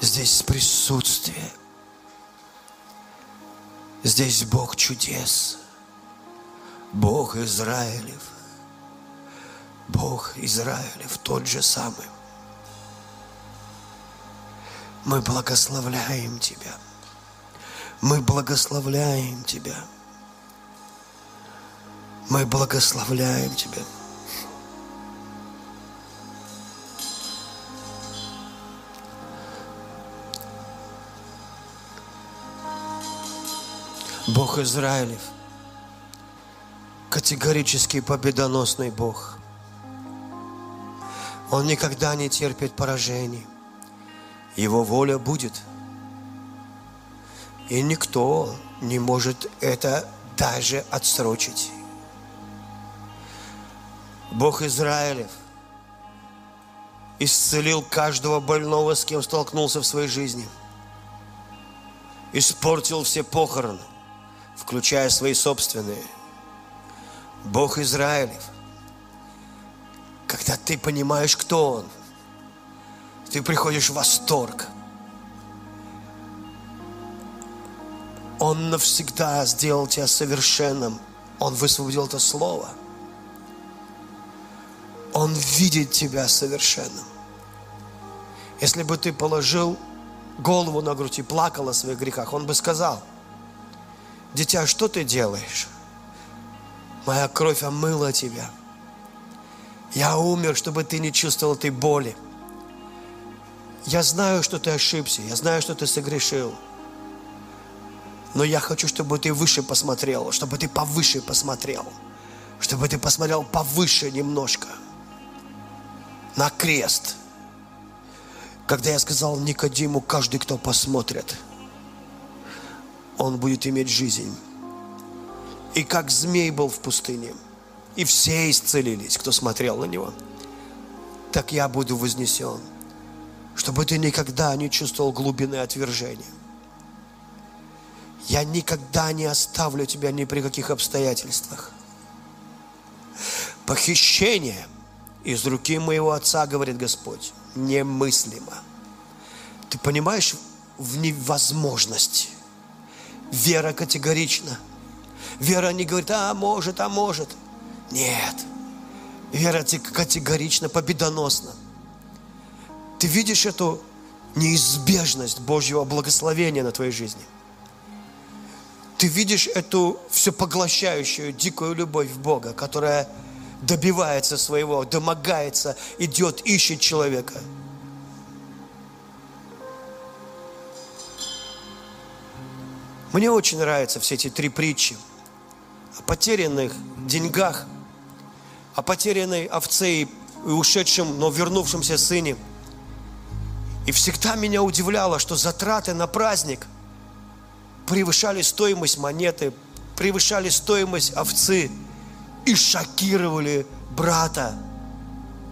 Здесь присутствие, здесь Бог чудес, Бог Израилев, Бог Израилев тот же самый. Мы благословляем Тебя. Мы благословляем Тебя. Мы благословляем Тебя. Бог Израилев, категорически победоносный Бог. Он никогда не терпит поражений. Его воля будет. И никто не может это даже отсрочить. Бог Израилев исцелил каждого больного, с кем столкнулся в своей жизни. Испортил все похороны, включая свои собственные. Бог Израилев, когда ты понимаешь, кто Он – ты приходишь в восторг. Он навсегда сделал тебя совершенным. Он высвободил это слово. Он видит тебя совершенным. Если бы ты положил голову на грудь и плакал о своих грехах, он бы сказал, дитя, что ты делаешь? Моя кровь омыла тебя. Я умер, чтобы ты не чувствовал этой боли. Я знаю, что ты ошибся, я знаю, что ты согрешил. Но я хочу, чтобы ты выше посмотрел, чтобы ты повыше посмотрел, чтобы ты посмотрел повыше немножко, на крест. Когда я сказал Никодиму, каждый, кто посмотрит, он будет иметь жизнь. И как змей был в пустыне, и все исцелились, кто смотрел на него, так я буду вознесен – чтобы ты никогда не чувствовал глубины отвержения. Я никогда не оставлю тебя ни при каких обстоятельствах. Похищение из руки моего отца, говорит Господь, немыслимо. Ты понимаешь в невозможность. Вера категорична. Вера не говорит, а может, а может. Нет. Вера категорично, победоносна. Ты видишь эту неизбежность Божьего благословения на твоей жизни. Ты видишь эту всепоглощающую дикую любовь Бога, которая добивается своего, домогается, идет, ищет человека. Мне очень нравятся все эти три притчи о потерянных деньгах, о потерянной овце и ушедшем, но вернувшемся сыне – и всегда меня удивляло, что затраты на праздник превышали стоимость монеты, превышали стоимость овцы и шокировали брата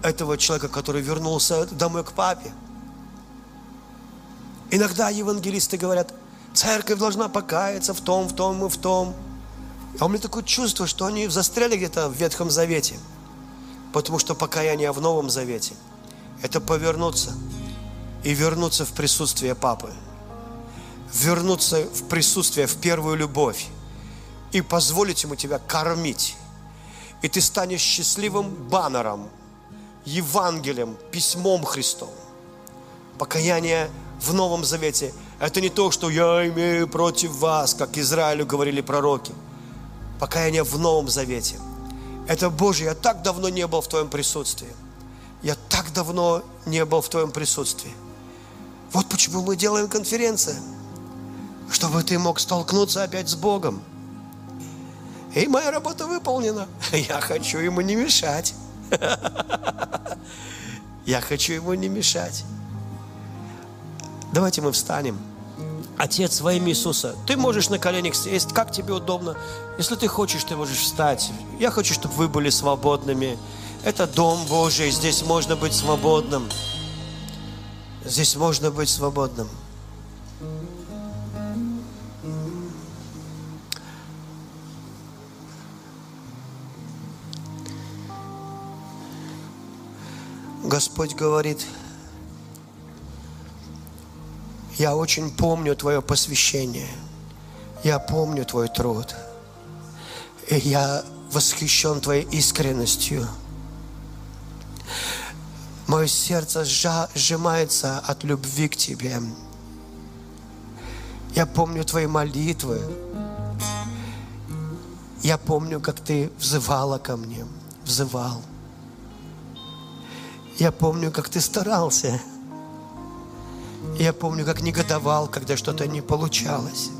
этого человека, который вернулся домой к папе. Иногда евангелисты говорят, церковь должна покаяться в том, в том и в том. А у меня такое чувство, что они застряли где-то в Ветхом Завете. Потому что покаяние в Новом Завете – это повернуться – и вернуться в присутствие Папы. Вернуться в присутствие, в первую любовь. И позволить Ему тебя кормить. И ты станешь счастливым баннером, Евангелием, письмом Христовым. Покаяние в Новом Завете – это не то, что я имею против вас, как Израилю говорили пророки. Покаяние в Новом Завете – это Божье. Я так давно не был в Твоем присутствии. Я так давно не был в Твоем присутствии. Вот почему мы делаем конференцию, чтобы ты мог столкнуться опять с Богом. И моя работа выполнена. Я хочу ему не мешать. Я хочу ему не мешать. Давайте мы встанем. Отец, во имя Иисуса, ты можешь на коленях сесть, как тебе удобно. Если ты хочешь, ты можешь встать. Я хочу, чтобы вы были свободными. Это Дом Божий, здесь можно быть свободным. Здесь можно быть свободным. Господь говорит, я очень помню Твое посвящение, я помню Твой труд, и я восхищен Твоей искренностью. Мое сердце сжимается от любви к Тебе. Я помню Твои молитвы. Я помню, как Ты взывала ко мне, взывал. Я помню, как Ты старался. Я помню, как негодовал, когда что-то не получалось.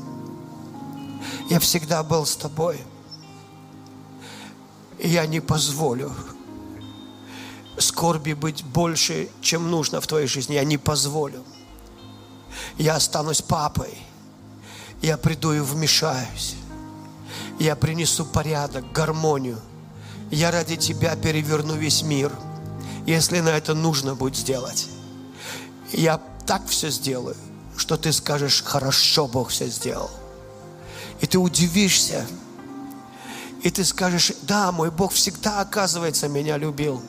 Я всегда был с Тобой. И я не позволю скорби быть больше, чем нужно в твоей жизни. Я не позволю. Я останусь папой. Я приду и вмешаюсь. Я принесу порядок, гармонию. Я ради тебя переверну весь мир, если на это нужно будет сделать. Я так все сделаю, что ты скажешь, хорошо Бог все сделал. И ты удивишься, и ты скажешь, да, мой Бог всегда, оказывается, меня любил.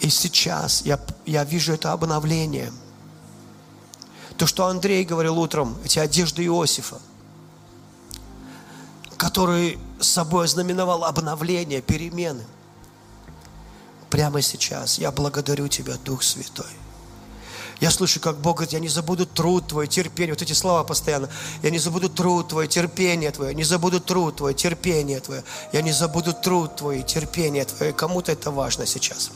И сейчас я, я вижу это обновление. То, что Андрей говорил утром, эти одежды Иосифа, который собой ознаменовал обновление, перемены. Прямо сейчас я благодарю Тебя, Дух Святой. Я слышу, как Бог говорит, я не забуду труд твой, терпение. Вот эти слова постоянно. Я не забуду труд твой, терпение твое. Не забуду труд твой, терпение твое. Я не забуду труд твой, терпение твое. Кому-то это важно сейчас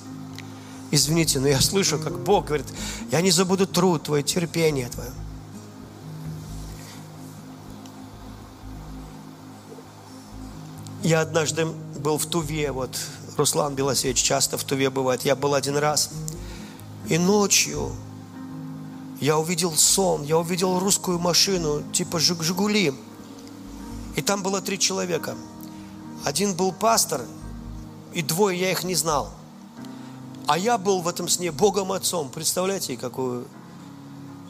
извините, но я слышу, как Бог говорит, я не забуду труд твой, терпение твое. Я однажды был в Туве, вот Руслан Белосевич часто в Туве бывает. Я был один раз. И ночью я увидел сон, я увидел русскую машину, типа «Жигули». И там было три человека. Один был пастор, и двое я их не знал – а я был в этом сне Богом Отцом. Представляете, какую...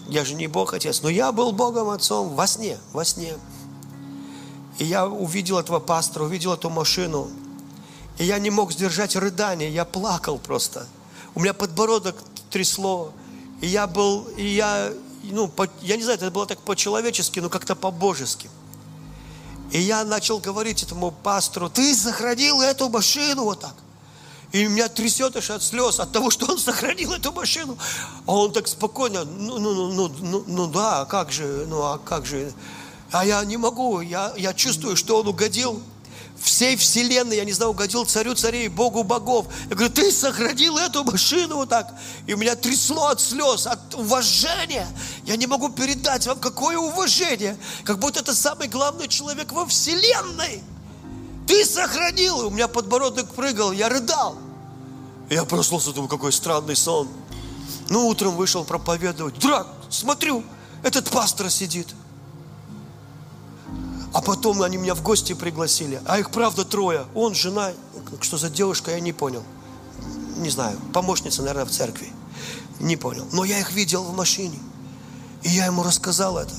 Я же не Бог Отец, но я был Богом Отцом во сне, во сне. И я увидел этого пастора, увидел эту машину. И я не мог сдержать рыдания, я плакал просто. У меня подбородок трясло. И я был, и я, ну, по, я не знаю, это было так по-человечески, но как-то по-божески. И я начал говорить этому пастору, ты сохранил эту машину вот так. И меня трясет аж от слез, от того, что он сохранил эту машину. А он так спокойно, ну, ну, ну, ну, ну, ну да, а как же, ну а как же. А я не могу, я, я чувствую, что он угодил всей вселенной, я не знаю, угодил царю царей, Богу богов. Я говорю, ты сохранил эту машину вот так. И у меня трясло от слез, от уважения. Я не могу передать вам, какое уважение. Как будто это самый главный человек во вселенной. Ты сохранил. И у меня подбородок прыгал, я рыдал. И я проснулся, думаю, какой странный сон. Ну, утром вышел проповедовать. Драк, смотрю, этот пастор сидит. А потом они меня в гости пригласили. А их, правда, трое. Он, жена. Что за девушка, я не понял. Не знаю. Помощница, наверное, в церкви. Не понял. Но я их видел в машине. И я ему рассказал это.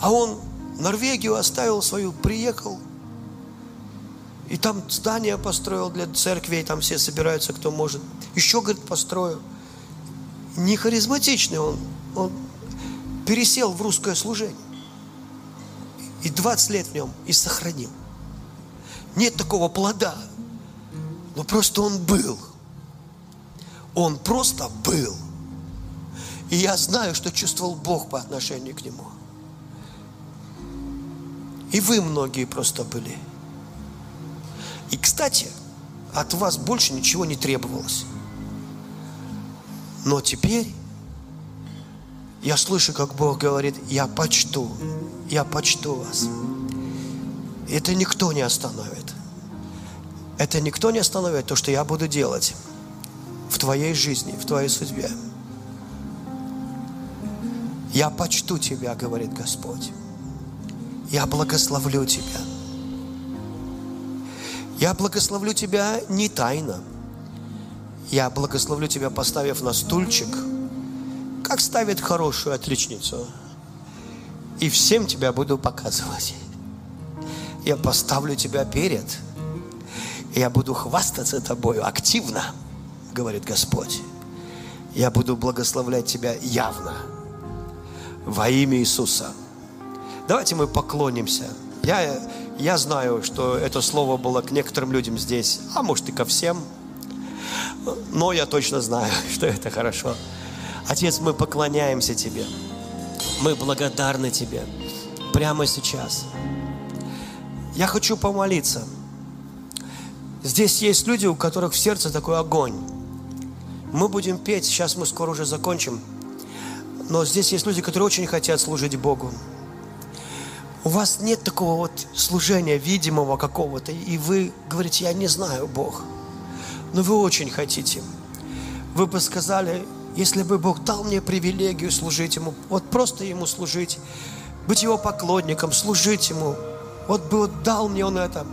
А он Норвегию оставил свою, приехал, и там здание построил для церквей, там все собираются, кто может. Еще, говорит, построю. Не харизматичный он, он пересел в русское служение. И 20 лет в нем, и сохранил. Нет такого плода. Но просто он был. Он просто был. И я знаю, что чувствовал Бог по отношению к нему. И вы многие просто были. И, кстати, от вас больше ничего не требовалось. Но теперь я слышу, как Бог говорит, я почту, я почту вас. Это никто не остановит. Это никто не остановит то, что я буду делать в твоей жизни, в твоей судьбе. Я почту тебя, говорит Господь. Я благословлю тебя. Я благословлю тебя не тайно. Я благословлю тебя, поставив на стульчик – как ставит хорошую отличницу. И всем тебя буду показывать. Я поставлю тебя перед. Я буду хвастаться тобою активно, говорит Господь. Я буду благословлять тебя явно. Во имя Иисуса. Давайте мы поклонимся. Я, я знаю, что это слово было к некоторым людям здесь, а может и ко всем. Но я точно знаю, что это хорошо. Отец, мы поклоняемся Тебе. Мы благодарны Тебе прямо сейчас. Я хочу помолиться. Здесь есть люди, у которых в сердце такой огонь. Мы будем петь, сейчас мы скоро уже закончим. Но здесь есть люди, которые очень хотят служить Богу. У вас нет такого вот служения видимого какого-то, и вы говорите, я не знаю Бог. Но вы очень хотите. Вы бы сказали, если бы Бог дал мне привилегию служить Ему, вот просто Ему служить, быть Его поклонником, служить Ему, вот бы вот дал мне Он это.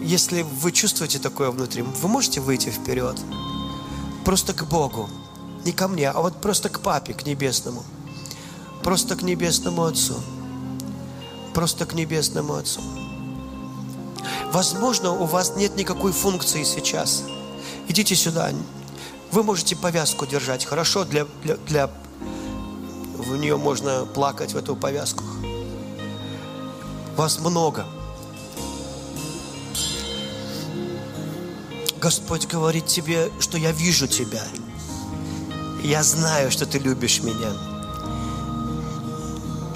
Если вы чувствуете такое внутри, вы можете выйти вперед, просто к Богу, не ко мне, а вот просто к Папе, к Небесному, просто к Небесному Отцу, просто к Небесному Отцу. Возможно, у вас нет никакой функции сейчас. Идите сюда, вы можете повязку держать, хорошо? Для, для, для... В нее можно плакать, в эту повязку. Вас много. Господь говорит тебе, что я вижу тебя. Я знаю, что ты любишь меня.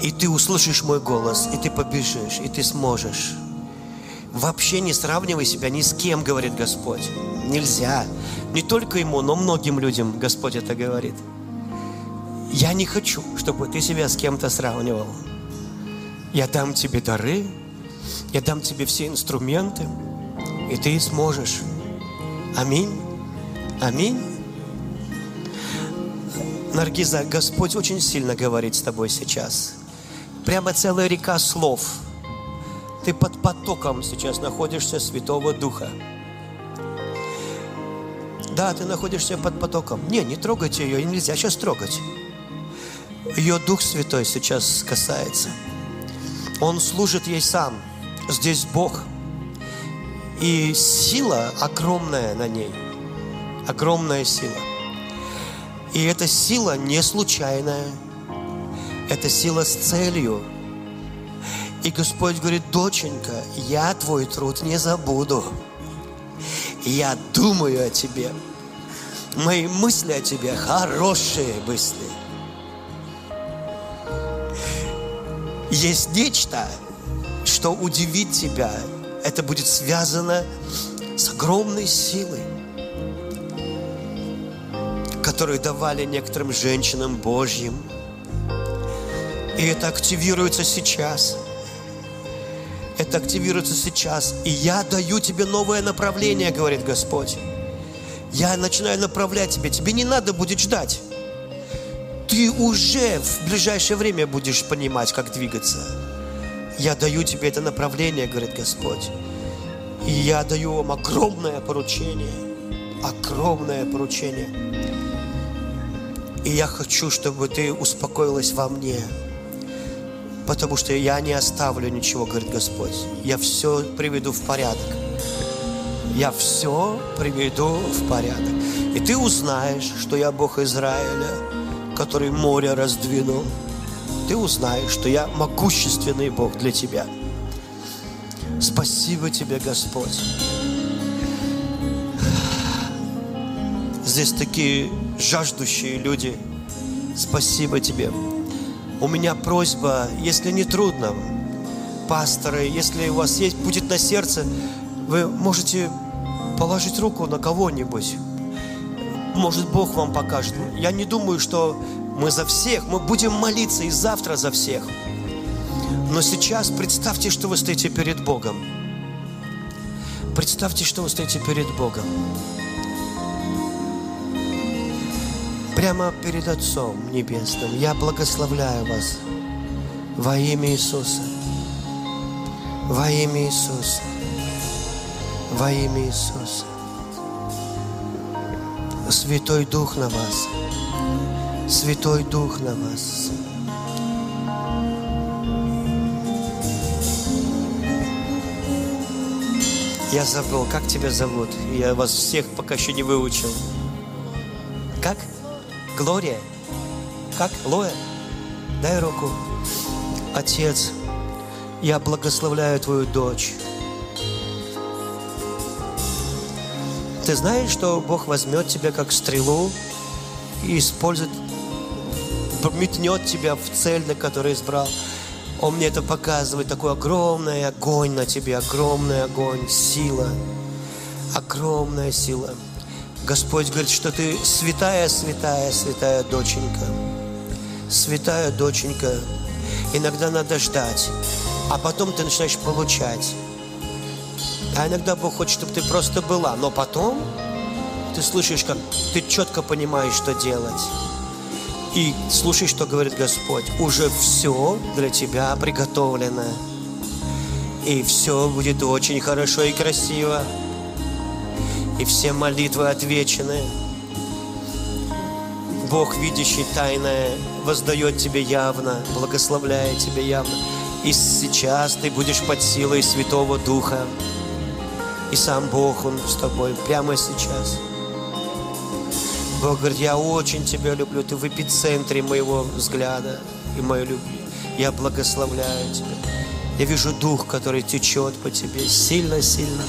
И ты услышишь мой голос, и ты побежишь, и ты сможешь. Вообще не сравнивай себя ни с кем, говорит Господь. Нельзя. Не только ему, но многим людям Господь это говорит. Я не хочу, чтобы ты себя с кем-то сравнивал. Я дам тебе дары, я дам тебе все инструменты, и ты сможешь. Аминь. Аминь. Наргиза, Господь очень сильно говорит с тобой сейчас. Прямо целая река слов. Ты под потоком сейчас находишься Святого Духа. Да, ты находишься под потоком. Не, не трогайте ее, нельзя сейчас трогать. Ее Дух Святой сейчас касается. Он служит ей сам. Здесь Бог. И сила огромная на ней. Огромная сила. И эта сила не случайная. Это сила с целью. И Господь говорит, доченька, я твой труд не забуду я думаю о тебе. Мои мысли о тебе хорошие мысли. Есть нечто, что удивит тебя. Это будет связано с огромной силой, которую давали некоторым женщинам Божьим. И это активируется сейчас – это активируется сейчас. И я даю тебе новое направление, говорит Господь. Я начинаю направлять тебя. Тебе не надо будет ждать. Ты уже в ближайшее время будешь понимать, как двигаться. Я даю тебе это направление, говорит Господь. И я даю вам огромное поручение. Огромное поручение. И я хочу, чтобы ты успокоилась во мне потому что я не оставлю ничего, говорит Господь. Я все приведу в порядок. Я все приведу в порядок. И ты узнаешь, что я Бог Израиля, который море раздвинул. Ты узнаешь, что я могущественный Бог для тебя. Спасибо Тебе, Господь. Здесь такие жаждущие люди. Спасибо Тебе. У меня просьба, если не трудно, пасторы, если у вас есть, будет на сердце, вы можете положить руку на кого-нибудь. Может, Бог вам покажет. Я не думаю, что мы за всех, мы будем молиться и завтра за всех. Но сейчас представьте, что вы стоите перед Богом. Представьте, что вы стоите перед Богом. Прямо перед Отцом Небесным. Я благословляю вас во имя Иисуса. Во имя Иисуса. Во имя Иисуса. Святой Дух на вас. Святой Дух на вас. Я забыл, как тебя зовут? Я вас всех пока еще не выучил. Как? Глория? Как? Лоя? Дай руку. Отец, я благословляю твою дочь. Ты знаешь, что Бог возьмет тебя как стрелу и использует, метнет тебя в цель, на которую избрал. Он мне это показывает, такой огромный огонь на тебе, огромный огонь, сила, огромная сила. Господь говорит, что ты святая, святая, святая доченька. Святая доченька. Иногда надо ждать, а потом ты начинаешь получать. А иногда Бог хочет, чтобы ты просто была, но потом ты слышишь, как ты четко понимаешь, что делать. И слушай, что говорит Господь. Уже все для тебя приготовлено. И все будет очень хорошо и красиво. И все молитвы отвечены. Бог, видящий тайное, воздает тебе явно, благословляет тебе явно. И сейчас ты будешь под силой Святого Духа. И сам Бог, Он с тобой прямо сейчас. Бог говорит, я очень тебя люблю, ты в эпицентре моего взгляда и моей любви. Я благословляю тебя. Я вижу дух, который течет по тебе сильно-сильно.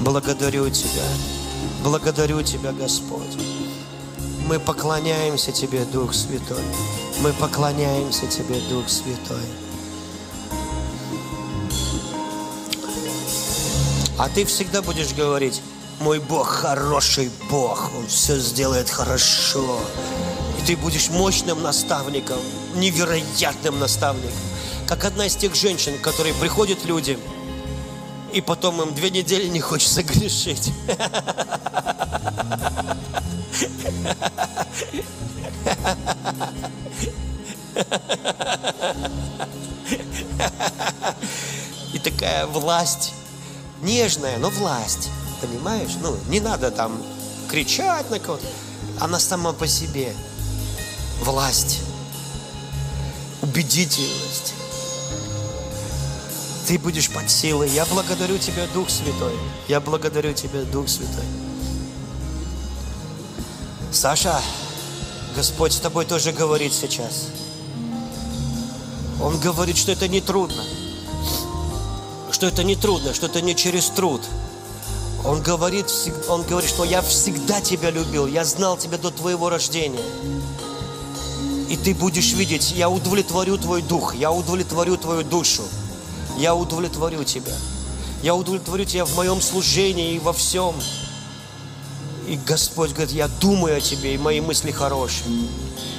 Благодарю тебя. Благодарю тебя, Господь. Мы поклоняемся тебе, Дух Святой. Мы поклоняемся тебе, Дух Святой. А ты всегда будешь говорить, мой Бог хороший Бог, Он все сделает хорошо. И ты будешь мощным наставником, невероятным наставником. Как одна из тех женщин, которые приходят люди, и потом им две недели не хочется грешить. И такая власть, нежная, но власть. Понимаешь? Ну, не надо там кричать на кого-то. Она сама по себе. Власть. Убедительность. Ты будешь под силой. Я благодарю Тебя, Дух Святой. Я благодарю Тебя, Дух Святой. Саша, Господь с тобой тоже говорит сейчас. Он говорит, что это не трудно. Что это не трудно, что это не через труд. Он говорит, он говорит, что я всегда тебя любил, я знал тебя до твоего рождения. И ты будешь видеть, я удовлетворю твой дух, я удовлетворю твою душу, я удовлетворю тебя. Я удовлетворю тебя в моем служении и во всем. И Господь говорит, я думаю о тебе, и мои мысли хорошие.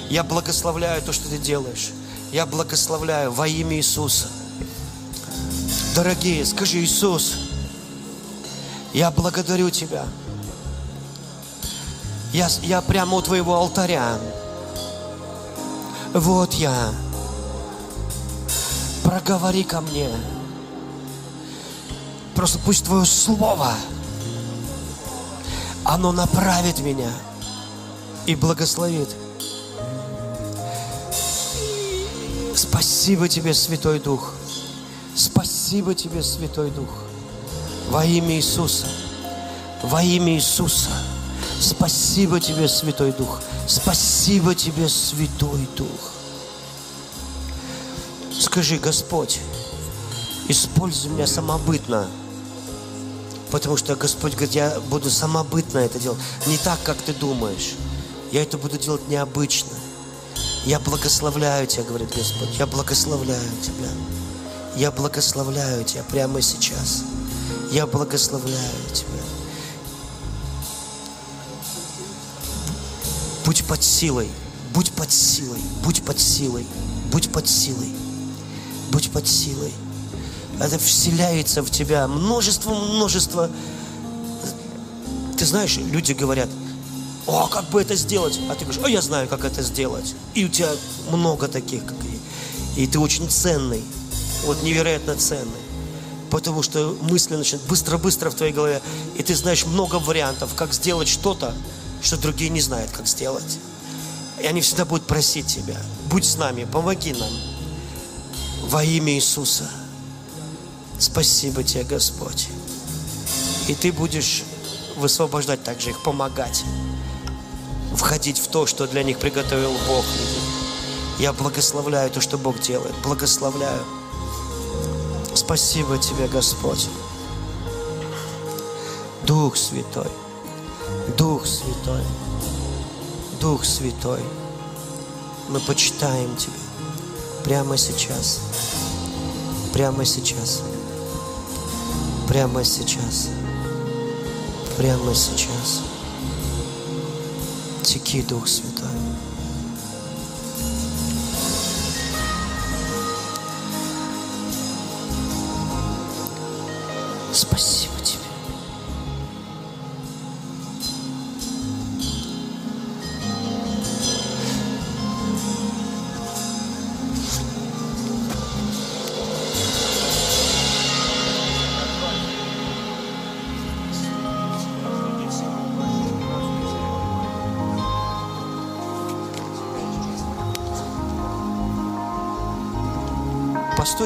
Я благословляю то, что ты делаешь. Я благословляю во имя Иисуса. Дорогие, скажи, Иисус, я благодарю Тебя. Я, я прямо у Твоего алтаря. Вот я. Проговори ко мне. Просто пусть Твое Слово, оно направит меня и благословит. Спасибо Тебе, Святой Дух. Спасибо Тебе, Святой Дух. Во имя Иисуса. Во имя Иисуса. Спасибо Тебе, Святой Дух. Спасибо Тебе, Святой Дух. Скажи, Господь, используй меня самобытно. Потому что Господь говорит, я буду самобытно это делать. Не так, как ты думаешь. Я это буду делать необычно. Я благословляю тебя, говорит Господь. Я благословляю тебя. Я благословляю тебя прямо сейчас. Я благословляю тебя. Будь под силой, будь под силой, будь под силой, будь под силой, будь под силой. Это вселяется в тебя множество, множество. Ты знаешь, люди говорят, о, как бы это сделать? А ты говоришь, о, я знаю, как это сделать. И у тебя много таких, как и, и ты очень ценный, вот невероятно ценный. Потому что мысли начинают быстро-быстро в твоей голове, и ты знаешь много вариантов, как сделать что-то, что другие не знают, как сделать. И они всегда будут просить тебя, будь с нами, помоги нам. Во имя Иисуса. Спасибо тебе, Господь. И ты будешь высвобождать также их, помогать, входить в то, что для них приготовил Бог. Я благословляю то, что Бог делает. Благословляю. Спасибо тебе, Господь. Дух Святой. Дух Святой. Дух Святой. Мы почитаем Тебя прямо сейчас. Прямо сейчас. Прямо сейчас. Прямо сейчас. Теки, Дух Святой.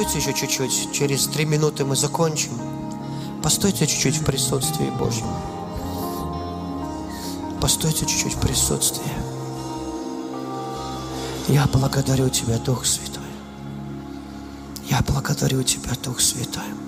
Постойте еще чуть-чуть. Через три минуты мы закончим. Постойте чуть-чуть в присутствии Божьем. Постойте чуть-чуть в присутствии. Я благодарю Тебя, Дух Святой. Я благодарю Тебя, Дух Святой.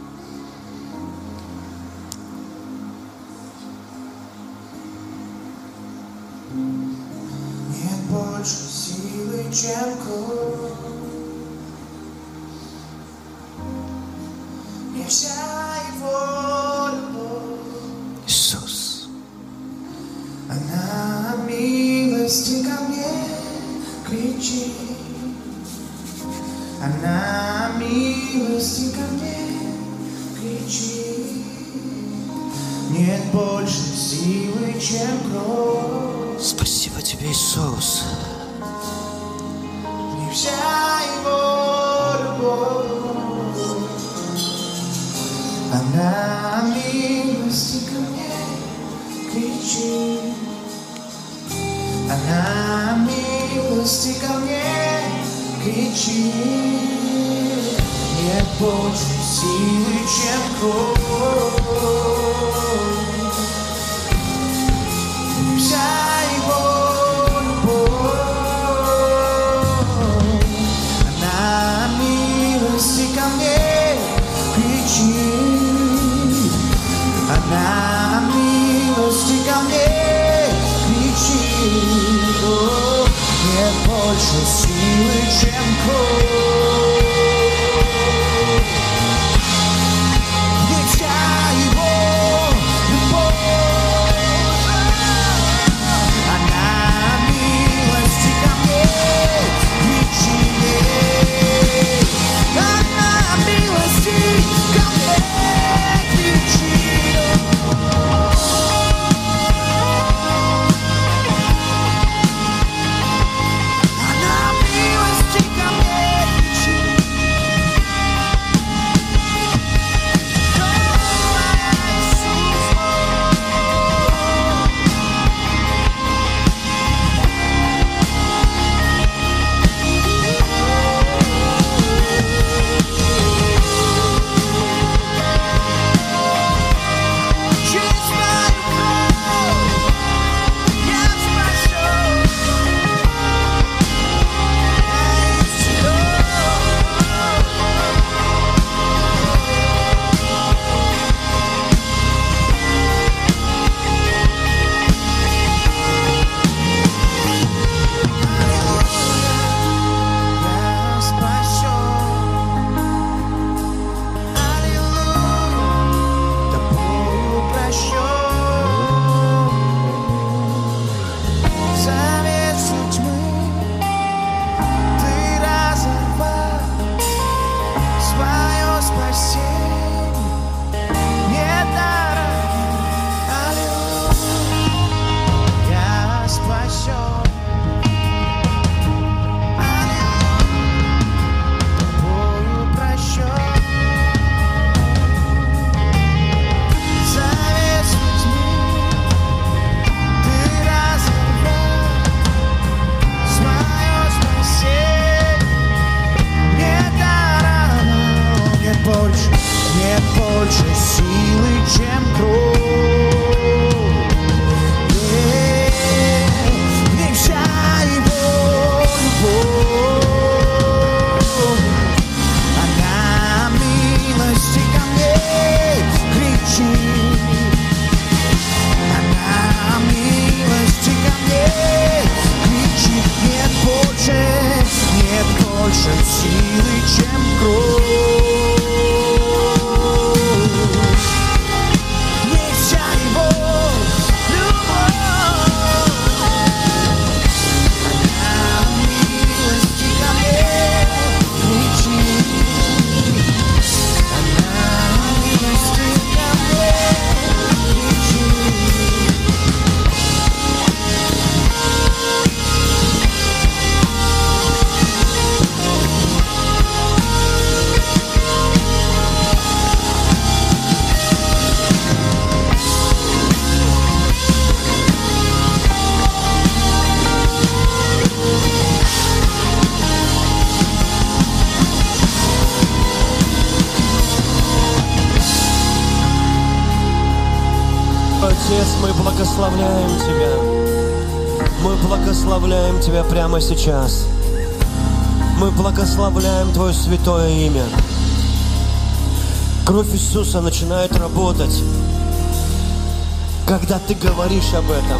Когда Ты говоришь об этом.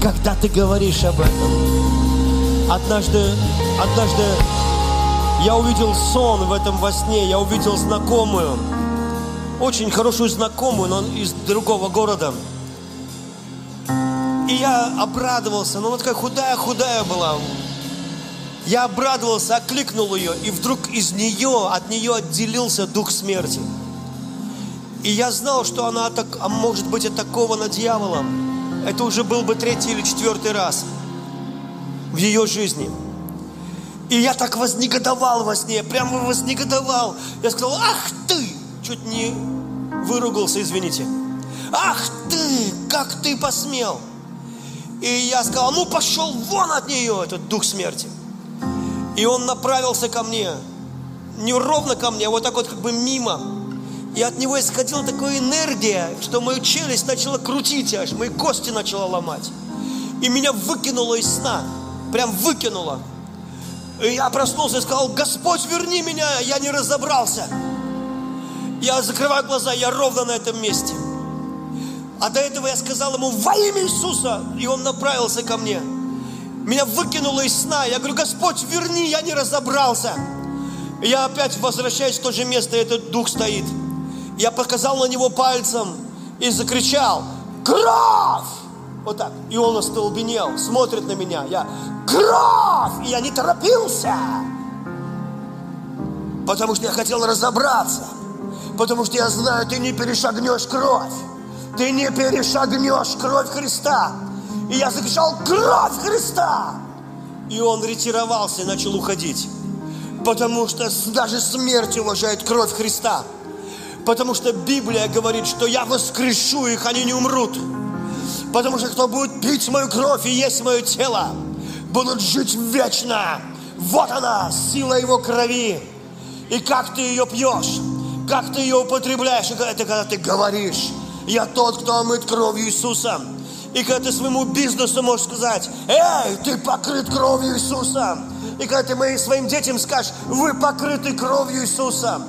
Когда Ты говоришь об этом. Однажды, однажды я увидел сон в этом во сне, я увидел знакомую, очень хорошую знакомую, но из другого города. И я обрадовался, но она такая худая-худая была. Я обрадовался, окликнул ее, и вдруг из нее, от нее отделился дух смерти. И я знал, что она атак- а может быть атакована дьяволом. Это уже был бы третий или четвертый раз в ее жизни. И я так вознегодовал во сне, прямо вознегодовал. Я сказал, ах ты! Чуть не выругался, извините. Ах ты! Как ты посмел! И я сказал, ну пошел вон от нее, этот дух смерти. И он направился ко мне, не ровно ко мне, а вот так вот как бы мимо. И от него исходила такая энергия, что мою челюсть начала крутить аж, мои кости начала ломать. И меня выкинуло из сна, прям выкинуло. И я проснулся и сказал, Господь, верни меня, я не разобрался. Я закрываю глаза, я ровно на этом месте. А до этого я сказал ему во имя Иисуса, и он направился ко мне. Меня выкинуло из сна. Я говорю, Господь, верни, я не разобрался. Я опять возвращаюсь в то же место, и этот дух стоит. Я показал на него пальцем и закричал, кровь! Вот так. И он остолбенел, смотрит на меня. Я, кровь! И я не торопился. Потому что я хотел разобраться. Потому что я знаю, ты не перешагнешь кровь. Ты не перешагнешь кровь Христа. И я закричал, кровь Христа! И он ретировался и начал уходить. Потому что даже смерть уважает кровь Христа. Потому что Библия говорит, что я воскрешу их, они не умрут. Потому что кто будет пить мою кровь и есть мое тело, будут жить вечно. Вот она, сила его крови. И как ты ее пьешь, как ты ее употребляешь, это когда ты говоришь, я тот, кто омыт кровью Иисуса. И когда ты своему бизнесу можешь сказать, эй, ты покрыт кровью Иисуса. И когда ты своим детям скажешь, вы покрыты кровью Иисуса.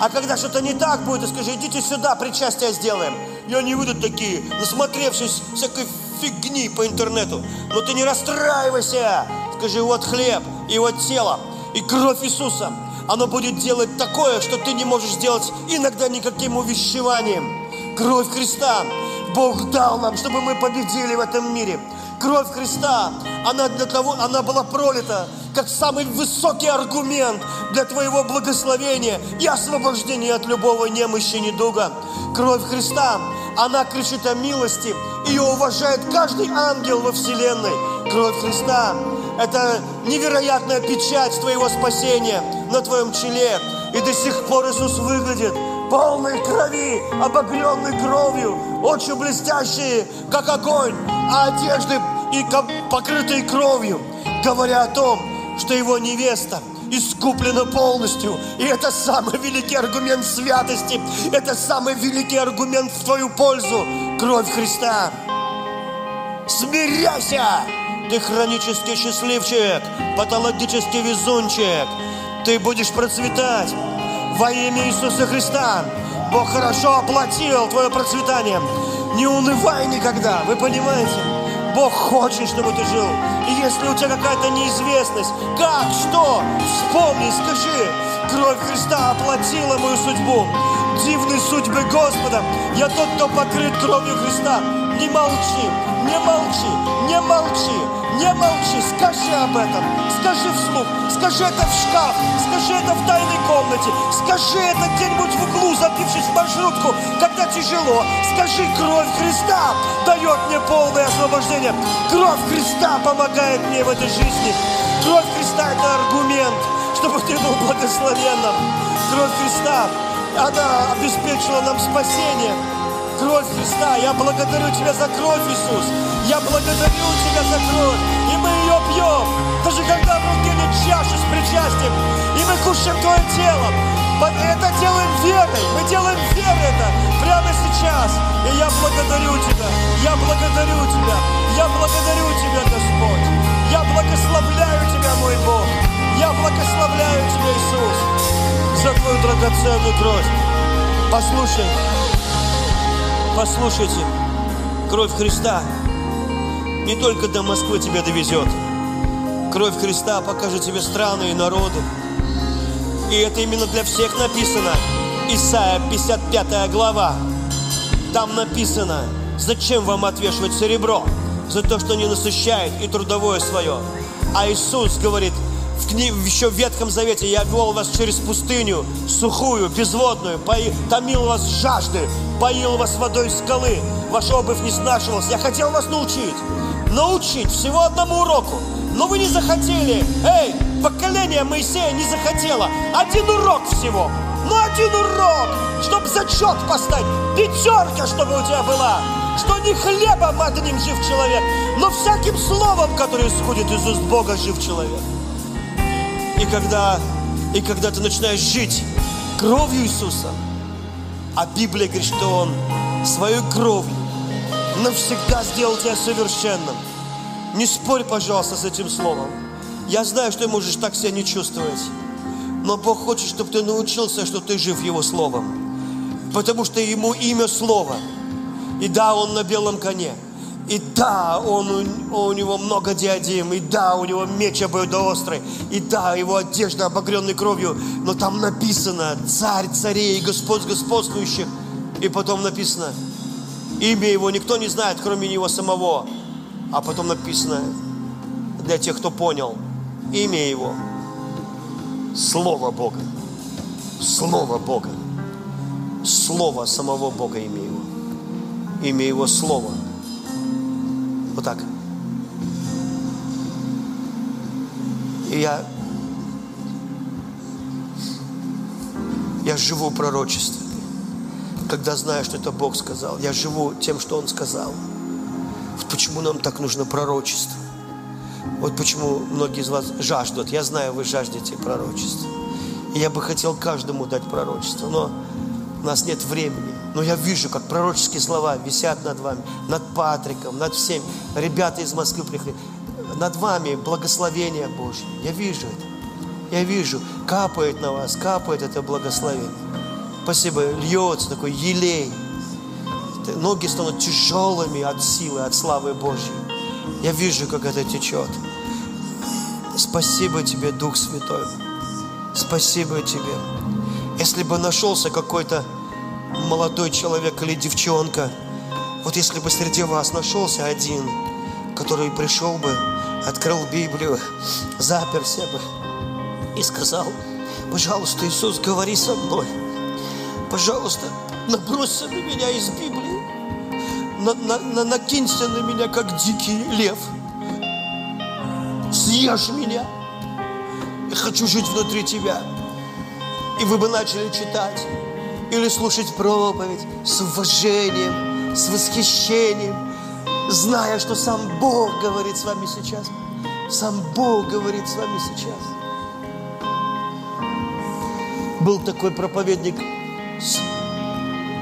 А когда что-то не так будет, ты скажи, идите сюда, причастие сделаем. И они выйдут такие, насмотревшись всякой фигни по интернету. Но ты не расстраивайся. Скажи, вот хлеб и вот тело, и кровь Иисуса. Оно будет делать такое, что ты не можешь сделать иногда никаким увещеванием. Кровь Христа Бог дал нам, чтобы мы победили в этом мире. Кровь Христа, она для того, она была пролита, как самый высокий аргумент для твоего благословения и освобождения от любого немощи и недуга. Кровь Христа, она кричит о милости, ее уважает каждый ангел во вселенной. Кровь Христа – это невероятная печать твоего спасения на твоем челе. И до сих пор Иисус выглядит полной крови, обогренной кровью, очи блестящие, как огонь, а одежды и покрытые кровью, говоря о том, что его невеста искуплено полностью. И это самый великий аргумент святости. Это самый великий аргумент в твою пользу. Кровь Христа. Смиряйся! Ты хронический счастливчик, патологический везунчик. Ты будешь процветать во имя Иисуса Христа. Бог хорошо оплатил твое процветание. Не унывай никогда, вы понимаете? Бог хочет, чтобы ты жил. И если у тебя какая-то неизвестность, как, что, вспомни, скажи, кровь Христа оплатила мою судьбу. Дивные судьбы Господа. Я тот, кто покрыт кровью Христа. Не молчи, не молчи, не молчи, не молчи. Скажи об этом, скажи вслух, скажи это в шкаф, скажи это в тайной комнате, скажи это где-нибудь в углу, запившись в маршрутку, когда тяжело. Скажи, кровь Христа дает мне полное освобождение. Кровь Христа помогает мне в этой жизни. Кровь Христа – это аргумент, чтобы ты был благословенным. Кровь Христа, она обеспечила нам спасение. Кровь Христа, я благодарю Тебя за кровь, Иисус. Я благодарю Тебя за кровь. И мы ее пьем. Даже когда в руке нет чаши с причастием. И мы кушаем Твое тело. Это делаем верой. Мы делаем верой это прямо сейчас. И я благодарю Тебя. Я благодарю Тебя. Я благодарю Тебя, Господь. Я благословляю Тебя, мой Бог. Я благословляю Тебя, Иисус, за Твою драгоценную кровь. Послушай, послушайте, кровь Христа не только до Москвы тебя довезет. Кровь Христа покажет тебе страны и народы. И это именно для всех написано. Исайя 55 глава. Там написано, зачем вам отвешивать серебро? За то, что не насыщает и трудовое свое. А Иисус говорит, в еще в Ветхом Завете я вел вас через пустыню, сухую, безводную, пои... томил вас жажды, поил вас водой скалы, ваша обувь не снашивалась. Я хотел вас научить, научить всего одному уроку, но вы не захотели. Эй, поколение Моисея не захотело. Один урок всего. Ну, один урок, чтобы зачет поставить. Пятерка, чтобы у тебя была. Что не хлебом одним жив человек, но всяким словом, которое исходит из уст Бога, жив человек. И когда, и когда ты начинаешь жить кровью Иисуса, а Библия говорит, что Он своей кровью навсегда сделал тебя совершенным. Не спорь, пожалуйста, с этим словом. Я знаю, что ты можешь так себя не чувствовать. Но Бог хочет, чтобы ты научился, что ты жив Его Словом. Потому что Ему имя Слово. И да, Он на белом коне. И да, он, у, него много диадим, и да, у него меч обоюдоострый, и да, его одежда обогренной кровью, но там написано «Царь царей и Господь господствующих». И потом написано «Имя его никто не знает, кроме него самого». А потом написано для тех, кто понял, имя его – Слово Бога. Слово Бога. Слово самого Бога имя его. Имя его Слово. Вот так. И я, я живу пророчествами, когда знаю, что это Бог сказал. Я живу тем, что Он сказал. Вот почему нам так нужно пророчество. Вот почему многие из вас жаждут. Я знаю, вы жаждете пророчества. И я бы хотел каждому дать пророчество, но у нас нет времени. Но я вижу, как пророческие слова висят над вами, над Патриком, над всеми. Ребята из Москвы приехали. Над вами благословение Божье. Я вижу это. Я вижу, капает на вас, капает это благословение. Спасибо, льется такой елей. Ноги станут тяжелыми от силы, от славы Божьей. Я вижу, как это течет. Спасибо тебе, Дух Святой. Спасибо тебе. Если бы нашелся какой-то молодой человек или девчонка, вот если бы среди вас нашелся один, который пришел бы, открыл Библию, заперся бы и сказал, пожалуйста, Иисус, говори со мной. Пожалуйста, набросься на меня из Библии. На, на, на, накинься на меня, как дикий лев. Съешь меня. Я хочу жить внутри тебя. И вы бы начали читать или слушать проповедь с уважением, с восхищением, зная, что сам Бог говорит с вами сейчас. Сам Бог говорит с вами сейчас. Был такой проповедник,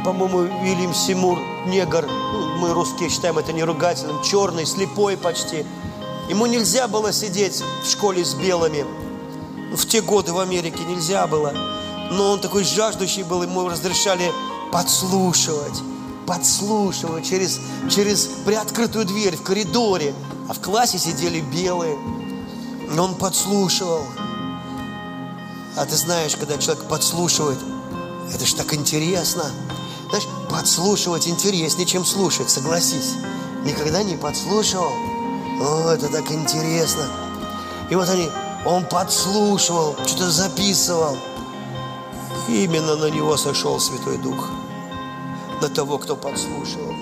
по-моему, Вильям Симур, негр. Ну, мы русские считаем это не ругательным. Черный, слепой почти. Ему нельзя было сидеть в школе с белыми. В те годы в Америке нельзя было. Но он такой жаждущий был, ему разрешали подслушивать. Подслушивать через, через приоткрытую дверь в коридоре. А в классе сидели белые. И он подслушивал. А ты знаешь, когда человек подслушивает, это ж так интересно. Знаешь, подслушивать интереснее, чем слушать, согласись. Никогда не подслушивал? О, это так интересно. И вот они, он подслушивал, что-то записывал. Именно на него сошел Святой Дух. На того, кто подслушивал.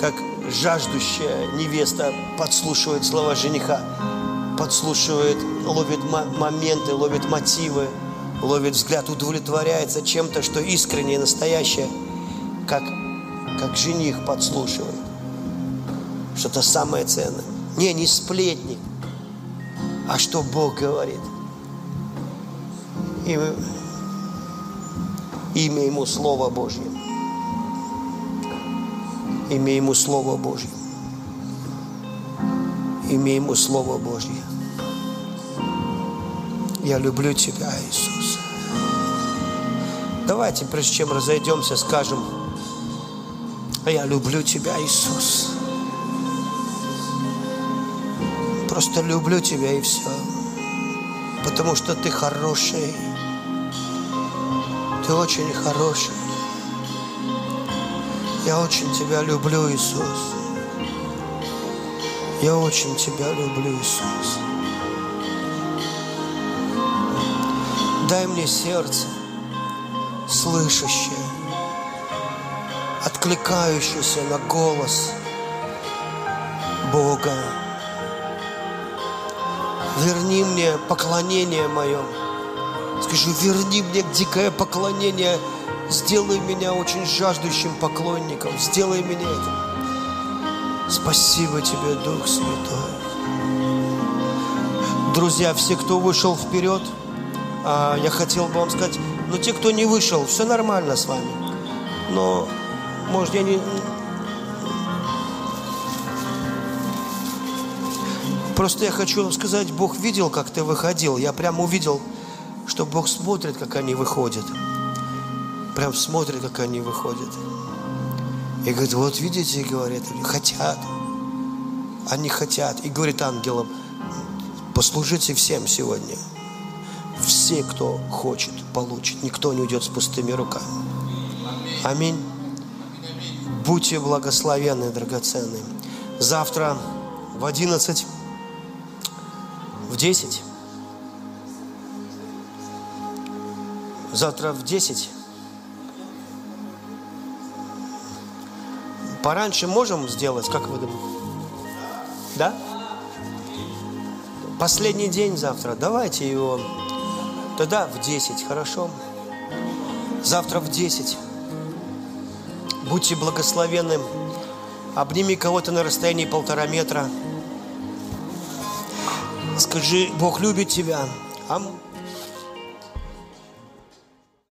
Как жаждущая невеста подслушивает слова жениха, подслушивает, ловит мо- моменты, ловит мотивы, ловит взгляд, удовлетворяется чем-то, что искреннее, настоящее, как, как жених подслушивает. Что-то самое ценное. Не, не сплетни, а что Бог говорит. И имя Ему Слово Божье. Имя Ему Слово Божье. Имя Ему Слово Божье. Я люблю Тебя, Иисус. Давайте, прежде чем разойдемся, скажем, я люблю Тебя, Иисус. Просто люблю Тебя и все. Потому что Ты хороший. Ты очень хороший. Я очень Тебя люблю, Иисус. Я очень Тебя люблю, Иисус. Дай мне сердце, слышащее, откликающееся на голос Бога. Верни мне поклонение мое. Скажи, верни мне дикое поклонение. Сделай меня очень жаждущим поклонником. Сделай меня это. Спасибо тебе, Дух Святой. Друзья, все, кто вышел вперед, а, я хотел бы вам сказать, ну те, кто не вышел, все нормально с вами. Но, может, я не... Просто я хочу вам сказать, Бог видел, как ты выходил. Я прям увидел, что Бог смотрит, как они выходят. Прям смотрит, как они выходят. И говорит, вот видите, говорит, они хотят. Они хотят. И говорит ангелам, послужите всем сегодня. Все, кто хочет, получит. Никто не уйдет с пустыми руками. Аминь. Будьте благословенны, драгоценные. Завтра в 11, в 10. Завтра в 10. Пораньше можем сделать, как вы думаете? Да? Последний день завтра. Давайте его. Тогда в 10, хорошо? Завтра в 10. Будьте благословенны. Обними кого-то на расстоянии полтора метра. Скажи, Бог любит тебя. Ам-